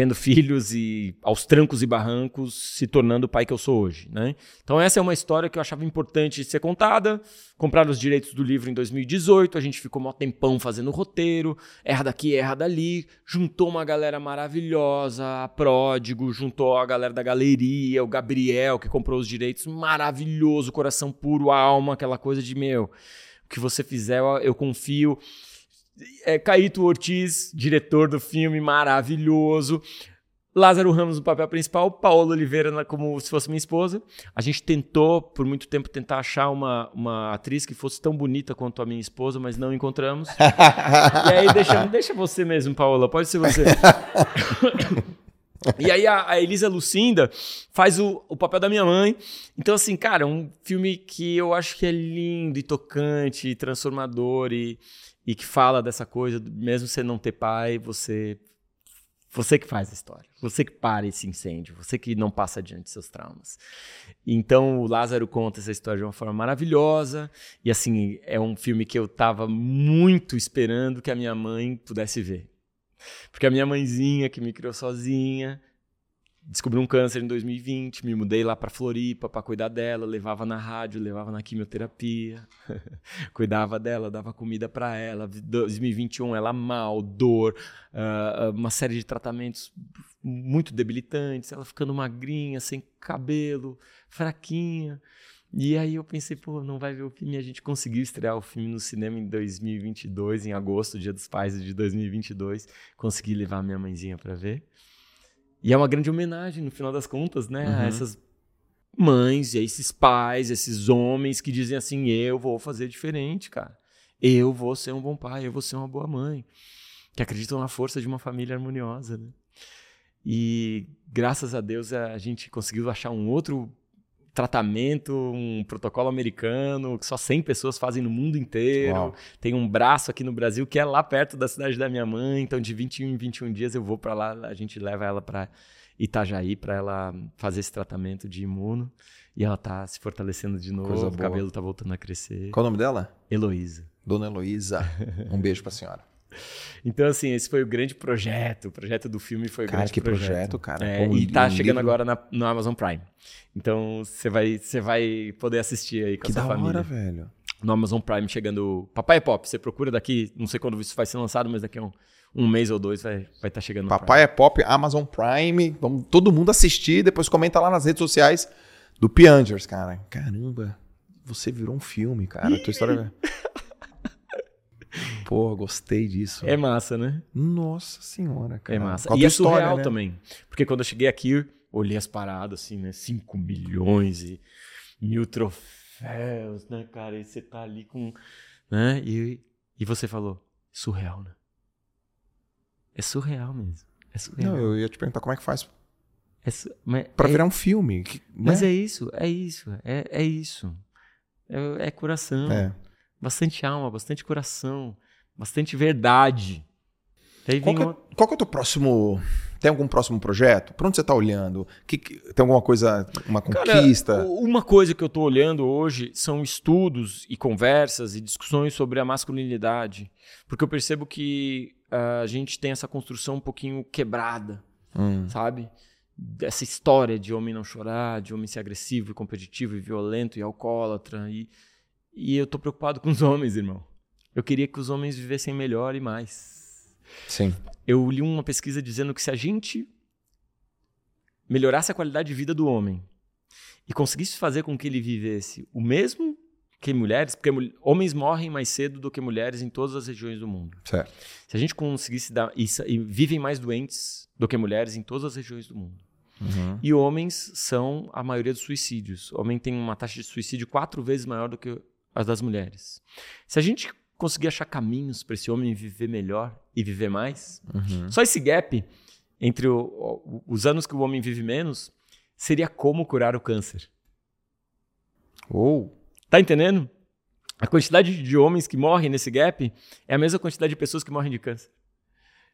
tendo filhos e aos trancos e barrancos se tornando o pai que eu sou hoje, né? Então essa é uma história que eu achava importante ser contada. Compraram os direitos do livro em 2018, a gente ficou um tempão fazendo roteiro, erra daqui, erra dali, juntou uma galera maravilhosa, a Pródigo, juntou a galera da galeria, o Gabriel que comprou os direitos, maravilhoso, coração puro, alma, aquela coisa de meu, o que você fizer eu confio é, Caíto Ortiz, diretor do filme, maravilhoso. Lázaro Ramos no papel principal, Paola Oliveira como se fosse minha esposa. A gente tentou, por muito tempo, tentar achar uma, uma atriz que fosse tão bonita quanto a minha esposa, mas não encontramos. [laughs] e aí, deixa, deixa você mesmo, Paola, pode ser você. [laughs] E aí a, a, Elisa Lucinda faz o, o papel da minha mãe. Então, assim, cara, um filme que eu acho que é lindo e tocante, e transformador e, e que fala dessa coisa, mesmo você não ter pai, você você que faz a história, você que para esse incêndio, você que não passa adiante de seus traumas. Então o Lázaro conta essa história de uma forma maravilhosa e assim é um filme que eu estava muito esperando que a minha mãe pudesse ver. Porque a minha mãezinha, que me criou sozinha, descobriu um câncer em 2020, me mudei lá para Floripa para cuidar dela, levava na rádio, levava na quimioterapia, [laughs] cuidava dela, dava comida para ela. 2021 ela mal, dor, uh, uma série de tratamentos muito debilitantes, ela ficando magrinha, sem cabelo, fraquinha. E aí eu pensei, pô, não vai ver o filme. A gente conseguiu estrear o filme no cinema em 2022, em agosto, Dia dos Pais de 2022. Consegui levar minha mãezinha para ver. E é uma grande homenagem, no final das contas, né? Uhum. A essas mães, a esses pais, esses homens que dizem assim: eu vou fazer diferente, cara. Eu vou ser um bom pai, eu vou ser uma boa mãe. Que acreditam na força de uma família harmoniosa, né? E graças a Deus a gente conseguiu achar um outro tratamento, um protocolo americano que só 100 pessoas fazem no mundo inteiro. Uau. Tem um braço aqui no Brasil que é lá perto da cidade da minha mãe, então de 21 em 21 dias eu vou para lá, a gente leva ela para Itajaí para ela fazer esse tratamento de imuno e ela tá se fortalecendo de novo, o cabelo tá voltando a crescer. Qual o nome dela? Heloísa. Dona Heloísa. Um beijo para a senhora. [laughs] Então, assim, esse foi o grande projeto. O projeto do filme foi o cara, grande que projeto. projeto cara. É, Pô, e tá um chegando livro... agora na, no Amazon Prime. Então, você vai, vai poder assistir aí com que a sua da família. Hora, velho. No Amazon Prime chegando. Papai é Pop, você procura daqui, não sei quando isso vai ser lançado, mas daqui a um, um mês ou dois vai estar vai tá chegando. Papai é Pop, Amazon Prime. Vamos todo mundo assistir, depois comenta lá nas redes sociais do Piangers, cara. Caramba, você virou um filme, cara. A tua história. [laughs] Pô, gostei disso. É massa, né? Nossa senhora, cara. É massa. E é história, surreal né? também. Porque quando eu cheguei aqui, olhei as paradas, assim, né? 5 milhões e mil troféus, né, cara? E você tá ali com. Né? E, e você falou, surreal, né? É surreal mesmo. É surreal. Não, eu ia te perguntar como é que faz. É su... mas, pra é... virar um filme. Que, mas né? é isso, é isso, é, é isso. É, é coração. É. Bastante alma, bastante coração, bastante verdade. Daí qual, que, é, qual que é o teu próximo tem algum próximo projeto? Para onde você está olhando? Que, que, tem alguma coisa, uma conquista? Cara, uma coisa que eu estou olhando hoje são estudos e conversas e discussões sobre a masculinidade. Porque eu percebo que uh, a gente tem essa construção um pouquinho quebrada, hum. sabe? Essa história de homem não chorar, de homem ser agressivo e competitivo e violento e alcoólatra. E, e eu estou preocupado com os [laughs] homens, irmão. Eu queria que os homens vivessem melhor e mais. Sim. Eu li uma pesquisa dizendo que se a gente melhorasse a qualidade de vida do homem e conseguisse fazer com que ele vivesse o mesmo que mulheres, porque homens morrem mais cedo do que mulheres em todas as regiões do mundo. Certo. Se a gente conseguisse dar isso e vivem mais doentes do que mulheres em todas as regiões do mundo. Uhum. E homens são a maioria dos suicídios. O homem tem uma taxa de suicídio quatro vezes maior do que as das mulheres. Se a gente conseguir achar caminhos para esse homem viver melhor e viver mais. Uhum. Só esse gap entre o, os anos que o homem vive menos seria como curar o câncer. Ou. Tá entendendo? A quantidade de homens que morrem nesse gap é a mesma quantidade de pessoas que morrem de câncer.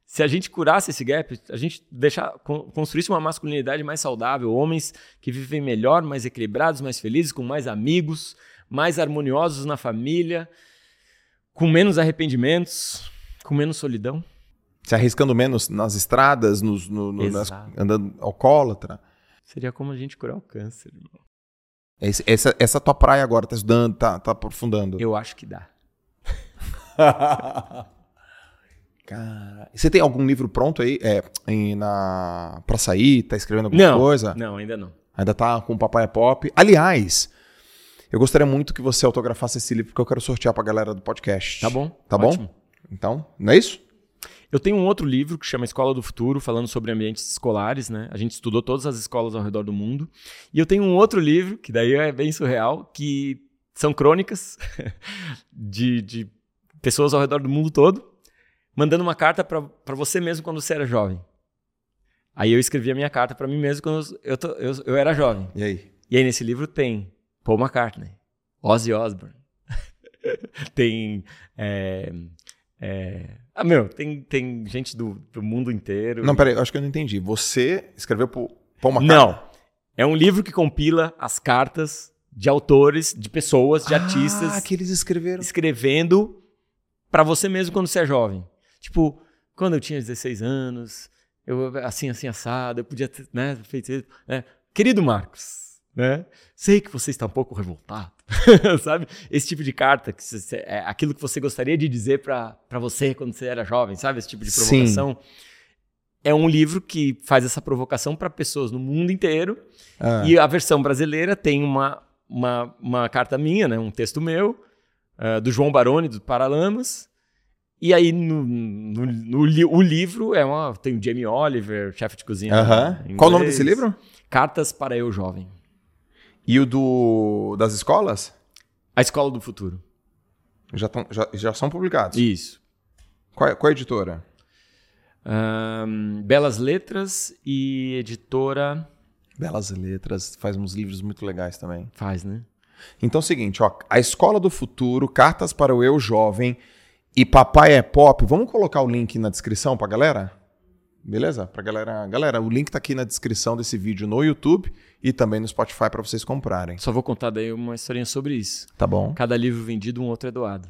Se a gente curasse esse gap, a gente deixar, construísse uma masculinidade mais saudável, homens que vivem melhor, mais equilibrados, mais felizes, com mais amigos, mais harmoniosos na família, com menos arrependimentos, com menos solidão. Se arriscando menos nas estradas, nos, no, no, nas, andando alcoólatra. Seria como a gente curar o câncer, irmão. Esse, essa, essa tua praia agora, tá estudando, tá, tá aprofundando? Eu acho que dá. [laughs] Cara, você tem algum livro pronto aí é, em, na, pra sair? Tá escrevendo alguma não, coisa? Não, ainda não. Ainda tá com o Papai é Pop. Aliás, eu gostaria muito que você autografasse esse livro, porque eu quero sortear pra galera do podcast. Tá bom. Tá ótimo. bom? Então, não é isso? Eu tenho um outro livro que chama Escola do Futuro, falando sobre ambientes escolares, né? A gente estudou todas as escolas ao redor do mundo. E eu tenho um outro livro, que daí é bem surreal, que são crônicas [laughs] de, de pessoas ao redor do mundo todo, mandando uma carta para você mesmo quando você era jovem. Aí eu escrevi a minha carta para mim mesmo quando eu, eu, eu, eu, era jovem. E aí? E aí nesse livro tem Paul McCartney, Ozzy Osbourne, [laughs] tem. É, é... Ah, meu, tem, tem gente do, do mundo inteiro. Não, peraí, acho que eu não entendi. Você escreveu pro Paul McCartney? Não. É um livro que compila as cartas de autores, de pessoas, de ah, artistas. que eles escreveram. Escrevendo para você mesmo quando você é jovem. Tipo, quando eu tinha 16 anos, eu assim, assim, assado, eu podia ter, né, feito isso, né? Querido Marcos, né? Sei que você está um pouco revoltado, [laughs] sabe? Esse tipo de carta, que você, é aquilo que você gostaria de dizer para você quando você era jovem, sabe? Esse tipo de provocação. Sim. É um livro que faz essa provocação para pessoas no mundo inteiro. Ah. E a versão brasileira tem uma, uma, uma carta minha, né? um texto meu, uh, do João Baroni, do Paralamas, e aí, no, no, no, o livro é uma, tem o Jamie Oliver, chefe de cozinha. Uh -huh. Qual o nome desse livro? Cartas para Eu Jovem. E o do das escolas? A Escola do Futuro. Já, tão, já, já são publicados? Isso. Qual, qual é a editora? Um, Belas Letras e editora. Belas Letras faz uns livros muito legais também. Faz, né? Então é o seguinte, ó, A Escola do Futuro, Cartas para o Eu Jovem e Papai é Pop. Vamos colocar o link na descrição pra galera? Beleza? Pra galera. Galera, o link tá aqui na descrição desse vídeo no YouTube e também no Spotify para vocês comprarem. Só vou contar daí uma historinha sobre isso. Tá bom. Cada livro vendido, um outro é doado.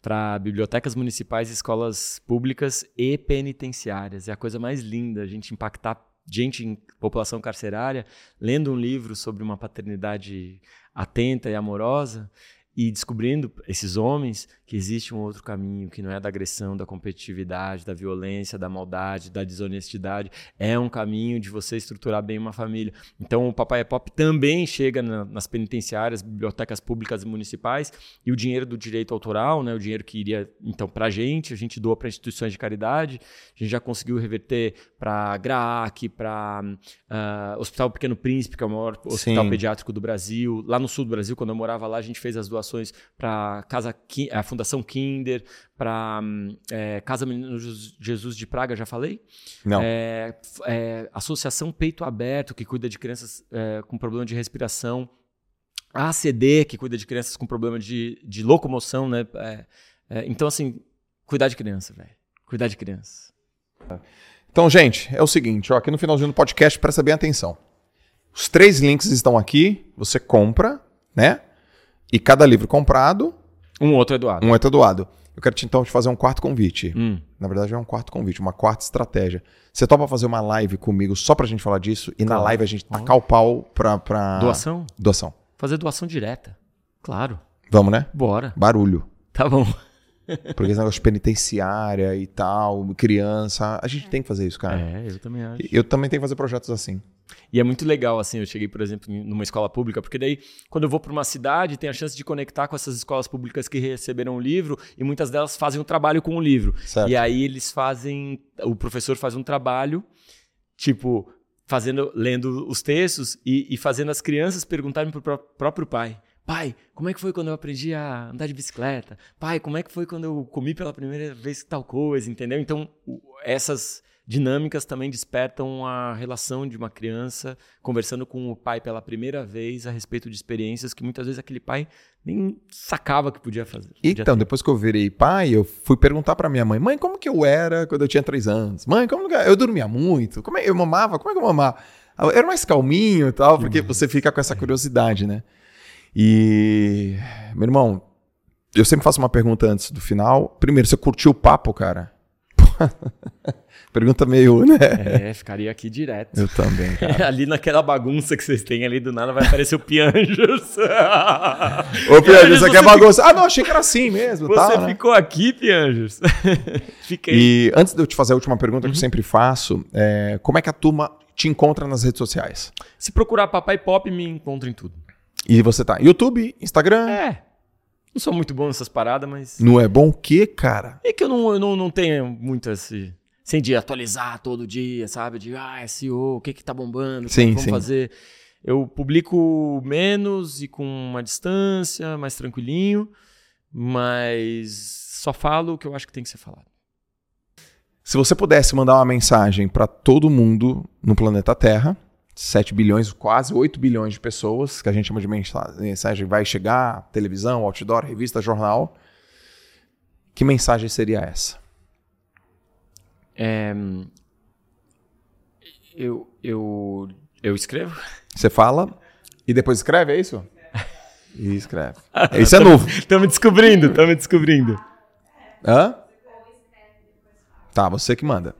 Para bibliotecas municipais, escolas públicas e penitenciárias. É a coisa mais linda a gente impactar gente em população carcerária lendo um livro sobre uma paternidade atenta e amorosa e descobrindo esses homens que existe um outro caminho que não é da agressão, da competitividade, da violência, da maldade, da desonestidade, é um caminho de você estruturar bem uma família. Então o Papai é Pop também chega na, nas penitenciárias, bibliotecas públicas e municipais e o dinheiro do direito autoral, né, o dinheiro que iria então para a gente, a gente doa para instituições de caridade, a gente já conseguiu reverter para GRAAC, para uh, ah, Hospital Pequeno Príncipe, que é o maior hospital Sim. pediátrico do Brasil, lá no sul do Brasil, quando eu morava lá, a gente fez as doações para casa a Fundação Kinder, para é, Casa Menino Jesus de Praga, já falei? Não. É, é, Associação Peito Aberto, que cuida de crianças é, com problema de respiração. A ACD, que cuida de crianças com problema de, de locomoção, né? É, é, então, assim, cuidar de criança, velho. Cuidar de criança. Então, gente, é o seguinte, ó, aqui no finalzinho do podcast, presta bem atenção. Os três links estão aqui, você compra, né? E cada livro comprado. Um outro é doado. Um outro é doado. Eu quero te, então te fazer um quarto convite. Hum. Na verdade, é um quarto convite, uma quarta estratégia. Você topa fazer uma live comigo só pra gente falar disso e claro. na live a gente tacar o pau pra, pra. Doação? Doação. Fazer doação direta. Claro. Vamos, né? Bora. Barulho. Tá bom. [laughs] Porque esse negócio de penitenciária e tal, criança, a gente tem que fazer isso, cara. É, eu também acho. Eu também tenho que fazer projetos assim. E é muito legal, assim, eu cheguei, por exemplo, numa escola pública, porque daí, quando eu vou para uma cidade, tem a chance de conectar com essas escolas públicas que receberam o livro, e muitas delas fazem um trabalho com o livro. Certo. E aí eles fazem, o professor faz um trabalho, tipo, fazendo, lendo os textos e, e fazendo as crianças perguntarem para o próprio pai. Pai, como é que foi quando eu aprendi a andar de bicicleta? Pai, como é que foi quando eu comi pela primeira vez tal coisa, entendeu? Então, essas dinâmicas também despertam a relação de uma criança conversando com o pai pela primeira vez a respeito de experiências que muitas vezes aquele pai nem sacava que podia fazer. Podia então, ter. depois que eu virei pai, eu fui perguntar para minha mãe: mãe, como que eu era quando eu tinha três anos? Mãe, como que eu dormia muito? Como é, eu mamava? Como é que eu mamava? Eu era mais calminho e tal, porque uhum. você fica com essa curiosidade, né? E, meu irmão, eu sempre faço uma pergunta antes do final. Primeiro, você curtiu o papo, cara? [laughs] Pergunta meio, né? É, ficaria aqui direto. Eu também, cara. [laughs] ali naquela bagunça que vocês têm ali do nada vai aparecer o Pianjos. [laughs] Ô, Pianjos, isso aqui é bagunça. Ah, não, achei que era assim mesmo. Você tá, né? ficou né? aqui, Pianjos. Fiquei. E antes de eu te fazer a última pergunta uhum. que eu uhum. sempre faço, é, como é que a turma te encontra nas redes sociais? Se procurar Papai Pop, me encontra em tudo. E você tá YouTube, Instagram? É. Não sou muito bom nessas paradas, mas. Não é bom o quê, cara? É que eu não, eu não, não tenho muito esse sem de atualizar todo dia, sabe? De, ah, SEO, o que que tá bombando, o que, sim, vamos sim. fazer. Eu publico menos e com uma distância, mais tranquilinho, mas só falo o que eu acho que tem que ser falado. Se você pudesse mandar uma mensagem para todo mundo no planeta Terra, 7 bilhões, quase 8 bilhões de pessoas, que a gente chama de mensagem vai chegar, televisão, outdoor, revista, jornal. Que mensagem seria essa? É, eu, eu, eu escrevo? Você fala e depois escreve, é isso? [laughs] E escreve. Isso é novo. Estamos descobrindo, estamos descobrindo. Hã? Tá, você que manda.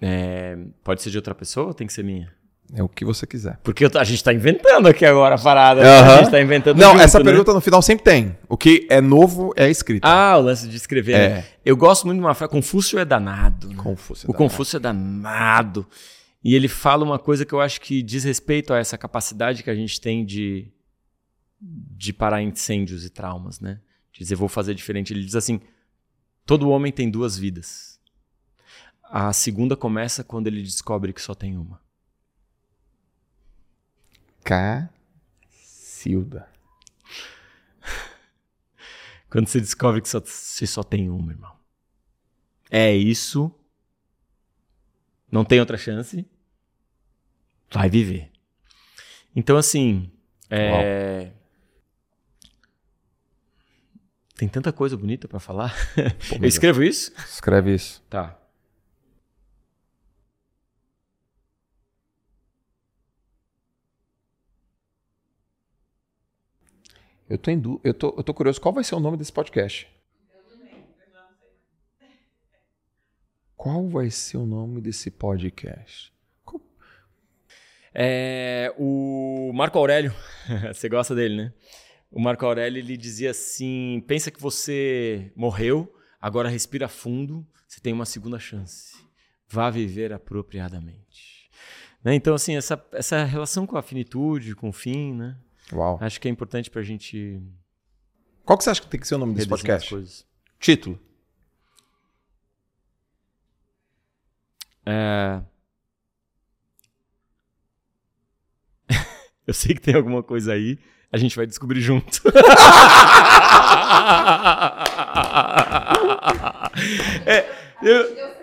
É, pode ser de outra pessoa ou tem que ser minha? É o que você quiser. Porque a gente tá inventando aqui agora a parada. Uhum. A gente tá inventando Não, junto, essa né? pergunta no final sempre tem. O que é novo é escrito. Ah, o lance de escrever. É. né? Eu gosto muito de uma frase. Confúcio é danado. né? Confúcio. O Confúcio é danado. E ele fala uma coisa que eu acho que diz respeito a essa capacidade que a gente tem de, de parar incêndios e traumas, né? De dizer, vou fazer diferente. Ele diz assim: todo homem tem duas vidas. A segunda começa quando ele descobre que só tem uma. Cacilda. [laughs] Quando você descobre que só, você só tem uma, irmão. É isso. Não tem outra chance. Vai viver. Então, assim. é, Tem tanta coisa bonita pra falar. Pô, [laughs] Eu escrevo isso? Escreve isso. Tá. Eu tô, eu, tô, eu tô curioso. Qual vai ser o nome desse podcast? Qual vai ser o nome desse podcast? É, o Marco Aurélio, [laughs] você gosta dele, né? O Marco Aurélio ele dizia assim: pensa que você morreu, agora respira fundo, você tem uma segunda chance. Vá viver apropriadamente. Né? Então, assim, essa, essa relação com a finitude, com o fim, né? Uau. Acho que é importante pra gente Qual que você acha que tem que ser o nome desse podcast? Título. É... [laughs] Eu sei que tem alguma coisa aí, a gente vai descobrir junto. [laughs] É, eu-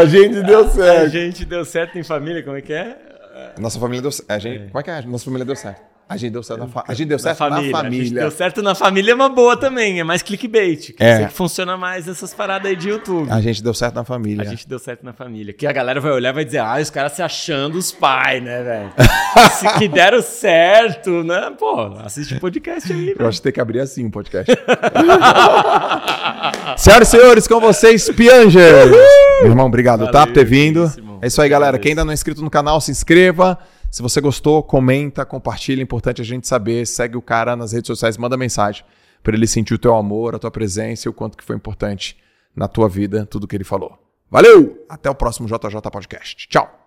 A gente deu a gente deu certo em família, como é que é? Nossa família deu certo. A gente... Como é que é? Nossa família deu certo. A gente deu certo na, fa... a gente deu Na certo família. na A gente família. deu certo na família é uma boa também, é mais clickbait. Que É. eu sei que funciona mais nessas paradas aí de YouTube. A gente deu certo na família. A gente deu certo na família. Que a galera vai olhar e vai dizer, ah, os caras se achando os pais, né, velho? [laughs] Se que deram certo, né? Pô, assiste podcast aí, Eu velho. acho que tem que abrir assim um podcast. [laughs] Senhoras e senhores, com vocês, Piangers. Meu irmão, obrigado, tá? Por ter vindo. Valeu, É isso aí, galera. Quem ainda não é inscrito no canal, se inscreva. Se você gostou, comenta, compartilha. É importante a gente saber. Segue o cara nas redes sociais, manda mensagem para ele sentir o teu amor, a tua presença e o quanto que foi importante na tua vida tudo que ele falou. Valeu! Até o próximo JJ Podcast. Tchau!